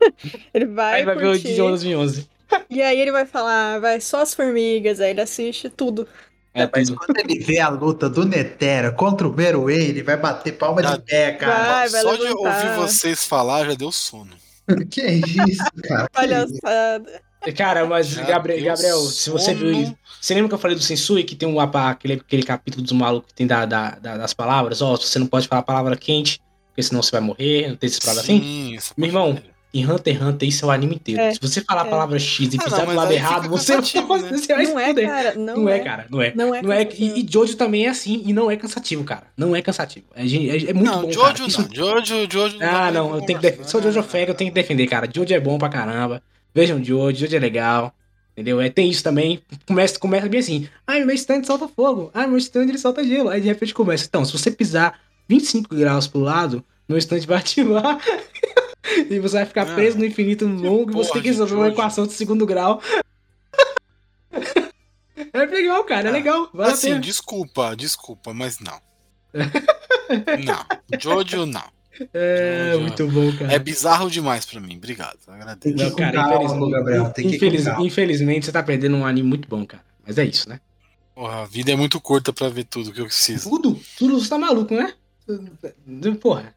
ele vai, Aí vai ver o curtir, de 2011. E aí ele vai falar, "Ah, vai só as formigas, aí ele assiste tudo. É Mas tudo. quando ele vê a luta do Netera contra o Meruem, ele vai bater palma Já- de pé, cara. Vai, vai Só de levantar. ouvir vocês falar já deu sono. Que isso, cara? Palhaçada. Cara, mas, Gabriel, Gabriel, se você viu sono. isso. Você lembra que eu falei do Sensui, que tem um, aquele, aquele capítulo dos malucos que tem da, da- da- das palavras? Ó, você não pode falar a palavra quente, porque senão você vai morrer, não tem essas palavras assim? Meu irmão, parte em Hunter x Hunter isso é o anime inteiro. É, Se você falar a é. palavra X e Ah, pisar não, pro mas lado errado, você, né? você vai Não é, cara. Não, Não é, é. cara, não é. Não é Não é, e, e Jojo também é assim, e não é cansativo, cara. Não é cansativo. É, é, é muito não, bom, Jojo cara. Isso- não. Jojo, Jojo Ah, não, eu tenho que def... Sou Jojo Fag, eu tenho que defender, cara. Jojo é bom pra caramba. Vejam Jojo, Jojo é legal. Entendeu? É, tem isso também. Começa, começa bem assim. Ai, meu stand solta fogo. Ai, meu stand ele solta gelo. Aí de repente começa. Então, se você pisar 25 graus pro lado, meu stand vai ativar. e você vai ficar Ah, preso no infinito longo e você tem que resolver uma equação de segundo grau. é legal, cara. É Ah, legal. Vale a Assim, pena. desculpa, desculpa, mas não. não. Jojo não. É Jojo. muito bom, cara. É bizarro demais pra mim. Obrigado. Agradeço. Não, cara, calma, infelizmente- Gabriel. Infeliz-. Infelizmente, você tá perdendo um anime muito bom, cara. Mas é isso, né? Porra, a vida é muito curta pra ver tudo que eu preciso. Tudo? Tudo você tá maluco, né? Porra.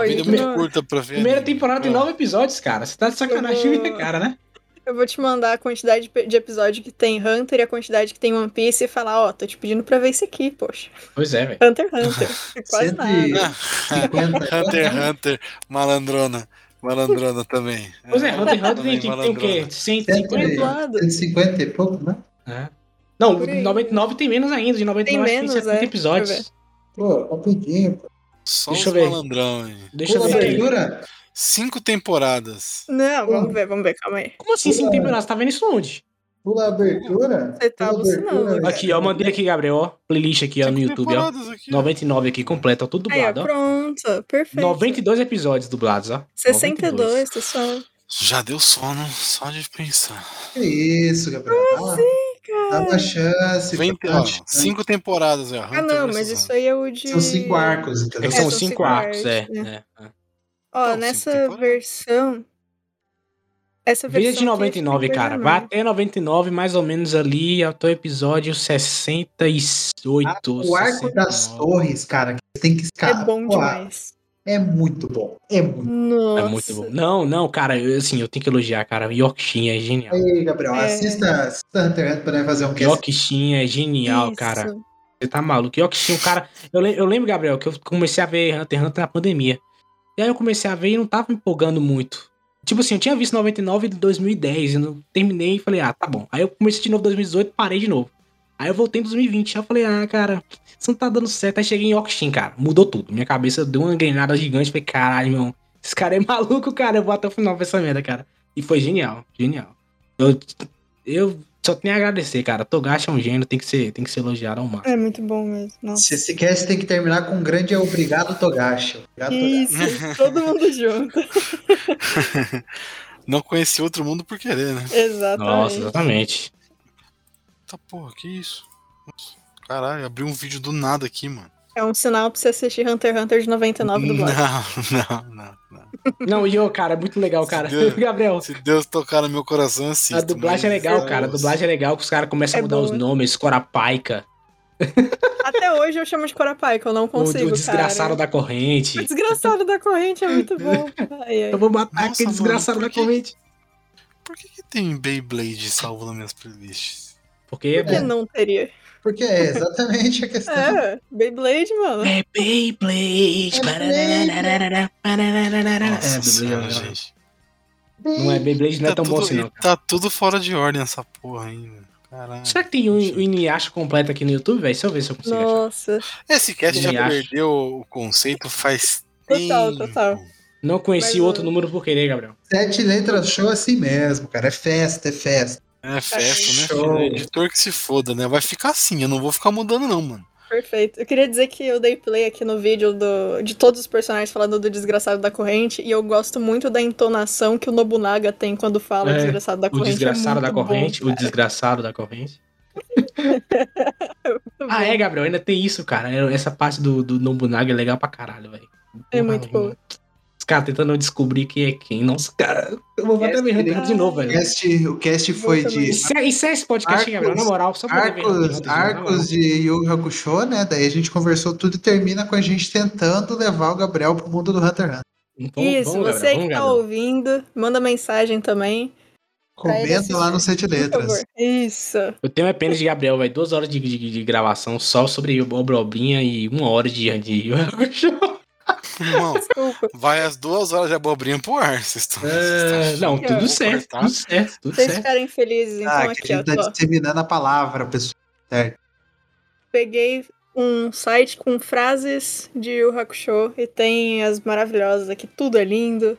A Oi, vida é muito curta pra ver. Primeira anime. temporada tem Ah. nove episódios, cara. Você tá de sacanagem com vou- minha cara, né? Eu vou te mandar a quantidade de episódio que tem Hunter e a quantidade que tem One Piece e falar, ó, tô te pedindo pra ver esse aqui, poxa. Pois é, velho. Hunter x Hunter. É quase Cento nada. 50. Hunter x Hunter, malandrona. Malandrona também. Pois é, Hunter x Hunter também tem, tem, tem o quê? malandrona. 150? Dublado. 150 e pouco, né? É. Não, Por aí. 99 tem menos ainda. De 99 Tem menos, tem 70 é. episódios. Pô, rapidinho. pô. Só Deixa os eu ver. malandrão aí. Deixa eu Pula ver abertura. Cinco temporadas. Não, vamos ver, vamos ver, calma aí. Como assim, cinco temporadas? Você tá vendo isso onde? Pula a abertura. Você tá alucinando. Aqui, ó. Mandei aqui, Gabriel, ó. Playlist aqui, ó, no YouTube, ó. aqui, ó. 99 aqui, completa, ó, tudo Aí, ó, dublado, ó. pronto. Perfeito. 92 episódios dublados, ó. 62, pessoal. Já deu sono só de pensar. Que isso, Gabriel. Dá uma, dá uma chance. Vem, ó, cinco temporadas, ó. Ah, não, mas isso aí é o de. São cinco arcos, É entendeu? que são são cinco cinco arcos, é. arcos, é, é. Ó, cinco nessa versão. Essa versão. Veja de aqui, 99, acho que cara. Vai até 99, mais ou menos ali, até o episódio 68. O arco das 69. torres, cara, que tem que escalar. É bom demais. É muito bom. É muito. Nossa. É muito bom. Não, não, cara, eu, assim, eu tenho que elogiar, cara. Yorkshin é genial. Aí, Gabriel, É. assista, assista Hunter x Hunter pra fazer um cast. Yorkshin é genial, Isso. cara. Você tá maluco. Yorkshin, o cara. Eu, eu lembro, Gabriel, que eu comecei a ver Hunter x Hunter na pandemia. E aí eu comecei a ver e não tava me empolgando muito. Tipo assim, eu tinha visto 99 de 2010, eu não terminei e falei, ah, tá bom. Aí eu comecei de novo em 2018 parei de novo. Aí eu voltei em 2020, aí eu falei, ah, cara, isso não tá dando certo. Aí cheguei em Yorkshin, cara, mudou tudo. Minha cabeça deu uma engrenada gigante, falei, caralho, meu, esse cara é maluco, cara, eu vou até o final pra essa merda, cara. E foi genial, genial. Eu, eu só tenho a agradecer, cara. Togashi é um gênio, tem que ser, tem que ser elogiado ao máximo. É muito bom mesmo. Nossa. Se esse cast tem que terminar com um grande obrigado, Togashi. Obrigado, Togashi. Isso, todo mundo junto. Não conheci outro mundo por querer, né? Exatamente. Nossa, exatamente. Tá porra, que isso? Nossa, Caralho, abriu um vídeo do nada aqui, mano. É um sinal pra você assistir Hunter x Hunter de 99 do blog. Não, não, não, não. Não, e ô, cara, é muito legal, cara. Deus. Gabriel, Se Deus tocar no meu coração, assista. a dublagem é legal, cara. A dublagem é legal, que os caras começam a É mudar boa. os nomes, Corapaica, Até hoje eu chamo de Corapai, que eu não consigo, o desgraçado cara. da corrente. O desgraçado da corrente é muito bom. Ai, ai. Eu vou matar Nossa, aquele mano, desgraçado da que- corrente. Por que, que tem Beyblade salvo nas minhas playlists? Porque Por que não teria? Porque é exatamente a questão. É, Beyblade, mano. é Beyblade. É. Nossa É, Beyblade. gente. Não é Beyblade, não é Tá tão bom assim, não. tá tudo fora de ordem essa porra ainda. Caralho. Será que tem um, um Inuyasha completo aqui no YouTube, velho? Deixa eu ver se eu consigo achar. Nossa. Esse cast já Inuyasha. perdeu o conceito faz Total, tempo. total. Não conheci Mas, outro número por querer, Gabriel. Sete letras show assim mesmo, cara. É festa, é festa. É festa, né? Show. filho? É editor que se foda, né? Vai ficar assim, eu não vou ficar mudando, não, mano. Perfeito. Eu queria dizer que eu dei play aqui no vídeo do, de todos os personagens falando do desgraçado da corrente e eu gosto muito da entonação que o Nobunaga tem quando fala É, desgraçado da O corrente. desgraçado é da corrente. bom, o desgraçado da corrente. muito Ah, é, Gabriel, ainda tem isso, cara. É, Essa parte do, do Nobunaga é legal pra caralho, velho. É muito boa. Os caras tentando descobrir quem é quem. Nossa, cara, eu vou até ver Hunter de novo, O velho. cast, o cast foi de Encerra encerra esse podcast, Gabriel, na moral, só pra arcos, moral. arcos de Yu Hakusho, né? Daí a gente conversou tudo e termina com a gente tentando levar o Gabriel pro mundo do Hunter x Hunter. Vamos- Isso, vamos, você Gabriel, que tá ouvindo, manda mensagem também. Pra Comenta lá no Sete Letras. Isso. Eu tenho apenas de Gabriel, velho. Duas horas de, de, de gravação só sobre Obrobrinha e uma hora de, de Yu Yu Hakusho. Irmão, vai as duas horas de abobrinha pro ar. Vocês estão. É, não, tudo certo, tudo certo, tudo Vocês certo. ficarem felizes, então ah, aqui, que a ó. gente tá disseminando a palavra, pessoal. Certo. Peguei um site com frases de Yu Hakusho e tem as maravilhosas aqui, tudo é lindo.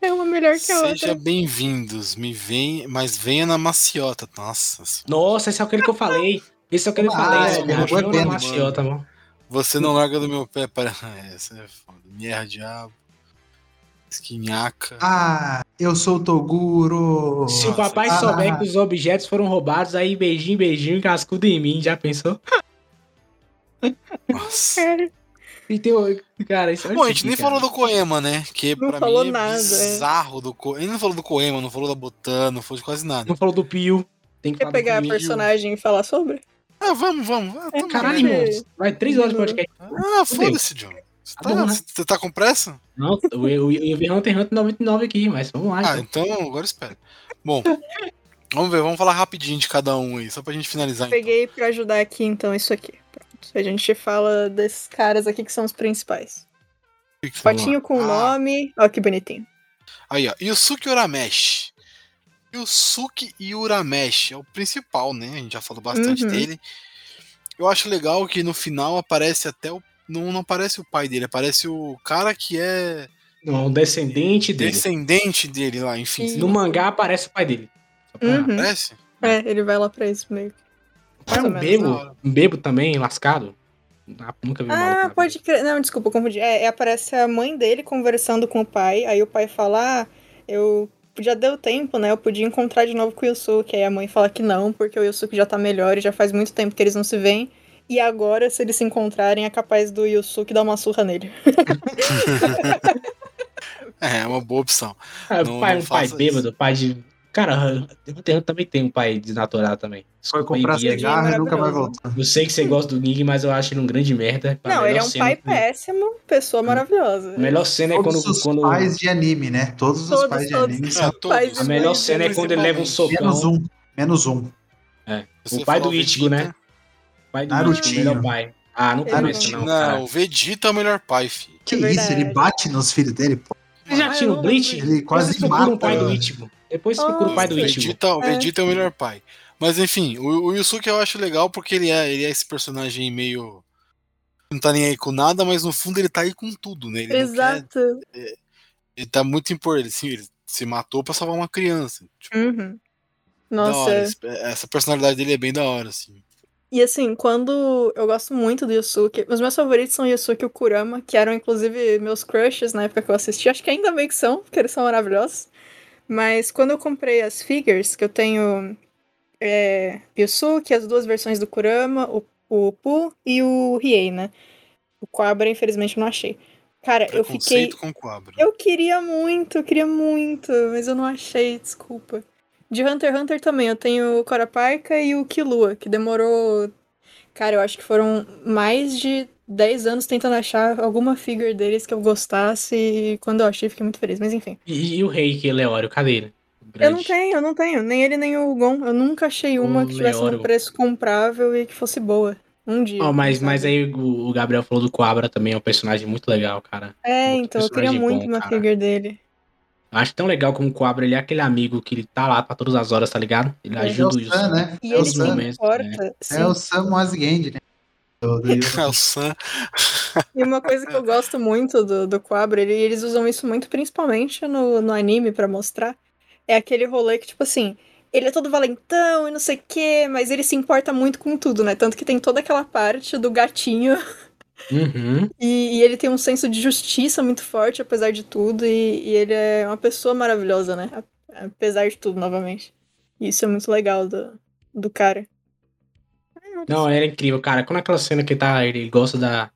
É uma melhor que a Seja outra. bem-vindos, me vem, mas venha na maciota. Nossa, Nossa, esse é aquele que eu falei. Esse é aquele que eu Ah, falei. é, é, não achou foi pena, na maciota, mano. Você não larga do meu pé para. Essa é foda. Mierda, diabo. Esquinhaca. Ah, eu sou o Toguro. Se o papai ah, souber ah, que os objetos foram roubados, aí beijinho, beijinho, cascudo em mim, já pensou? Nossa. Cara, E tem Cara, isso Bom, a gente nem falou do Koema, né? Que Não pra falou mim é nada, é. bizarro do Koema. Ele não falou do Koema, não falou da Botan, não falou de quase nada. Não falou do Pio. Tem que quer falar pegar a do Pio. personagem e falar sobre? Ah, vamos, vamos. Ah, tamo Caralho, irmão. Vai três horas de podcast. Ah, foda-se, John. Você Tá bom, tá, né? você tá com pressa? Não, eu, eu, eu vi Hunter x Hunter 99 aqui, mas vamos lá. Ah, então. então agora espera. Bom, vamos ver, vamos falar rapidinho de cada um aí, só pra gente finalizar. então. Peguei pra ajudar aqui, então, isso aqui. Pronto. A gente fala desses caras aqui que são os principais. Fotinho com o Ah, nome. Ó, que bonitinho. Aí, ó. Yusuke Urameshi. Yusuke Urameshi é o principal, né? A gente já falou bastante Uhum. dele. Eu acho legal que no final aparece até o. Não, não aparece o pai dele, aparece o cara que é Não, o descendente dele. descendente dele lá, enfim. No lá. mangá aparece o pai dele. Uhum. Aparece? É, ele vai lá pra isso meio. Pai é um bebo, um bebo também, lascado. Ah, Nunca vi Ah, pode crer. Não, desculpa, confundi. É, é, aparece a mãe dele conversando com o pai. Aí o pai fala: Ah, eu. Já deu tempo, né? Eu podia encontrar de novo com o Yusuke. Aí a mãe fala que não, porque o Yusuke já tá melhor e já faz muito tempo que eles não se veem. E agora, se eles se encontrarem, é capaz do Yusuke dar uma surra nele. É, é uma boa opção. Ah, Não- pai, não um pai bêbado, pai de. Cara, Hunter também tem um pai desnaturado também. Foi Desculpa aí, comprar cigarro e nunca mais maravilhoso. voltou. Eu sei que você gosta do Nig, mas eu acho ele um grande merda. Não, ele é um pai que- péssimo, pessoa maravilhosa. A melhor cena é quando. Todos os quando pais de anime, né? Todos os Todos, pais de todos. anime Ah, são todos. Pais a melhor cena é quando ele leva um socão. menos um. Menos um. Você O pai do Ichigo, né? Pai do Narutinho. Ichigo, melhor pai. Ah, não começa não- não, o Vegeta é o melhor pai, filho. Que É isso? Ele bate nos filhos dele, pô. Você já Ah, tinha eu o não Bleach? Ele quase procura um mata. pai do Ichigo. Depois você procura o pai do O Ichigo. Vegeta, o Vegeta é o melhor pai. Mas enfim, o, o Yusuke eu acho legal porque ele é, ele é esse personagem meio. Não tá nem aí com nada, mas no fundo ele tá aí com tudo, né? Ele, não quer- Exato. ele tá muito importante. Assim, ele se matou pra salvar uma criança. Tipo, Uhum. Nossa. hora. Essa personalidade dele é bem da hora, assim. E assim, quando eu gosto muito do Yusuke, os meus favoritos são o Yusuke e o Kurama, que eram inclusive meus crushes na época que eu assisti. Acho que ainda bem que são, porque eles são maravilhosos. Mas quando eu comprei as figures, que eu tenho é, Yusuke, as duas versões do Kurama, o, o Pu e o Riei, né? O Quabra, infelizmente, eu não achei. Cara, eu fiquei. Com Cobra. Eu queria muito, eu queria muito, mas eu não achei, desculpa. De Hunter x Hunter também, eu tenho o Korapaika e o Killua, que demorou. Cara, eu acho que foram mais de 10 anos tentando achar alguma figure deles que eu gostasse, e quando eu achei, fiquei muito feliz, mas enfim. E, e o rei, que é Leório, cadê ele? O Eu grande. não tenho, eu não tenho, nem ele nem o Gon. Eu nunca achei uma O que tivesse um preço comprável e que fosse boa. Um dia. Ó, mas, sabe? mas aí o, Gabriel falou do Quabra também, é um personagem muito legal, cara. É, então, eu queria muito bom, uma cara. figure dele. Eu acho tão legal como o Quabra, ele é aquele amigo que ele tá lá pra todas as horas, tá ligado? Ele É. ajuda É o. Sam, né? E É o ele se Sam. momentos, importa. sim. É o Sam Wasgend, né? É o Sam. E uma coisa que eu gosto muito do, do Quabra, ele- eles usam isso muito principalmente no, no anime pra mostrar, é aquele rolê que, tipo assim, ele é todo valentão e não sei o quê, mas ele se importa muito com tudo, né? Tanto que tem toda aquela parte do gatinho Uhum. e, e ele tem um senso de justiça muito forte, apesar de tudo, e, e ele é uma pessoa maravilhosa, né? Apesar de tudo, novamente. E isso é muito legal do, do cara. Não, era incrível, cara. Quando aquela cena que tá, ele gosta da,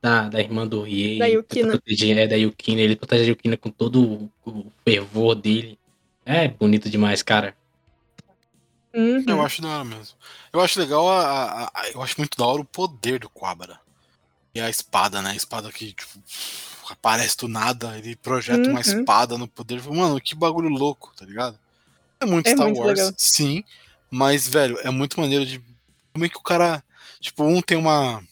da, da irmã do Riei. Da ele Yukina. proteger- É, da Yukina. Ele protege a Yukina com todo o, o fervor dele. É bonito demais, cara. Uhum. Eu acho da hora mesmo. Eu acho legal a, a- a- Eu acho muito da hora o poder do Quabra. E a espada, né? A espada que, tipo, aparece do nada, ele projeta uma Uhum. espada no poder. Mano, que bagulho louco, tá ligado? É muito É Star muito Wars, legal. sim. Mas, velho, é muito maneiro de. Como é que o cara. Tipo, um tem uma.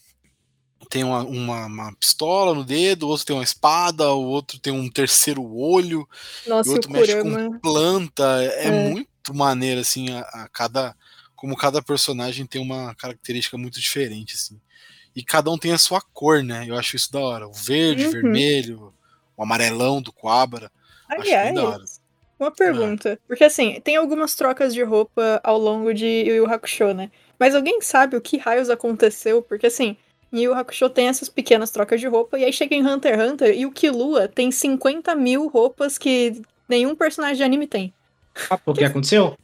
tem uma, uma, uma pistola no dedo, o outro tem uma espada, o outro tem um terceiro olho, Nossa, o outro o mexe Kurama. com planta. É, É. muito maneiro, assim, a, a cada. Como cada personagem tem uma característica muito diferente, assim. E cada um tem a sua cor, né? Eu acho isso da hora. O verde, Uhum. vermelho, o amarelão do Quabra. Acho bem da hora. Aliás, uma pergunta. Porque assim, tem algumas trocas de roupa ao longo de Yu Yu Hakusho, né? Mas alguém sabe o que raios aconteceu? Porque assim, em Yu Hakusho tem essas pequenas trocas de roupa, e aí chega em Hunter x Hunter e o Killua tem 50 mil roupas que nenhum personagem de anime tem. Sabe por que aconteceu?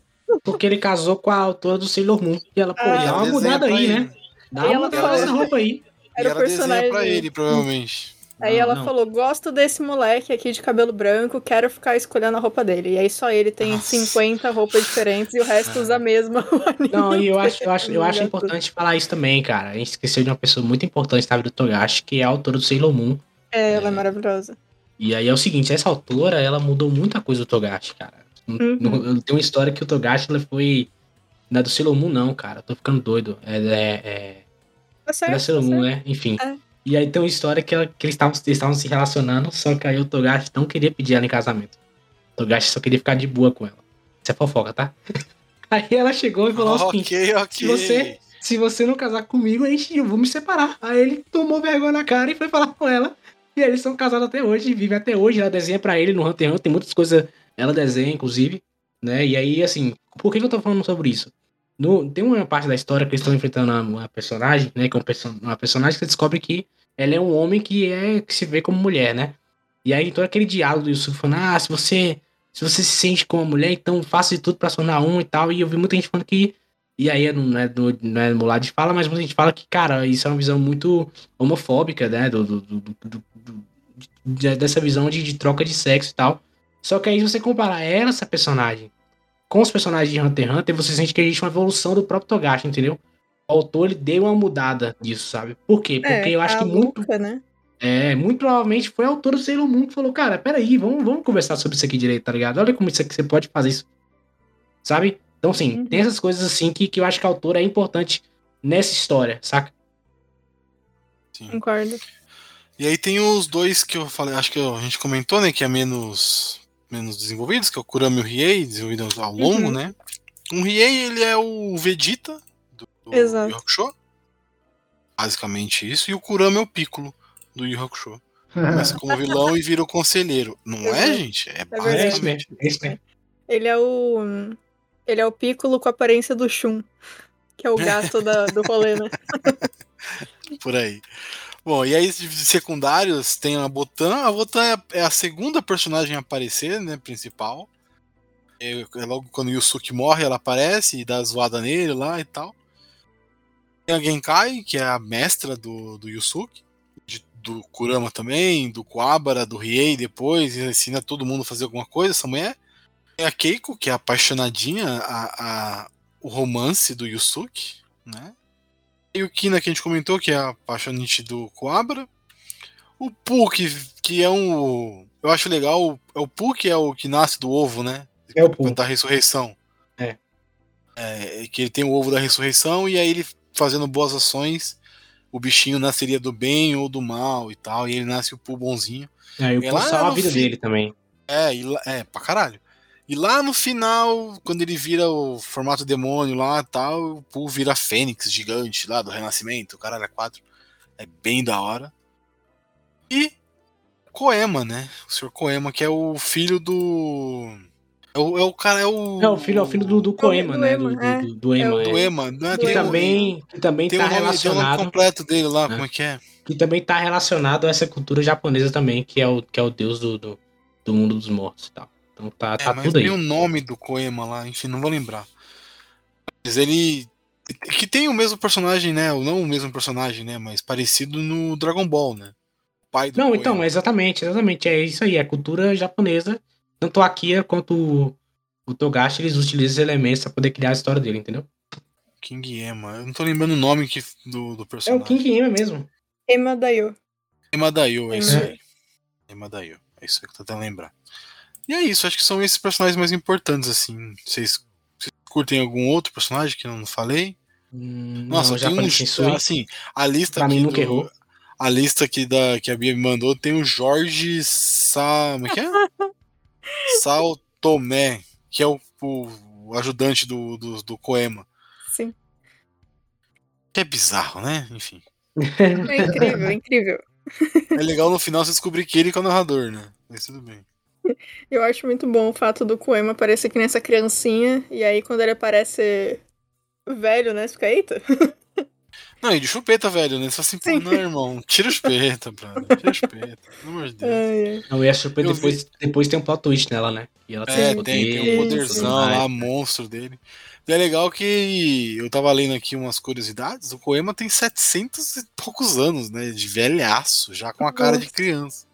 Porque ele casou com a autora do Sailor Moon. E ela, pô, Ah, dá ela uma mudada aí, ele. né? Dá E uma ela fala- nessa roupa aí. Era e o ela desenha personagem. pra ele, provavelmente. Aí Não, ela não. falou: gosto desse moleque aqui de cabelo branco, quero ficar escolhendo a roupa dele. E aí só ele tem Nossa. 50 roupas diferentes e o resto usa a mesma. Não, e eu acho, eu acho, eu acho importante falar isso também, cara. A gente esqueceu de uma pessoa muito importante na vida do Togashi, que é a autora do Sailor Moon. É, ela é maravilhosa. E aí é o seguinte, essa autora, ela mudou muita coisa do Togashi, cara. Uhum. Tem uma história que o Togashi ela foi. Não é do Sailor Moon, não, cara. Eu tô ficando doido. É, é, é, Tá certo. Sailor tá Moon, certo. né? Enfim. É. E aí tem uma história que, ela- que eles estavam se relacionando, só que aí o Togashi não queria pedir ela em casamento. O Togashi só queria ficar de boa com ela. Isso é fofoca, tá? Aí ela chegou e falou o seguinte: ok, ok. se você- se você não casar comigo, a gente, eu vou me separar. Aí ele tomou vergonha na cara e foi falar com ela. E aí eles são casados até hoje, vivem até hoje. Ela desenha pra ele no Hunter x Hunter, tem muitas coisas. Ela desenha, inclusive. Né? E aí, assim, por que, que eu tô falando sobre isso? No, tem uma parte da história que eles estão enfrentando uma, uma personagem, né? Que é um uma personagem que descobre que ela é um homem que é que se vê como mulher, né? E aí todo aquele diálogo do Yusuf falando, ah, se você, se você se sente como mulher, então faça de tudo pra se tornar um e tal. E eu vi muita gente falando que. E aí não é do, não é lado de fala, mas muita gente fala que, cara, isso é uma visão muito homofóbica, né? Do, do, do- do- do- do- de- dessa visão de, de troca de sexo e tal. Só que aí você comparar ela, essa personagem, com os personagens de Hunter x Hunter, você sente que existe uma evolução do próprio Togashi, entendeu? O autor ele deu uma mudada disso, sabe? Por quê? Porque É, eu acho que muito, Luca, né? é, muito provavelmente foi a autora do Sailor Moon que falou, cara, peraí, vamos, vamos conversar sobre isso aqui direito, tá ligado? Olha como isso aqui você pode fazer isso. Sabe? Então, assim, Uhum. tem essas coisas assim que, que eu acho que a autora é importante nessa história, saca? Sim. Concordo. E aí tem os dois que eu falei, acho que a gente comentou, né? Que é menos, menos desenvolvidos, que é o Kurama e o Riei, desenvolvidos ao longo, Uhum. né? O Riei, ele é o Vegeta do, do Exato. Yu Hakusho. Basicamente isso. E o Kurama é o Piccolo do Yu Hakusho. Começa como vilão e vira o conselheiro. Não é, gente? É. É isso basicamente. mesmo, é isso mesmo. Ele é o. Ele é o Piccolo com a aparência do Shun. Que é o gato da- do rolê, né? por aí. Bom, e aí de secundários tem a Botan. A Botan é- é a segunda personagem a aparecer, né? Principal. É, é logo quando o Yusuke morre, ela aparece e dá zoada nele lá e tal. Tem a Genkai, que é a mestra do, do Yusuke. de- do Kurama também, do Kuwabara, do Riei depois, e ensina todo mundo a fazer alguma coisa, essa mulher. Tem a Keiko, que é apaixonadinha, a, a, o romance do Yusuke, né? Tem o Kina que a gente comentou, que é a apaixonante do Coabra. O Poo, que, é um. Eu acho legal. É o que é o que nasce do ovo, né? É o Poo. Da ressurreição. É. É, que ele tem o ovo da ressurreição e aí ele fazendo boas ações, o bichinho nasceria do bem ou do mal e tal. E ele nasce o Poo bonzinho. Aí o E Poo salva a vida fim- dele também. É, e é, pra caralho. E lá no final, quando ele vira o formato demônio lá tal, o Pooh vira Fênix gigante lá do Renascimento, o caralho é 4. É bem da hora. E Koema, né? O Sr. Koema, que é o filho do. É o, é o cara, é o. É o filho, é o filho do, do Koema, do né? Ema, Do, do, é. do, do Ema, É o é. Do Ema, não é? Do Que Tem o- também, que também tem tá o nome, tem o nome relacionado. completo dele lá, É. como é que é? que também tá relacionado a essa cultura japonesa também, que é o, que é o deus do, do, do mundo dos mortos e tal. Então tá, É, tá mas tudo aí. tem o nome do Koema lá, enfim, não vou lembrar. Mas ele. Que tem o mesmo personagem, né? Ou não o mesmo personagem, né? Mas parecido no Dragon Ball, né? O pai do Não, Koema. então, exatamente, exatamente. É isso aí, é cultura japonesa. Tanto a Akira quanto o, o Togashi, eles utilizam esses elementos pra poder criar a história dele, entendeu? King Ema. Eu não tô lembrando o nome que, do, do É o personagem. King Ema mesmo. Ema Dayo. Ema Daio, é isso aí. Ema Daio. É isso aí que eu tô tentando lembrar. E é isso, acho que são esses personagens mais importantes, assim. Vocês, vocês curtem algum outro personagem que eu não falei? Hum, Nossa, não, já tem uns. Shinsui. Assim, a lista Pra mim nunca do- errou. a lista aqui da, que a Bia me mandou tem o Jorge Sa... Como é que é? Sal Tomé, que é o, o ajudante do, do, do Coema. Sim. Que é bizarro, né? Enfim. É incrível, é incrível. É legal no final você descobrir que ele que é o narrador, né? Mas tudo bem. Eu acho muito bom o fato do Coema aparecer aqui nessa criancinha, e aí quando ele aparece velho, né? Você fica, eita. Não, e de chupeta, velho, né? Só assim, pô, Sim. não, irmão. Tira a chupeta, brother. Tira a chupeta. Pelo amor de Deus. Ai. Não, e a Eu depois, depois tem um plot twist nela, né? E ela É, poder- tem, tem um poderzão lá, monstro dele. E é legal que eu tava lendo aqui umas curiosidades. O Coema tem 700 e poucos anos, né? De velhaço, já com a cara de criança.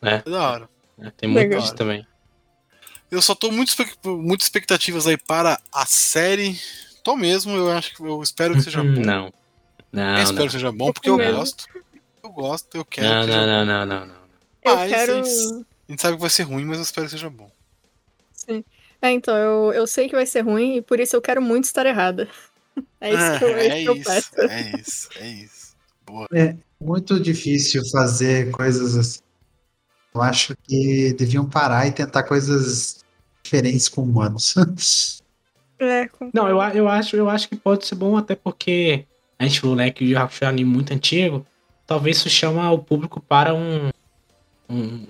É. da hora. Né? Tem muito Legal. disso também. Eu só tô muito, muito expectativas aí para a série. Tô mesmo, eu acho que eu espero que seja Hum, bom. Não. Não, eu espero não. que seja bom, porque eu Mesmo. gosto. Eu gosto, eu quero. Não, que não, não, não, não, não. Eu Mas quero. A gente sabe que vai ser ruim, mas eu espero que seja bom. Sim. É, então, eu, eu sei que vai ser ruim e por isso eu quero muito estar errada. É isso que eu, é é isso peço. é isso, é isso. Boa. Muito difícil fazer coisas assim. Eu acho que deviam parar e tentar coisas diferentes com humanos. É, com- Não, eu, eu, acho, eu acho que pode ser bom até porque a gente falou, né, que o Yu Hakusho é um anime muito antigo. Talvez isso chama o público para um, um,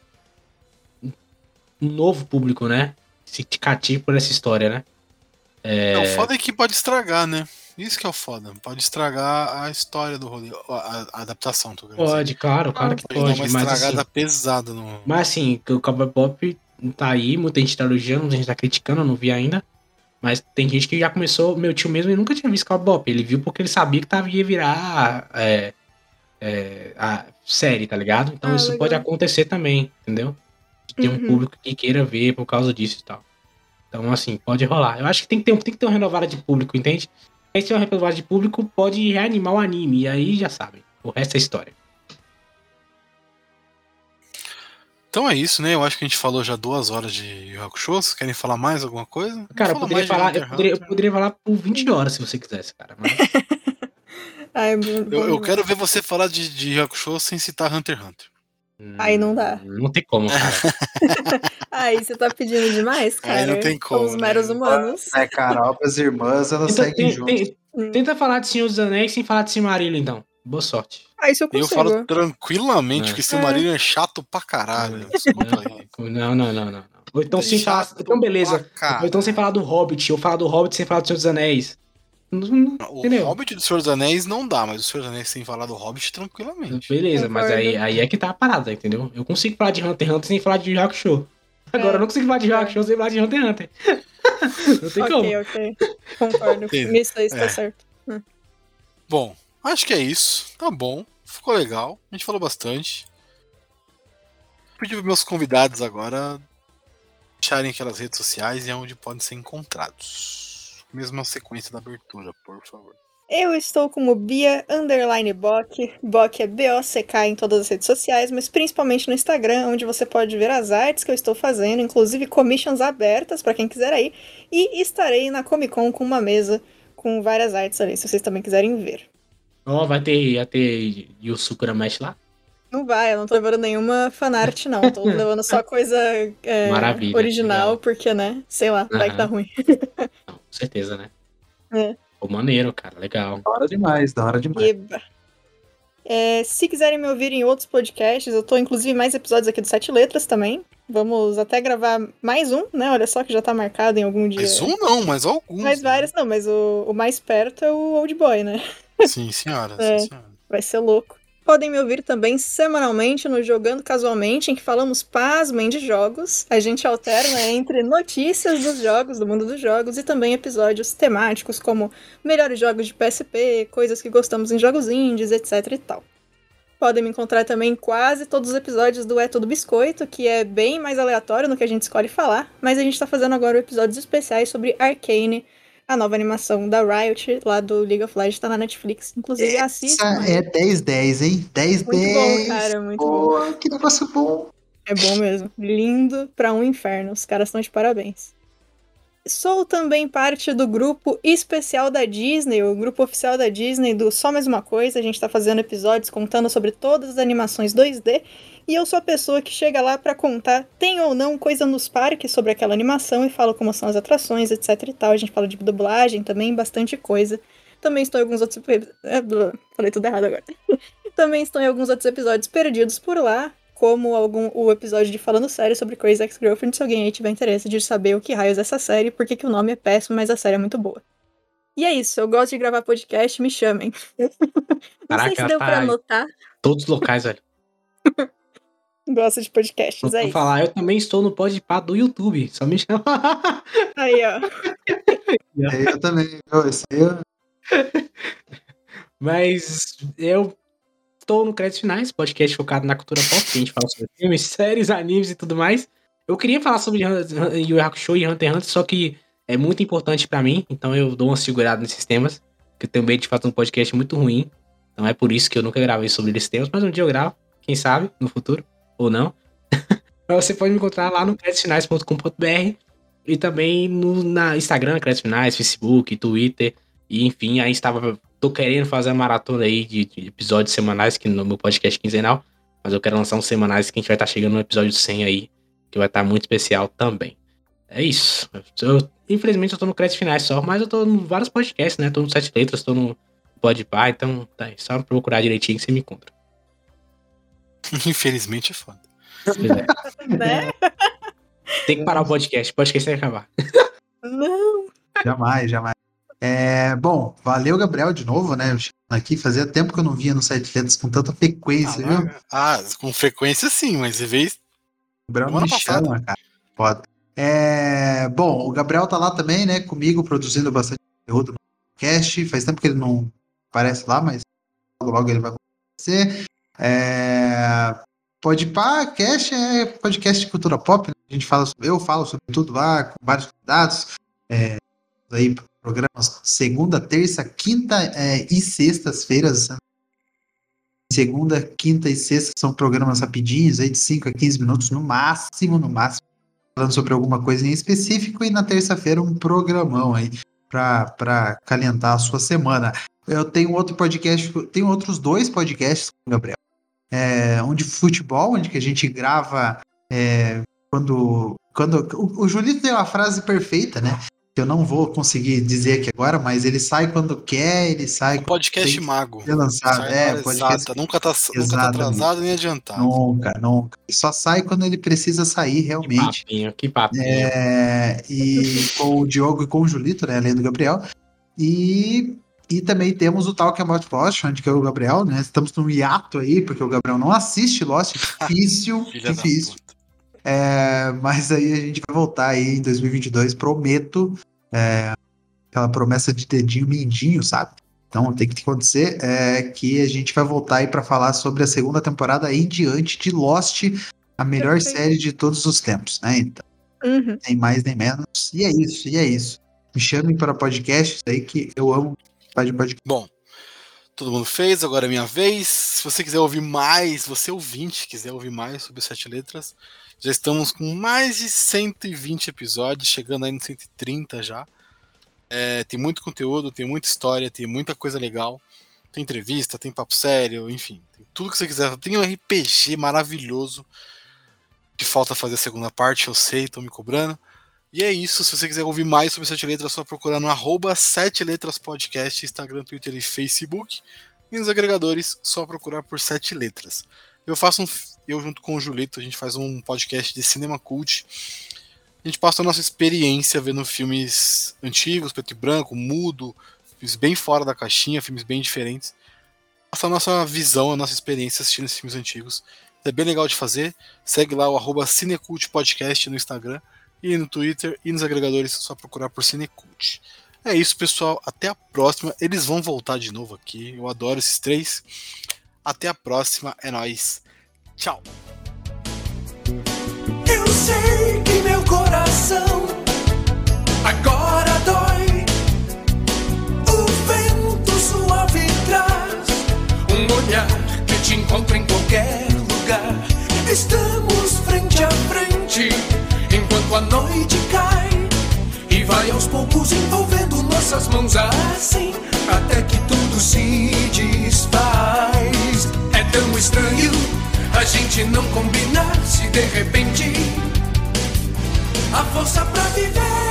um novo público, né? Se cative por essa história, né? É... O foda é que pode estragar, né? Isso que é o foda. Pode estragar a história do rolê, a, a adaptação, tô querendo dizer. Pode, claro, claro que Pode dar pode. uma Mas estragada assim, pesada no. mas assim, que o Cowboy Pop tá aí, muita gente tá elogiando, muita gente tá criticando, eu não vi ainda. Mas tem gente que já começou, meu tio mesmo, ele nunca tinha visto Cowboy Pop. Ele viu porque ele sabia que tava, ia virar é, é, a série, tá ligado? Então Ah, isso legal. pode acontecer também, entendeu? De ter um Uhum. público que queira ver por causa disso e tal. Então, assim, pode rolar. Eu acho que tem que ter, um- tem que ter uma renovada de público, entende? Aí se tiver uma renovada de público, pode reanimar o anime. E aí já sabem. O resto é história. Então é isso, né? Eu acho que a gente falou já duas horas de Yu Hakusho. Vocês querem falar mais alguma coisa? Cara, eu poderia falar, eu poderia, eu poderia falar por 20 horas se você quisesse, cara. Mas Ai, Eu, eu quero ver você falar de, de Yu Yu Hakusho sem citar Hunter x Hunter. Aí não dá. Não tem como, cara. Aí você tá pedindo demais, cara. Aí não tem como, Somos né? meros humanos. É, cara, obras irmãs, elas Então, seguem juntas. tem- Hum. tenta falar de Senhor dos Anéis sem falar de Silmarillion, então. Boa sorte. Ah, isso eu E eu consigo. falo tranquilamente É. que Silmarillion é chato pra caralho. Desculpa aí. Não, não, não, não. Ou então É sem falar. Então, beleza. Ou então sem falar do Hobbit, ou falar do Hobbit sem falar do Senhor dos Anéis. Não- O Entendeu? Hobbit do Senhor dos Anéis não dá, mas o Senhor dos Anéis sem falar do Hobbit tranquilamente. Beleza, mas aí, aí é que tá a parada, entendeu? Eu consigo falar de Hunter x Hunter sem falar de Hakusho. Agora É. eu não consigo falar de Hakusho sem falar de Hunter x Hunter. não tem como. Ok, ok. Concordo. Nisso aí está É. certo. Bom, acho que é isso. Tá bom. Ficou legal. A gente falou bastante. Pedi para meus convidados agora deixarem aquelas redes sociais e onde podem ser encontrados. Mesma sequência da abertura, por favor. Eu estou como Bia Underline Bock. Bock é B-O-C-K em todas as redes sociais, mas principalmente no Instagram, onde você pode ver as artes que eu estou fazendo, inclusive commissions abertas para quem quiser ir. E estarei na Comic Con com uma mesa com várias artes ali, se vocês também quiserem ver. Ó, vai ter, vai ter Yusuke Mesh lá? Não vai, eu não tô levando nenhuma fanart, não. Tô levando só coisa é, original, legal. porque, né? Sei lá, vai que tá ruim. Não, com certeza, né? É. Pô, maneiro, cara. Legal. Da hora demais, da hora demais. Eba. É, se quiserem me ouvir em outros podcasts, eu tô inclusive em mais episódios aqui do Sete Letras também. Vamos até gravar mais um, né? Olha só que já tá marcado em algum dia. Mas um não, mas alguns. Mais vários, não, mas o, o mais perto é o Old Boy, né? Sim, senhora. É. Sim, senhora. Vai ser louco. Podem me ouvir também semanalmente no Jogando Casualmente, em que falamos pasmem de jogos. A gente alterna entre notícias dos jogos, do mundo dos jogos, e também episódios temáticos, como melhores jogos de PSP, coisas que gostamos em jogos indies, etc e tal. Podem me encontrar também em quase todos os episódios do É Tudo Biscoito, que é bem mais aleatório no que a gente escolhe falar, mas a gente tá fazendo agora episódios especiais sobre Arcane, a nova animação da Riot, lá do League of Legends, tá na Netflix. Inclusive, assiste. Essa é 10-10, hein? 10-10. Muito bom, cara, muito bom. Que negócio bom. É bom mesmo. Lindo pra um inferno. Os caras estão de parabéns. sou também parte do grupo especial da Disney, o grupo oficial da Disney do Só Mais Uma Coisa. A gente tá fazendo episódios contando sobre todas as animações 2D. E eu sou a pessoa que chega lá para contar, tem ou não coisa nos parques sobre aquela animação e fala como são as atrações, etc e tal. A gente fala de dublagem também, bastante coisa. Também estou em alguns outros. É, falei tudo errado agora. também estou em alguns outros episódios perdidos por lá, como algum, o episódio de Falando Sério sobre Crazy Ex-Girlfriend, se alguém aí tiver interesse de saber o que raios é essa série, porque que o nome é péssimo, mas a série é muito boa. E é isso, eu gosto de gravar podcast, me chamem. Não Caraca, sei se deu tá pra anotar. Todos os locais, velho. Gosto de podcasts, Vou é falar, eu também estou no Podpah do YouTube. Só me chama. Aí, ó. Eu também, viu? Esse aí eu- Mas eu estou no Créditos Finais, podcast focado na cultura pop, que a gente fala sobre filmes, séries, animes e tudo mais. Eu queria falar sobre Yu Hakusho e Hunter x Hunter, só que é muito importante pra mim, então eu dou uma segurada nesses temas, que eu tenho medo de fazer um podcast muito ruim. Então é por isso que eu nunca gravei sobre esses temas, mas um dia eu gravo, quem sabe, no futuro, ou não. Você pode me encontrar lá no creditfinais.com.br e também no na Instagram, Créditos Finais, Facebook, Twitter, e enfim, a gente tava tô querendo fazer a maratona aí de, de episódios semanais, que no meu podcast quinzenal, mas eu quero lançar uns semanais que a gente vai estar chegando no episódio 100 aí, que vai estar muito especial também. É isso. Eu- infelizmente eu tô no crédito finais só, mas eu tô em vários podcasts, né? Tô no Sete Letras, tô no Podpah, então tá aí. Só procurar direitinho que você me encontra. Infelizmente é foda. É. Né? Tem que parar o podcast, o podcast tem que acabar. Não. Jamais, jamais. É, bom, valeu, Gabriel, de novo, né? Aqui fazia tempo que eu não via no Sete Letras com tanta frequência, viu? Ah, com frequência sim, mas de vez. O Gabriel me passada. chama, cara. Foda. É, bom, o Gabriel tá lá também, né? Comigo, produzindo bastante conteúdo no podcast. Faz tempo que ele não aparece lá, mas logo, logo ele vai acontecer. É, pode pá, cast é podcast de cultura pop. né? A gente fala sobre, eu falo sobre tudo lá, com vários convidados. É, aí, programas segunda, terça, quinta é, e sextas-feiras. né? Segunda, quinta e sexta são programas rapidinhos, aí de 5 a 15 minutos no máximo, no máximo, falando sobre alguma coisa em específico, e na terça-feira um programão aí para calentar a sua semana. Eu tenho outro podcast, tenho outros dois podcasts com o Gabriel. É, um de futebol, onde que a gente grava é, quando. quando o, o Julito tem uma frase perfeita, né? Que eu não vou conseguir dizer aqui agora, mas ele sai quando quer, ele sai Um podcast tem que mago. ser lançado. Sai É, podcast exata, Nunca tá, nunca tá atrasado nem adiantado. Nunca, nunca. Ele Só sai quando ele precisa sair Que realmente. papinho, que papinho. É, e com o Diogo e com o Julito, né? Além do Gabriel. E, e também temos o Talk About Lost, onde que é o Gabriel, né? Estamos num hiato aí, porque o Gabriel não assiste Lost. Difícil, Filha difícil. puta. É, mas aí a gente vai voltar aí em 2022, prometo. é, aquela promessa de dedinho mindinho, sabe? Então tem que acontecer é, que a gente vai voltar aí para falar sobre a segunda temporada aí em diante de Lost, a melhor Perfeito. série de todos os tempos, né? Então, Uhum. nem mais nem menos. E é isso, e é isso. Me chamem para podcasts aí que eu amo Bom, todo mundo fez, agora é minha vez. Se você quiser ouvir mais, você ouvinte, quiser ouvir mais sobre Sete Letras, já estamos com mais de 120 episódios, chegando aí no 130 já. É, tem muito conteúdo, tem muita história, tem muita coisa legal. Tem entrevista, tem papo sério, enfim, tem tudo que você quiser. Tem um RPG maravilhoso que falta fazer a segunda parte, eu sei, estão me cobrando. E é isso, se você quiser ouvir mais sobre Sete Letras, é só procurar no arroba Sete Letras Podcast, Instagram, Twitter e Facebook. E nos agregadores, só procurar por Sete Letras. Eu faço um. Eu junto com o Julito, a gente faz um podcast de cinema cult. A gente passa a nossa experiência vendo filmes antigos, preto e branco, mudo, filmes bem fora da caixinha, filmes bem diferentes. Passa a nossa visão, a nossa experiência assistindo esses filmes antigos. É bem legal de fazer. Segue lá o arroba Cinecult Podcast no Instagram e no Twitter e nos agregadores, é só procurar por Cinecult. É isso, pessoal. Até a próxima. Eles vão voltar de novo aqui. Eu adoro esses três. Até a próxima. É nóis. Tchau. Eu sei que meu coração agora dói. O vento suave traz um olhar que te encontra em qualquer lugar. Estamos frente a frente enquanto a noite cai e vai aos poucos envolvendo nossas mãos assim até que tudo se desfaz. É tão estranho a gente não combinar se de repente a força pra viver